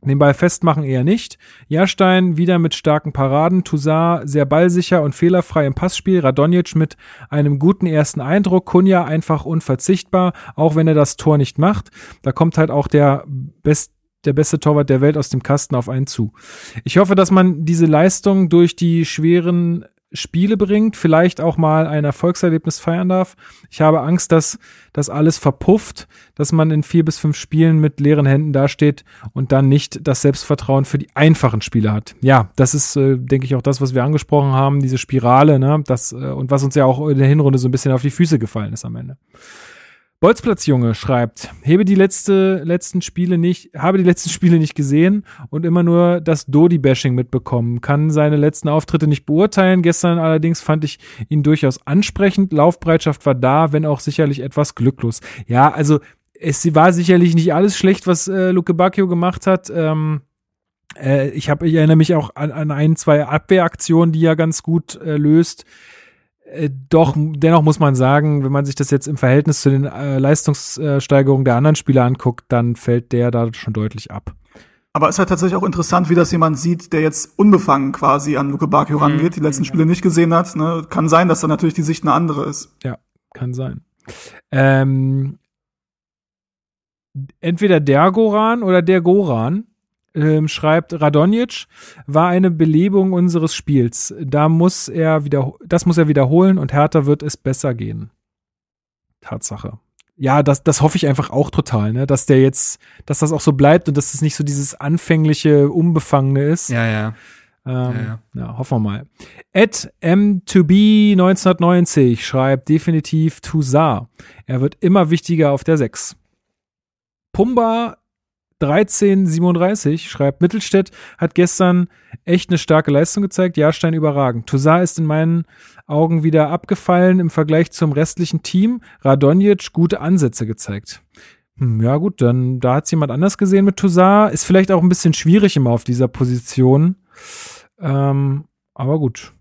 Den Ball festmachen eher nicht. Jahrstein wieder mit starken Paraden. Toussaint sehr ballsicher und fehlerfrei im Passspiel. Radonjic mit einem guten ersten Eindruck. Kunja einfach unverzichtbar, auch wenn er das Tor nicht macht. Da kommt halt auch der best der beste Torwart der Welt aus dem Kasten auf einen zu. Ich hoffe, dass man diese Leistung durch die schweren Spiele bringt, vielleicht auch mal ein Erfolgserlebnis feiern darf. Ich habe Angst, dass das alles verpufft, dass man in vier bis fünf Spielen mit leeren Händen dasteht und dann nicht das Selbstvertrauen für die einfachen Spiele hat. Ja, das ist, äh, denke ich, auch das, was wir angesprochen haben, diese Spirale, ne, das, äh, und was uns ja auch in der Hinrunde so ein bisschen auf die Füße gefallen ist am Ende. Bolzplatzjunge schreibt, hebe die letzte, letzten Spiele nicht, habe die letzten Spiele nicht gesehen und immer nur das Dodi-Bashing mitbekommen, kann seine letzten Auftritte nicht beurteilen. Gestern allerdings fand ich ihn durchaus ansprechend. Laufbereitschaft war da, wenn auch sicherlich etwas glücklos. Ja, also es war sicherlich nicht alles schlecht, was äh, Luke Bacchio gemacht hat. Ähm, äh, ich, hab, ich erinnere mich auch an, an ein, zwei Abwehraktionen, die er ganz gut äh, löst. Äh, doch, dennoch muss man sagen, wenn man sich das jetzt im Verhältnis zu den äh, Leistungssteigerungen der anderen Spieler anguckt, dann fällt der da schon deutlich ab. Aber es ist halt tatsächlich auch interessant, wie das jemand sieht, der jetzt unbefangen quasi an Luke Bakio Mhm. rangeht, die letzten Spiele nicht gesehen hat. Ne? Kann sein, dass da natürlich die Sicht eine andere ist. Ja, kann sein. Ähm, entweder der Goran oder der Goran ähm, schreibt Radonjic war eine Belebung unseres Spiels. Da muss er wieder, das muss er wiederholen und Hertha wird es besser gehen. Tatsache. Ja, das, das hoffe ich einfach auch total, ne, dass der jetzt, dass das auch so bleibt und dass es nicht so dieses anfängliche, unbefangene ist. Ja, ja. Ähm, Ja, ja, hoffen wir mal. At M2B 1990 schreibt definitiv Toussaint. Er wird immer wichtiger auf der 6. Pumba 1337 schreibt Mittelstädt hat gestern echt eine starke Leistung gezeigt. Jahrstein überragend. Toussaint ist in meinen Augen wieder abgefallen im Vergleich zum restlichen Team. Radonjic gute Ansätze gezeigt. Hm, ja gut, dann da hat's jemand anders gesehen mit Toussaint. Ist vielleicht auch ein bisschen schwierig immer auf dieser Position. Ähm, aber gut.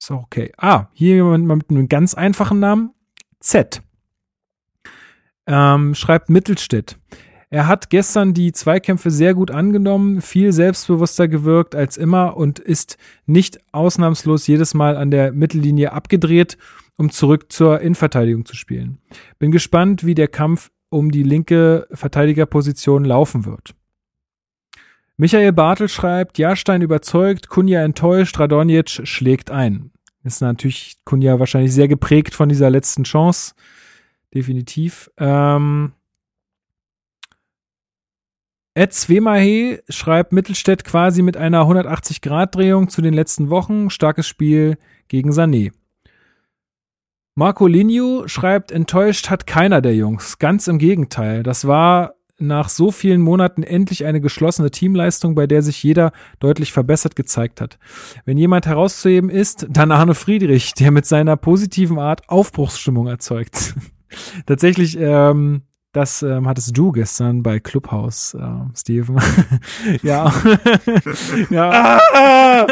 Ist auch okay. Ah, hier jemand mit einem ganz einfachen Namen. Z. Ähm, schreibt Mittelstädt. Er hat gestern die Zweikämpfe sehr gut angenommen, viel selbstbewusster gewirkt als immer und ist nicht ausnahmslos jedes Mal an der Mittellinie abgedreht, um zurück zur Innenverteidigung zu spielen. Bin gespannt, wie der Kampf um die linke Verteidigerposition laufen wird. Michael Bartel schreibt, Jahrstein überzeugt, Kunja enttäuscht, Radonjic schlägt ein. Ist natürlich Kunja wahrscheinlich sehr geprägt von dieser letzten Chance. Definitiv. Ähm, Ed Zwemahe schreibt Mittelstädt quasi mit einer 180-Grad-Drehung zu den letzten Wochen. Starkes Spiel gegen Sané. Marco Linio schreibt, enttäuscht hat keiner der Jungs. Ganz im Gegenteil. Das war nach so vielen Monaten endlich eine geschlossene Teamleistung, bei der sich jeder deutlich verbessert gezeigt hat. Wenn jemand herauszuheben ist, dann Arne Friedrich, der mit seiner positiven Art Aufbruchsstimmung erzeugt. Tatsächlich, ähm, das ähm, hattest du gestern bei Clubhouse, äh, Steven. ja. ja.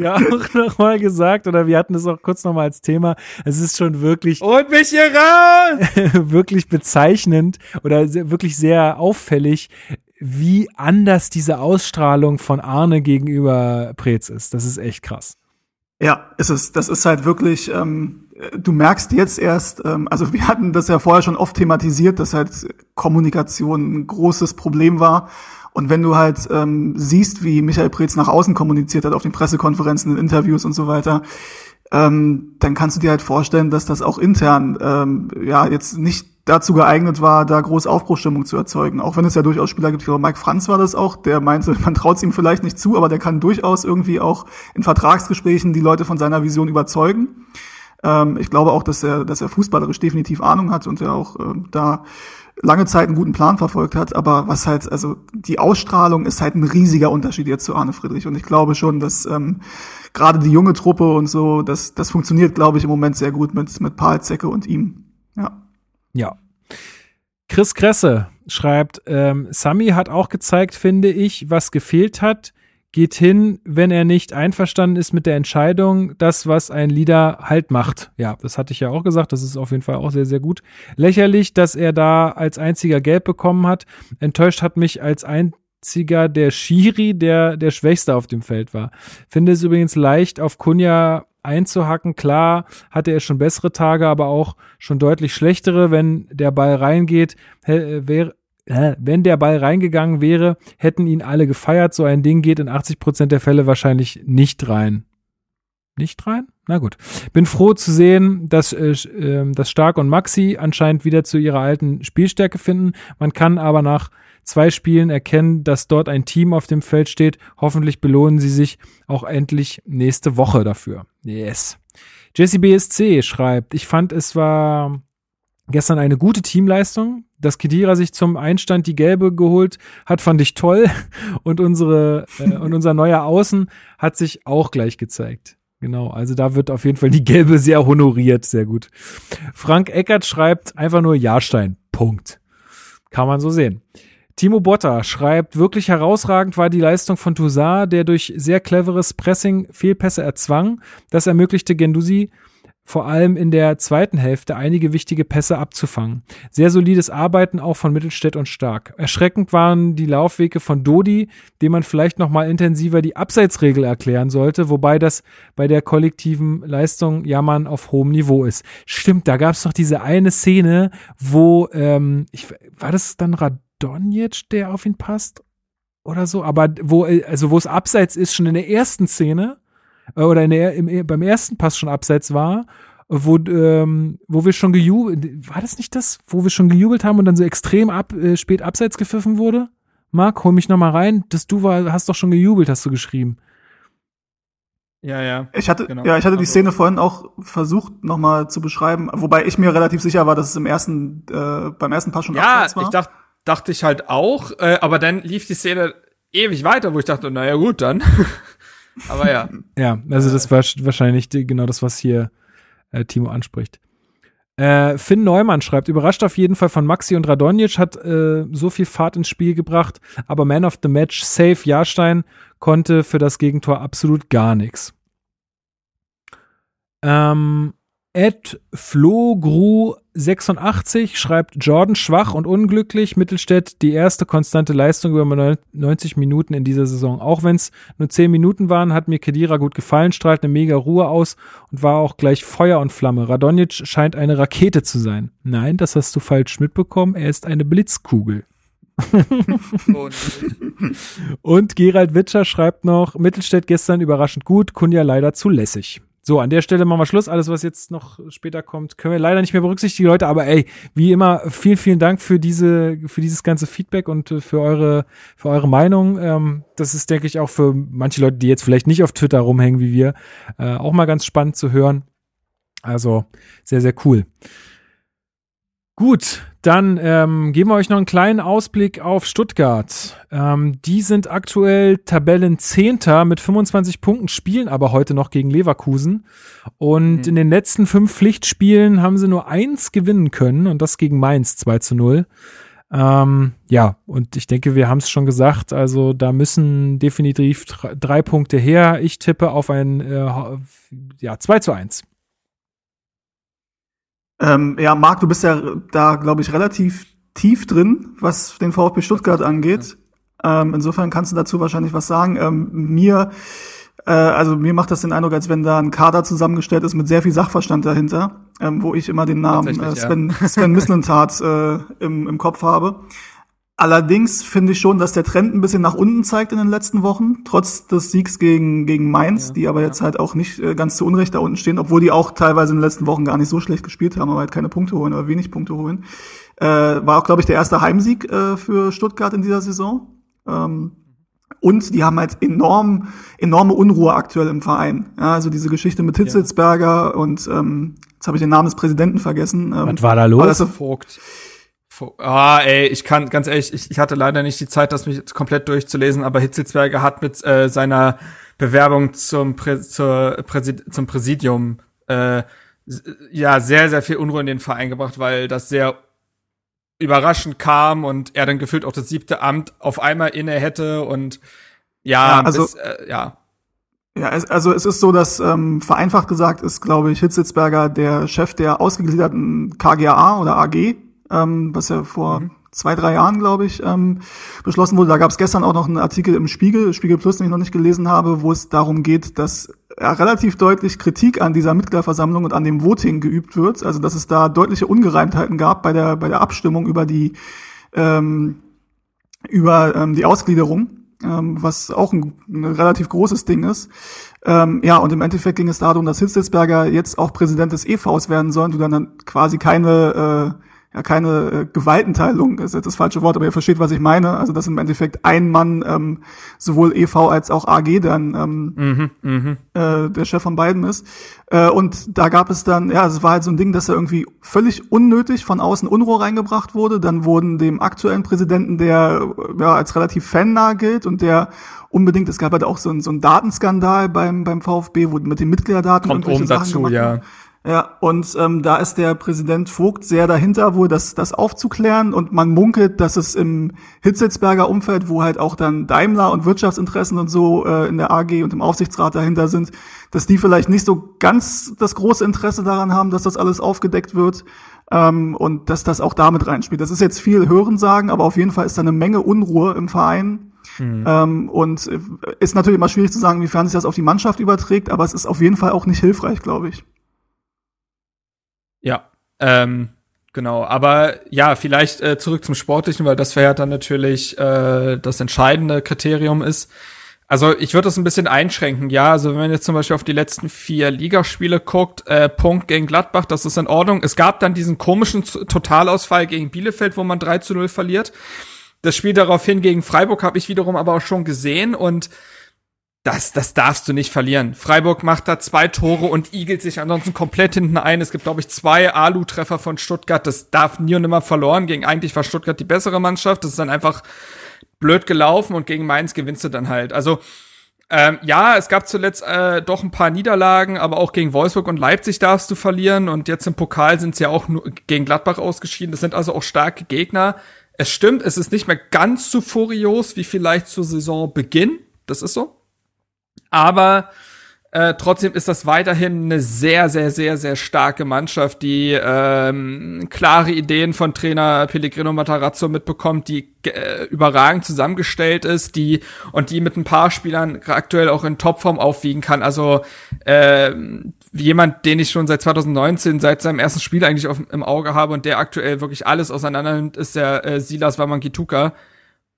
ja, auch nochmal gesagt, oder wir hatten es auch kurz nochmal als Thema. Es ist schon wirklich Und mich hier raus! wirklich bezeichnend oder sehr, wirklich sehr auffällig, wie anders diese Ausstrahlung von Arne gegenüber Preetz ist. Das ist echt krass. Ja, ist es. Das ist halt wirklich, ähm, du merkst jetzt erst, ähm, also wir hatten das ja vorher schon oft thematisiert, dass halt Kommunikation ein großes Problem war. Und wenn du halt ähm, siehst, wie Michael Preetz nach außen kommuniziert hat, auf den Pressekonferenzen, in Interviews und so weiter, ähm, dann kannst du dir halt vorstellen, dass das auch intern ähm, ja jetzt nicht dazu geeignet war, da groß Aufbruchstimmung zu erzeugen. Auch wenn es ja durchaus Spieler gibt, ich glaube, Mike Franz war das auch, der meinte, man traut es ihm vielleicht nicht zu, aber der kann durchaus irgendwie auch in Vertragsgesprächen die Leute von seiner Vision überzeugen. Ähm, ich glaube auch, dass er, dass er fußballerisch definitiv Ahnung hat und er auch ähm, da lange Zeit einen guten Plan verfolgt hat, aber was halt, also die Ausstrahlung ist halt ein riesiger Unterschied jetzt zu Arne Friedrich und ich glaube schon, dass ähm, gerade die junge Truppe und so, das, das funktioniert, glaube ich, im Moment sehr gut mit, mit Paul Zecke und ihm. Ja. Ja. Chris Kresse schreibt, ähm, Sami hat auch gezeigt, finde ich, was gefehlt hat. Geht hin, wenn er nicht einverstanden ist mit der Entscheidung, das, was ein Leader halt macht. Ja, das hatte ich ja auch gesagt, das ist auf jeden Fall auch sehr, sehr gut. Lächerlich, dass er da als einziger Gelb bekommen hat. Enttäuscht hat mich als einziger der Schiri, der der Schwächste auf dem Feld war. Finde es übrigens leicht, auf Kunja einzuhacken. Klar hatte er schon bessere Tage, aber auch schon deutlich schlechtere. Wenn der Ball reingeht, wäre äh, wenn der Ball reingegangen wäre, hätten ihn alle gefeiert. So ein Ding geht in 80 Prozent der Fälle wahrscheinlich nicht rein. Nicht rein? Na gut. Bin froh zu sehen, dass, äh, äh, dass Stark und Maxi anscheinend wieder zu ihrer alten Spielstärke finden. Man kann aber nach zwei Spielen erkennen, dass dort ein Team auf dem Feld steht. Hoffentlich belohnen sie sich auch endlich nächste Woche dafür. Yes. Jesse BSC schreibt, ich fand es war gestern eine gute Teamleistung. Dass Kedira sich zum Einstand die gelbe geholt hat, fand ich toll. Und unsere äh, und unser neuer Außen hat sich auch gleich gezeigt. Genau, also da wird auf jeden Fall die gelbe sehr honoriert, sehr gut. Frank Eckert schreibt einfach nur Jahrstein. Punkt. Kann man so sehen. Timo Botta schreibt, wirklich herausragend war die Leistung von Toussaint, der durch sehr cleveres Pressing Fehlpässe erzwang. Das ermöglichte Gendusi vor allem in der zweiten Hälfte einige wichtige Pässe abzufangen. Sehr solides Arbeiten auch von Mittelstädt und Stark. Erschreckend waren die Laufwege von Dodi, dem man vielleicht noch mal intensiver die Abseitsregel erklären sollte, wobei das bei der kollektiven Leistung Jammern auf hohem Niveau ist. Stimmt, da gab es doch diese eine Szene, wo ähm, ich, war das dann Radonjic, der auf ihn passt oder so, aber wo also wo es abseits ist schon in der ersten Szene äh, oder in der, im, beim ersten Pass schon abseits war, wo, ähm, wo wir schon gejubelt, war das nicht das, wo wir schon gejubelt haben und dann so extrem ab, äh, spät abseits gepfiffen wurde? Marc, hol mich noch mal rein, dass du war, hast doch schon gejubelt, hast du geschrieben. Ja, ja. Ich hatte, genau. ja, ich hatte die also Szene vorhin auch versucht noch mal zu beschreiben, wobei ich mir relativ sicher war, dass es im ersten, äh, beim ersten Pass schon ja, abseits war. Ja, ich dachte, dachte ich halt auch, äh, aber dann lief die Szene ewig weiter, wo ich dachte, naja gut, dann. Aber ja. ja, also das war wahrscheinlich genau das, was hier äh, Timo anspricht. Äh, Finn Neumann schreibt, überrascht auf jeden Fall von Maxi und Radonjic, hat äh, so viel Fahrt ins Spiel gebracht, aber Man of the Match, Safe Jahrstein, konnte für das Gegentor absolut gar nichts. Ähm, Ed Flogru 86 schreibt Jordan schwach und unglücklich. Mittelstädt die erste konstante Leistung über 90 Minuten in dieser Saison. Auch wenn es nur 10 Minuten waren, hat mir Kedira gut gefallen, strahlt eine mega Ruhe aus und war auch gleich Feuer und Flamme. Radonjic scheint eine Rakete zu sein. Nein, das hast du falsch mitbekommen. Er ist eine Blitzkugel. und Gerald Witscher schreibt noch, Mittelstädt gestern überraschend gut, Kunja leider zu lässig. So, an der Stelle machen wir Schluss. Alles, was jetzt noch später kommt, können wir leider nicht mehr berücksichtigen, Leute. Aber ey, wie immer, vielen, vielen Dank für diese, für dieses ganze Feedback und äh, für eure, für eure Meinung. Ähm, das ist, denke ich, auch für manche Leute, die jetzt vielleicht nicht auf Twitter rumhängen wie wir, äh, auch mal ganz spannend zu hören. Also, sehr, sehr cool. Gut, dann ähm, geben wir euch noch einen kleinen Ausblick auf Stuttgart. Ähm, die sind aktuell Tabellenzehnter mit 25 Punkten, spielen aber heute noch gegen Leverkusen. Und mhm. in den letzten fünf Pflichtspielen haben sie nur eins gewinnen können und das gegen Mainz 2 zu 0. Ähm, ja, und ich denke, wir haben es schon gesagt, also da müssen definitiv drei Punkte her. Ich tippe auf ein äh, ja, 2 zu 1. Ähm, ja, Marc, du bist ja da, glaube ich, relativ tief drin, was den VfB Stuttgart angeht. Ja. Ähm, insofern kannst du dazu wahrscheinlich was sagen. Ähm, mir, äh, also mir macht das den Eindruck, als wenn da ein Kader zusammengestellt ist mit sehr viel Sachverstand dahinter, ähm, wo ich immer den Namen äh, Sven, ja. Sven Mislintat äh, im, im Kopf habe. Allerdings finde ich schon, dass der Trend ein bisschen nach unten zeigt in den letzten Wochen, trotz des Siegs gegen, gegen Mainz, ja, die aber ja. jetzt halt auch nicht äh, ganz zu Unrecht da unten stehen, obwohl die auch teilweise in den letzten Wochen gar nicht so schlecht gespielt haben, aber halt keine Punkte holen oder wenig Punkte holen. Äh, war auch, glaube ich, der erste Heimsieg äh, für Stuttgart in dieser Saison. Ähm, und die haben halt enorm, enorme Unruhe aktuell im Verein. Ja, also diese Geschichte mit Hitzelsberger ja. und ähm, jetzt habe ich den Namen des Präsidenten vergessen. Ähm, Was war da los? Das Vogt. Ah, ey, ich kann ganz ehrlich, ich, ich hatte leider nicht die Zeit, das mich komplett durchzulesen, aber Hitzelsberger hat mit äh, seiner Bewerbung zum, Prä zur Präsid zum Präsidium äh, ja sehr, sehr viel Unruhe in den Verein gebracht, weil das sehr überraschend kam und er dann gefühlt auch das siebte Amt auf einmal inne hätte und ja, ja also bis, äh, ja. Ja, es, also es ist so, dass ähm, vereinfacht gesagt ist, glaube ich, Hitzelsberger der Chef der ausgegliederten KGAA oder AG ähm, was ja vor mhm. zwei, drei Jahren, glaube ich, ähm, beschlossen wurde. Da gab es gestern auch noch einen Artikel im Spiegel, Spiegel Plus, den ich noch nicht gelesen habe, wo es darum geht, dass ja, relativ deutlich Kritik an dieser Mitgliederversammlung und an dem Voting geübt wird. Also dass es da deutliche Ungereimtheiten gab bei der, bei der Abstimmung über die, ähm, über ähm, die Ausgliederung ähm, was auch ein, ein, relativ großes Ding ist. Ähm, ja, und im Endeffekt ging es darum, dass Hitzelsberger jetzt auch Präsident des EVs werden soll und du dann, dann quasi keine äh, ja keine äh, Gewaltenteilung ist jetzt das falsche Wort, aber ihr versteht, was ich meine. Also dass im Endeffekt ein Mann ähm, sowohl EV als auch AG dann ähm, mhm, mh. äh, der Chef von beiden ist. Äh, und da gab es dann, ja, es war halt so ein Ding, dass er irgendwie völlig unnötig von außen Unruhe reingebracht wurde. Dann wurden dem aktuellen Präsidenten, der ja als relativ fannah gilt und der unbedingt, es gab halt auch so, ein, so einen Datenskandal beim, beim VfB, wo mit den Mitgliederdaten Kommt oben dazu, ja. Ja, und ähm, da ist der Präsident Vogt sehr dahinter, wohl das, das aufzuklären. Und man munkelt, dass es im Hitzelsberger Umfeld, wo halt auch dann Daimler und Wirtschaftsinteressen und so äh, in der AG und im Aufsichtsrat dahinter sind, dass die vielleicht nicht so ganz das große Interesse daran haben, dass das alles aufgedeckt wird ähm, und dass das auch damit reinspielt. Das ist jetzt viel Hörensagen, aber auf jeden Fall ist da eine Menge Unruhe im Verein. Mhm. Ähm, und ist natürlich immer schwierig zu sagen, inwiefern sich das auf die Mannschaft überträgt, aber es ist auf jeden Fall auch nicht hilfreich, glaube ich. Ja, ähm, genau. Aber ja, vielleicht äh, zurück zum Sportlichen, weil das für Hertha natürlich äh, das entscheidende Kriterium ist. Also ich würde das ein bisschen einschränken, ja. Also wenn man jetzt zum Beispiel auf die letzten vier Ligaspiele guckt, äh, Punkt gegen Gladbach, das ist in Ordnung. Es gab dann diesen komischen Totalausfall gegen Bielefeld, wo man 3 zu 0 verliert. Das Spiel daraufhin gegen Freiburg habe ich wiederum aber auch schon gesehen und das, das darfst du nicht verlieren. Freiburg macht da zwei Tore und igelt sich ansonsten komplett hinten ein. Es gibt, glaube ich, zwei Alu-Treffer von Stuttgart. Das darf nie und nimmer verloren. Gegen eigentlich war Stuttgart die bessere Mannschaft. Das ist dann einfach blöd gelaufen und gegen Mainz gewinnst du dann halt. Also, ähm, ja, es gab zuletzt äh, doch ein paar Niederlagen, aber auch gegen Wolfsburg und Leipzig darfst du verlieren. Und jetzt im Pokal sind sie ja auch nur gegen Gladbach ausgeschieden. Das sind also auch starke Gegner. Es stimmt, es ist nicht mehr ganz so furios wie vielleicht zur Saisonbeginn. Das ist so. Aber äh, trotzdem ist das weiterhin eine sehr, sehr, sehr, sehr starke Mannschaft, die ähm, klare Ideen von Trainer Pellegrino Matarazzo mitbekommt, die äh, überragend zusammengestellt ist, die und die mit ein paar Spielern aktuell auch in Topform aufwiegen kann. Also äh, jemand, den ich schon seit 2019, seit seinem ersten Spiel eigentlich auf, im Auge habe und der aktuell wirklich alles auseinander nimmt, ist der äh, Silas Wamangituka.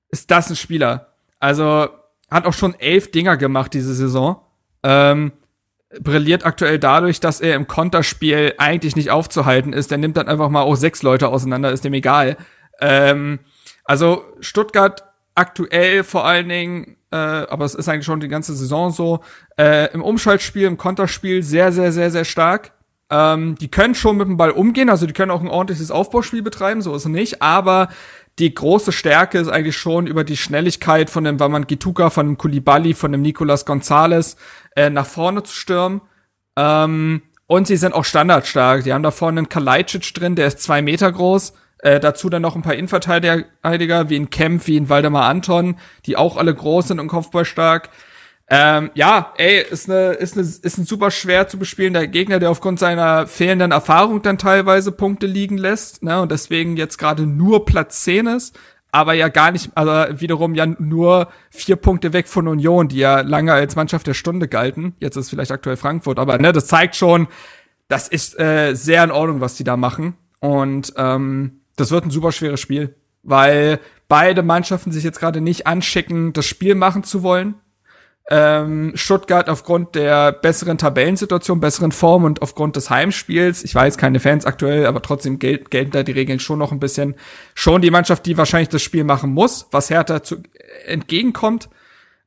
Ist das ein Spieler? Also hat auch schon elf Dinger gemacht diese Saison. Ähm, brilliert aktuell dadurch, dass er im Konterspiel eigentlich nicht aufzuhalten ist. Der nimmt dann einfach mal auch sechs Leute auseinander, ist dem egal. Ähm, also Stuttgart aktuell vor allen Dingen, äh, aber es ist eigentlich schon die ganze Saison so, äh, im Umschaltspiel, im Konterspiel sehr, sehr, sehr, sehr stark. Ähm, die können schon mit dem Ball umgehen, also die können auch ein ordentliches Aufbauspiel betreiben, so ist es nicht, aber die große Stärke ist eigentlich schon über die Schnelligkeit von dem Waman Gituka, von dem Kulibali, von dem Nicolas Gonzalez äh, nach vorne zu stürmen. Ähm, und sie sind auch standardstark. Die haben da vorne einen Kalajdzic drin, der ist zwei Meter groß. Äh, dazu dann noch ein paar Innenverteidiger, wie in Kempf, wie in Waldemar Anton, die auch alle groß sind und kopfballstark. Ähm, ja, ey, ist ne, ist ne, ist ein super schwer zu bespielender Gegner, der aufgrund seiner fehlenden Erfahrung dann teilweise Punkte liegen lässt, ne, und deswegen jetzt gerade nur Platz 10 ist, aber ja gar nicht, also wiederum ja nur vier Punkte weg von Union, die ja lange als Mannschaft der Stunde galten. Jetzt ist vielleicht aktuell Frankfurt, aber ne, das zeigt schon, das ist äh, sehr in Ordnung, was die da machen. Und ähm, das wird ein super schweres Spiel, weil beide Mannschaften sich jetzt gerade nicht anschicken, das Spiel machen zu wollen, ähm, Stuttgart aufgrund der besseren Tabellensituation, besseren Form und aufgrund des Heimspiels, ich weiß keine Fans aktuell, aber trotzdem gel gelten da die Regeln schon noch ein bisschen, schon die Mannschaft, die wahrscheinlich das Spiel machen muss, was Hertha zu, entgegenkommt,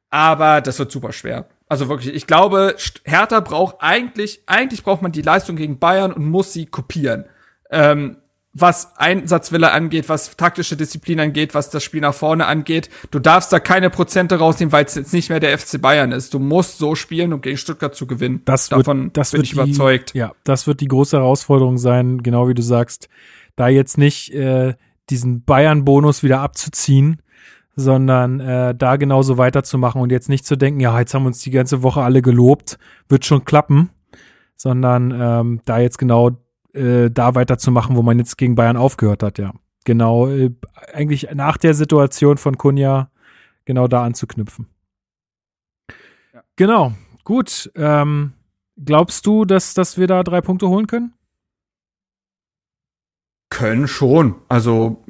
aber das wird super schwer. Also wirklich, ich glaube, Hertha braucht eigentlich, eigentlich braucht man die Leistung gegen Bayern und muss sie kopieren. Ähm, was Einsatzwille angeht, was taktische Disziplin angeht, was das Spiel nach vorne angeht. Du darfst da keine Prozente rausnehmen, weil es jetzt nicht mehr der FC Bayern ist. Du musst so spielen, um gegen Stuttgart zu gewinnen. Das Davon wird, das bin ich die, überzeugt. Ja, das wird die große Herausforderung sein, genau wie du sagst, da jetzt nicht äh, diesen Bayern-Bonus wieder abzuziehen, sondern äh, da genauso weiterzumachen und jetzt nicht zu denken, ja, jetzt haben uns die ganze Woche alle gelobt, wird schon klappen, sondern ähm, da jetzt genau äh, da weiterzumachen, wo man jetzt gegen Bayern aufgehört hat, ja. Genau, äh, eigentlich nach der Situation von Kunja genau da anzuknüpfen. Ja. Genau, gut. Ähm, glaubst du, dass, dass wir da drei Punkte holen können? Können schon. Also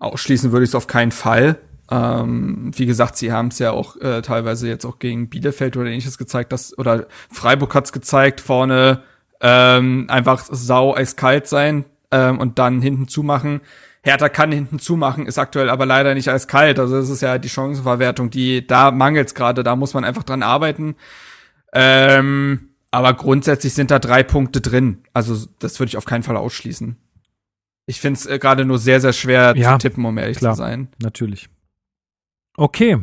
ausschließen würde ich es auf keinen Fall. Ähm, wie gesagt, sie haben es ja auch äh, teilweise jetzt auch gegen Bielefeld oder ähnliches gezeigt, dass, oder Freiburg hat es gezeigt, vorne ähm, einfach sau eiskalt sein ähm, und dann hinten zumachen. Hertha kann hinten zumachen, ist aktuell aber leider nicht eiskalt. Also das ist ja die Chancenverwertung, die da mangelt's gerade. Da muss man einfach dran arbeiten. Ähm, aber grundsätzlich sind da drei Punkte drin. Also das würde ich auf keinen Fall ausschließen. Ich finde es äh, gerade nur sehr, sehr schwer ja, zu tippen, um ehrlich klar, zu sein. Natürlich. Okay.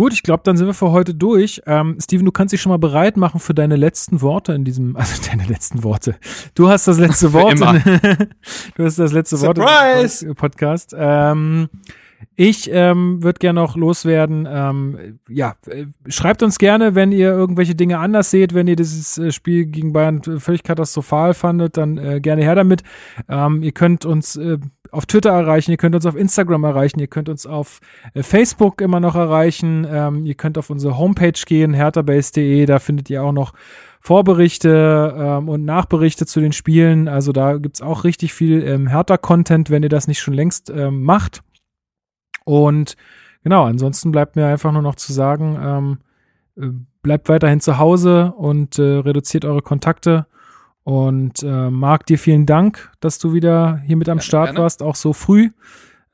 Gut, ich glaube, dann sind wir für heute durch. Ähm, Steven, du kannst dich schon mal bereit machen für deine letzten Worte in diesem, also deine letzten Worte. Du hast das letzte Wort. immer. du hast das letzte Surprise! Wort im Podcast. Ähm, ich ähm, würde gerne noch loswerden. Ähm, ja, äh, schreibt uns gerne, wenn ihr irgendwelche Dinge anders seht, wenn ihr dieses äh, Spiel gegen Bayern völlig katastrophal fandet, dann äh, gerne her damit. Ähm, ihr könnt uns äh, auf Twitter erreichen, ihr könnt uns auf Instagram erreichen, ihr könnt uns auf äh, Facebook immer noch erreichen, ähm, ihr könnt auf unsere Homepage gehen, herterbase.de, da findet ihr auch noch Vorberichte ähm, und Nachberichte zu den Spielen. Also da gibt's auch richtig viel ähm, Hertha-Content, wenn ihr das nicht schon längst ähm, macht. Und genau, ansonsten bleibt mir einfach nur noch zu sagen, ähm, äh, bleibt weiterhin zu Hause und äh, reduziert eure Kontakte. Und äh, Marc, dir vielen Dank, dass du wieder hier mit am Gerne, Start gerne. warst, auch so früh.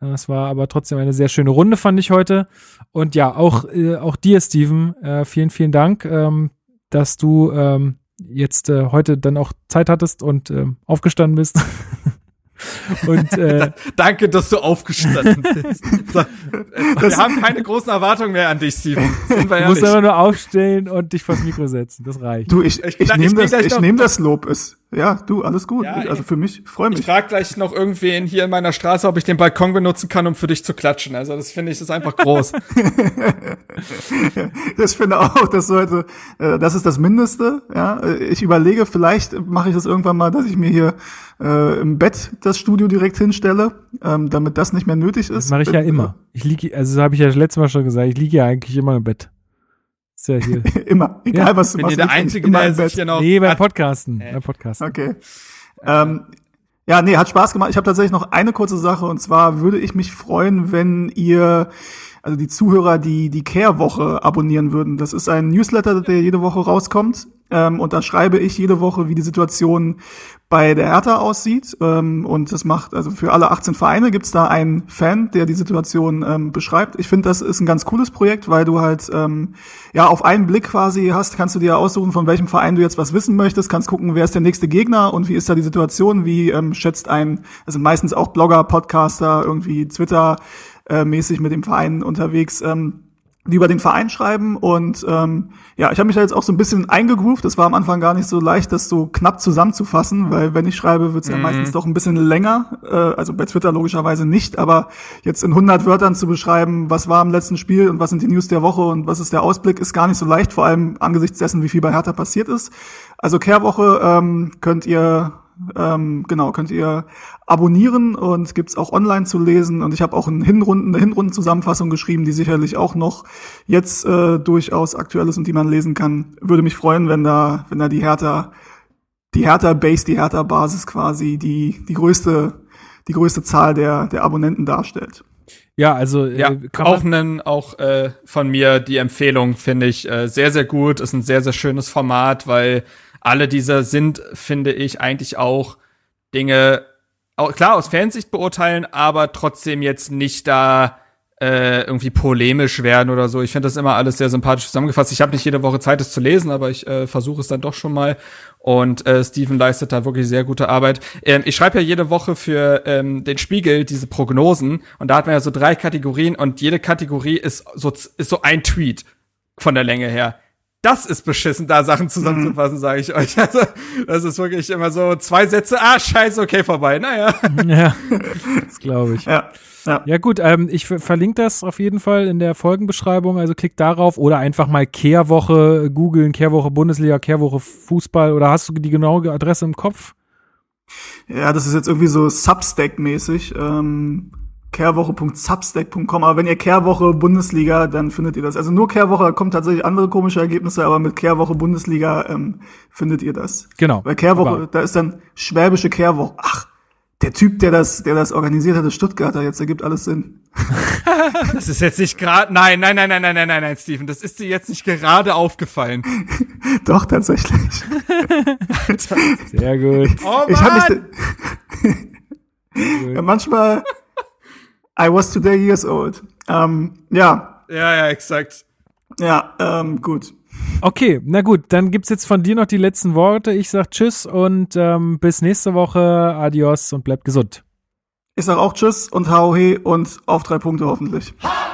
Äh, Es war aber trotzdem eine sehr schöne Runde, fand ich heute. Und ja, auch, äh, auch dir, Steven, äh, vielen, vielen Dank, ähm, dass du ähm, jetzt äh, heute dann auch Zeit hattest und ähm, aufgestanden bist. und äh, Danke, dass du aufgestanden bist. So, wir haben keine großen Erwartungen mehr an dich, Steven. Sind wir du musst einfach nur aufstehen und dich vors Mikro setzen. Das reicht. Du, ich, Ich- ich, ich nehme das, ich nehm das Lob. Ist, ja, du, alles gut. Ja, also ich- für mich, freue Ich mich. frage gleich noch irgendwen hier in meiner Straße, ob ich den Balkon benutzen kann, um für dich zu klatschen. Also das finde ich, das ist einfach groß. Ich finde auch, das sollte, äh, das ist das Mindeste. Ja, ich überlege, vielleicht mache ich das irgendwann mal, dass ich mir hier äh, im Bett das Studio direkt hinstelle, ähm, damit das nicht mehr nötig ist. Das mache ich ja immer. Ich liege, also das habe ich ja das letzte Mal schon gesagt, ich liege ja eigentlich immer im Bett. Ist ja hier. Immer, egal Ja, was du Bin machst. ihr der liegst Einzige, immer der sich hier noch... nee, beim Podcasten. Beim Podcasten. Okay. Ähm, ja, nee, hat Spaß gemacht. Ich habe tatsächlich noch eine kurze Sache und zwar würde ich mich freuen, wenn ihr, also die Zuhörer, die die Care-Woche abonnieren würden. Das ist ein Newsletter, der jede Woche rauskommt. Ähm, und da schreibe ich jede Woche, wie die Situation bei der Hertha aussieht. Ähm, und das macht, also für alle 18 Vereine gibt's da einen Fan, der die Situation ähm, beschreibt. Ich finde, das ist ein ganz cooles Projekt, weil du halt ähm, ja auf einen Blick quasi hast, kannst du dir aussuchen, von welchem Verein du jetzt was wissen möchtest, kannst gucken, wer ist der nächste Gegner und wie ist da die Situation, wie ähm, schätzt ein, sind meistens auch Blogger, Podcaster, irgendwie Twitter äh, mäßig mit dem Verein unterwegs. Ähm, die über den Verein schreiben und ähm, ja, ich habe mich da jetzt auch so ein bisschen eingegroovt. Das war am Anfang gar nicht so leicht, das so knapp zusammenzufassen, weil wenn ich schreibe, wird's ja meistens doch ein bisschen länger. Äh, also bei Twitter logischerweise nicht, aber jetzt in 100 Wörtern zu beschreiben, was war im letzten Spiel und was sind die News der Woche und was ist der Ausblick, ist gar nicht so leicht, vor allem angesichts dessen, wie viel bei Hertha passiert ist. Also Kehrwoche ähm, könnt ihr ähm, genau, könnt ihr abonnieren und gibt's auch online zu lesen. Und ich habe auch eine, Hinrunden, eine Hinrundenzusammenfassung geschrieben, die sicherlich auch noch jetzt äh, durchaus aktuell ist und die man lesen kann. Würde mich freuen, wenn da, wenn da die Hertha, die Hertha Base, die Hertha Basis quasi die, die größte, die größte Zahl der, der Abonnenten darstellt. Ja, also Ja, äh, kann auch, nen, auch äh, von mir die Empfehlung finde ich äh, sehr, sehr gut. Ist ein sehr, sehr schönes Format, weil alle diese sind, finde ich, eigentlich auch Dinge, auch, klar aus Fansicht beurteilen, aber trotzdem jetzt nicht da äh, irgendwie polemisch werden oder so. Ich finde das immer alles sehr sympathisch zusammengefasst. Ich habe nicht jede Woche Zeit, es zu lesen, aber ich äh, versuche es dann doch schon mal. Und äh, Steven leistet da wirklich sehr gute Arbeit. Ähm, ich schreibe ja jede Woche für ähm, den Spiegel diese Prognosen und da hat man ja so drei Kategorien und jede Kategorie ist so ist so ein Tweet von der Länge her. Das ist beschissen, da Sachen zusammenzufassen, sage ich euch. Also, das ist wirklich immer so zwei Sätze, ah, scheiße, okay, vorbei. Naja. ja, das glaube ich. Ja, ja. Ja gut, ähm, ich ver- verlinke das auf jeden Fall in der Folgenbeschreibung, also klickt darauf oder einfach mal Kehrwoche googeln, Kehrwoche Bundesliga, Kehrwoche Fußball oder hast du die genaue Adresse im Kopf? Ja, das ist jetzt irgendwie so Substack-mäßig. Ähm, Kehrwoche.substack.com. Aber wenn ihr Kehrwoche Bundesliga, dann findet ihr das. Also nur Kehrwoche, da kommen tatsächlich andere komische Ergebnisse, aber mit Kehrwoche Bundesliga ähm, findet ihr das. Genau. Bei Kehrwoche, Aber- da ist dann schwäbische Kehrwoche. Ach, der Typ, der das, der das organisiert hat, ist Stuttgarter. Jetzt ergibt alles Sinn. Das ist jetzt nicht gerade, nein, nein, nein, nein, nein, nein, nein, nein, Steven, das ist dir jetzt nicht gerade aufgefallen. Doch, tatsächlich. Sehr gut. Oh Ich habe mich, ja, manchmal, I was today years old. Ähm, ja, Ja, ja, exakt. ja, ähm, gut. Okay, na gut, dann gibt's jetzt von dir noch die letzten Worte. Ich sag Tschüss und ähm, bis nächste Woche. Adios und bleibt gesund. Ich sag auch Tschüss und hau he und auf drei Punkte hoffentlich. Ha!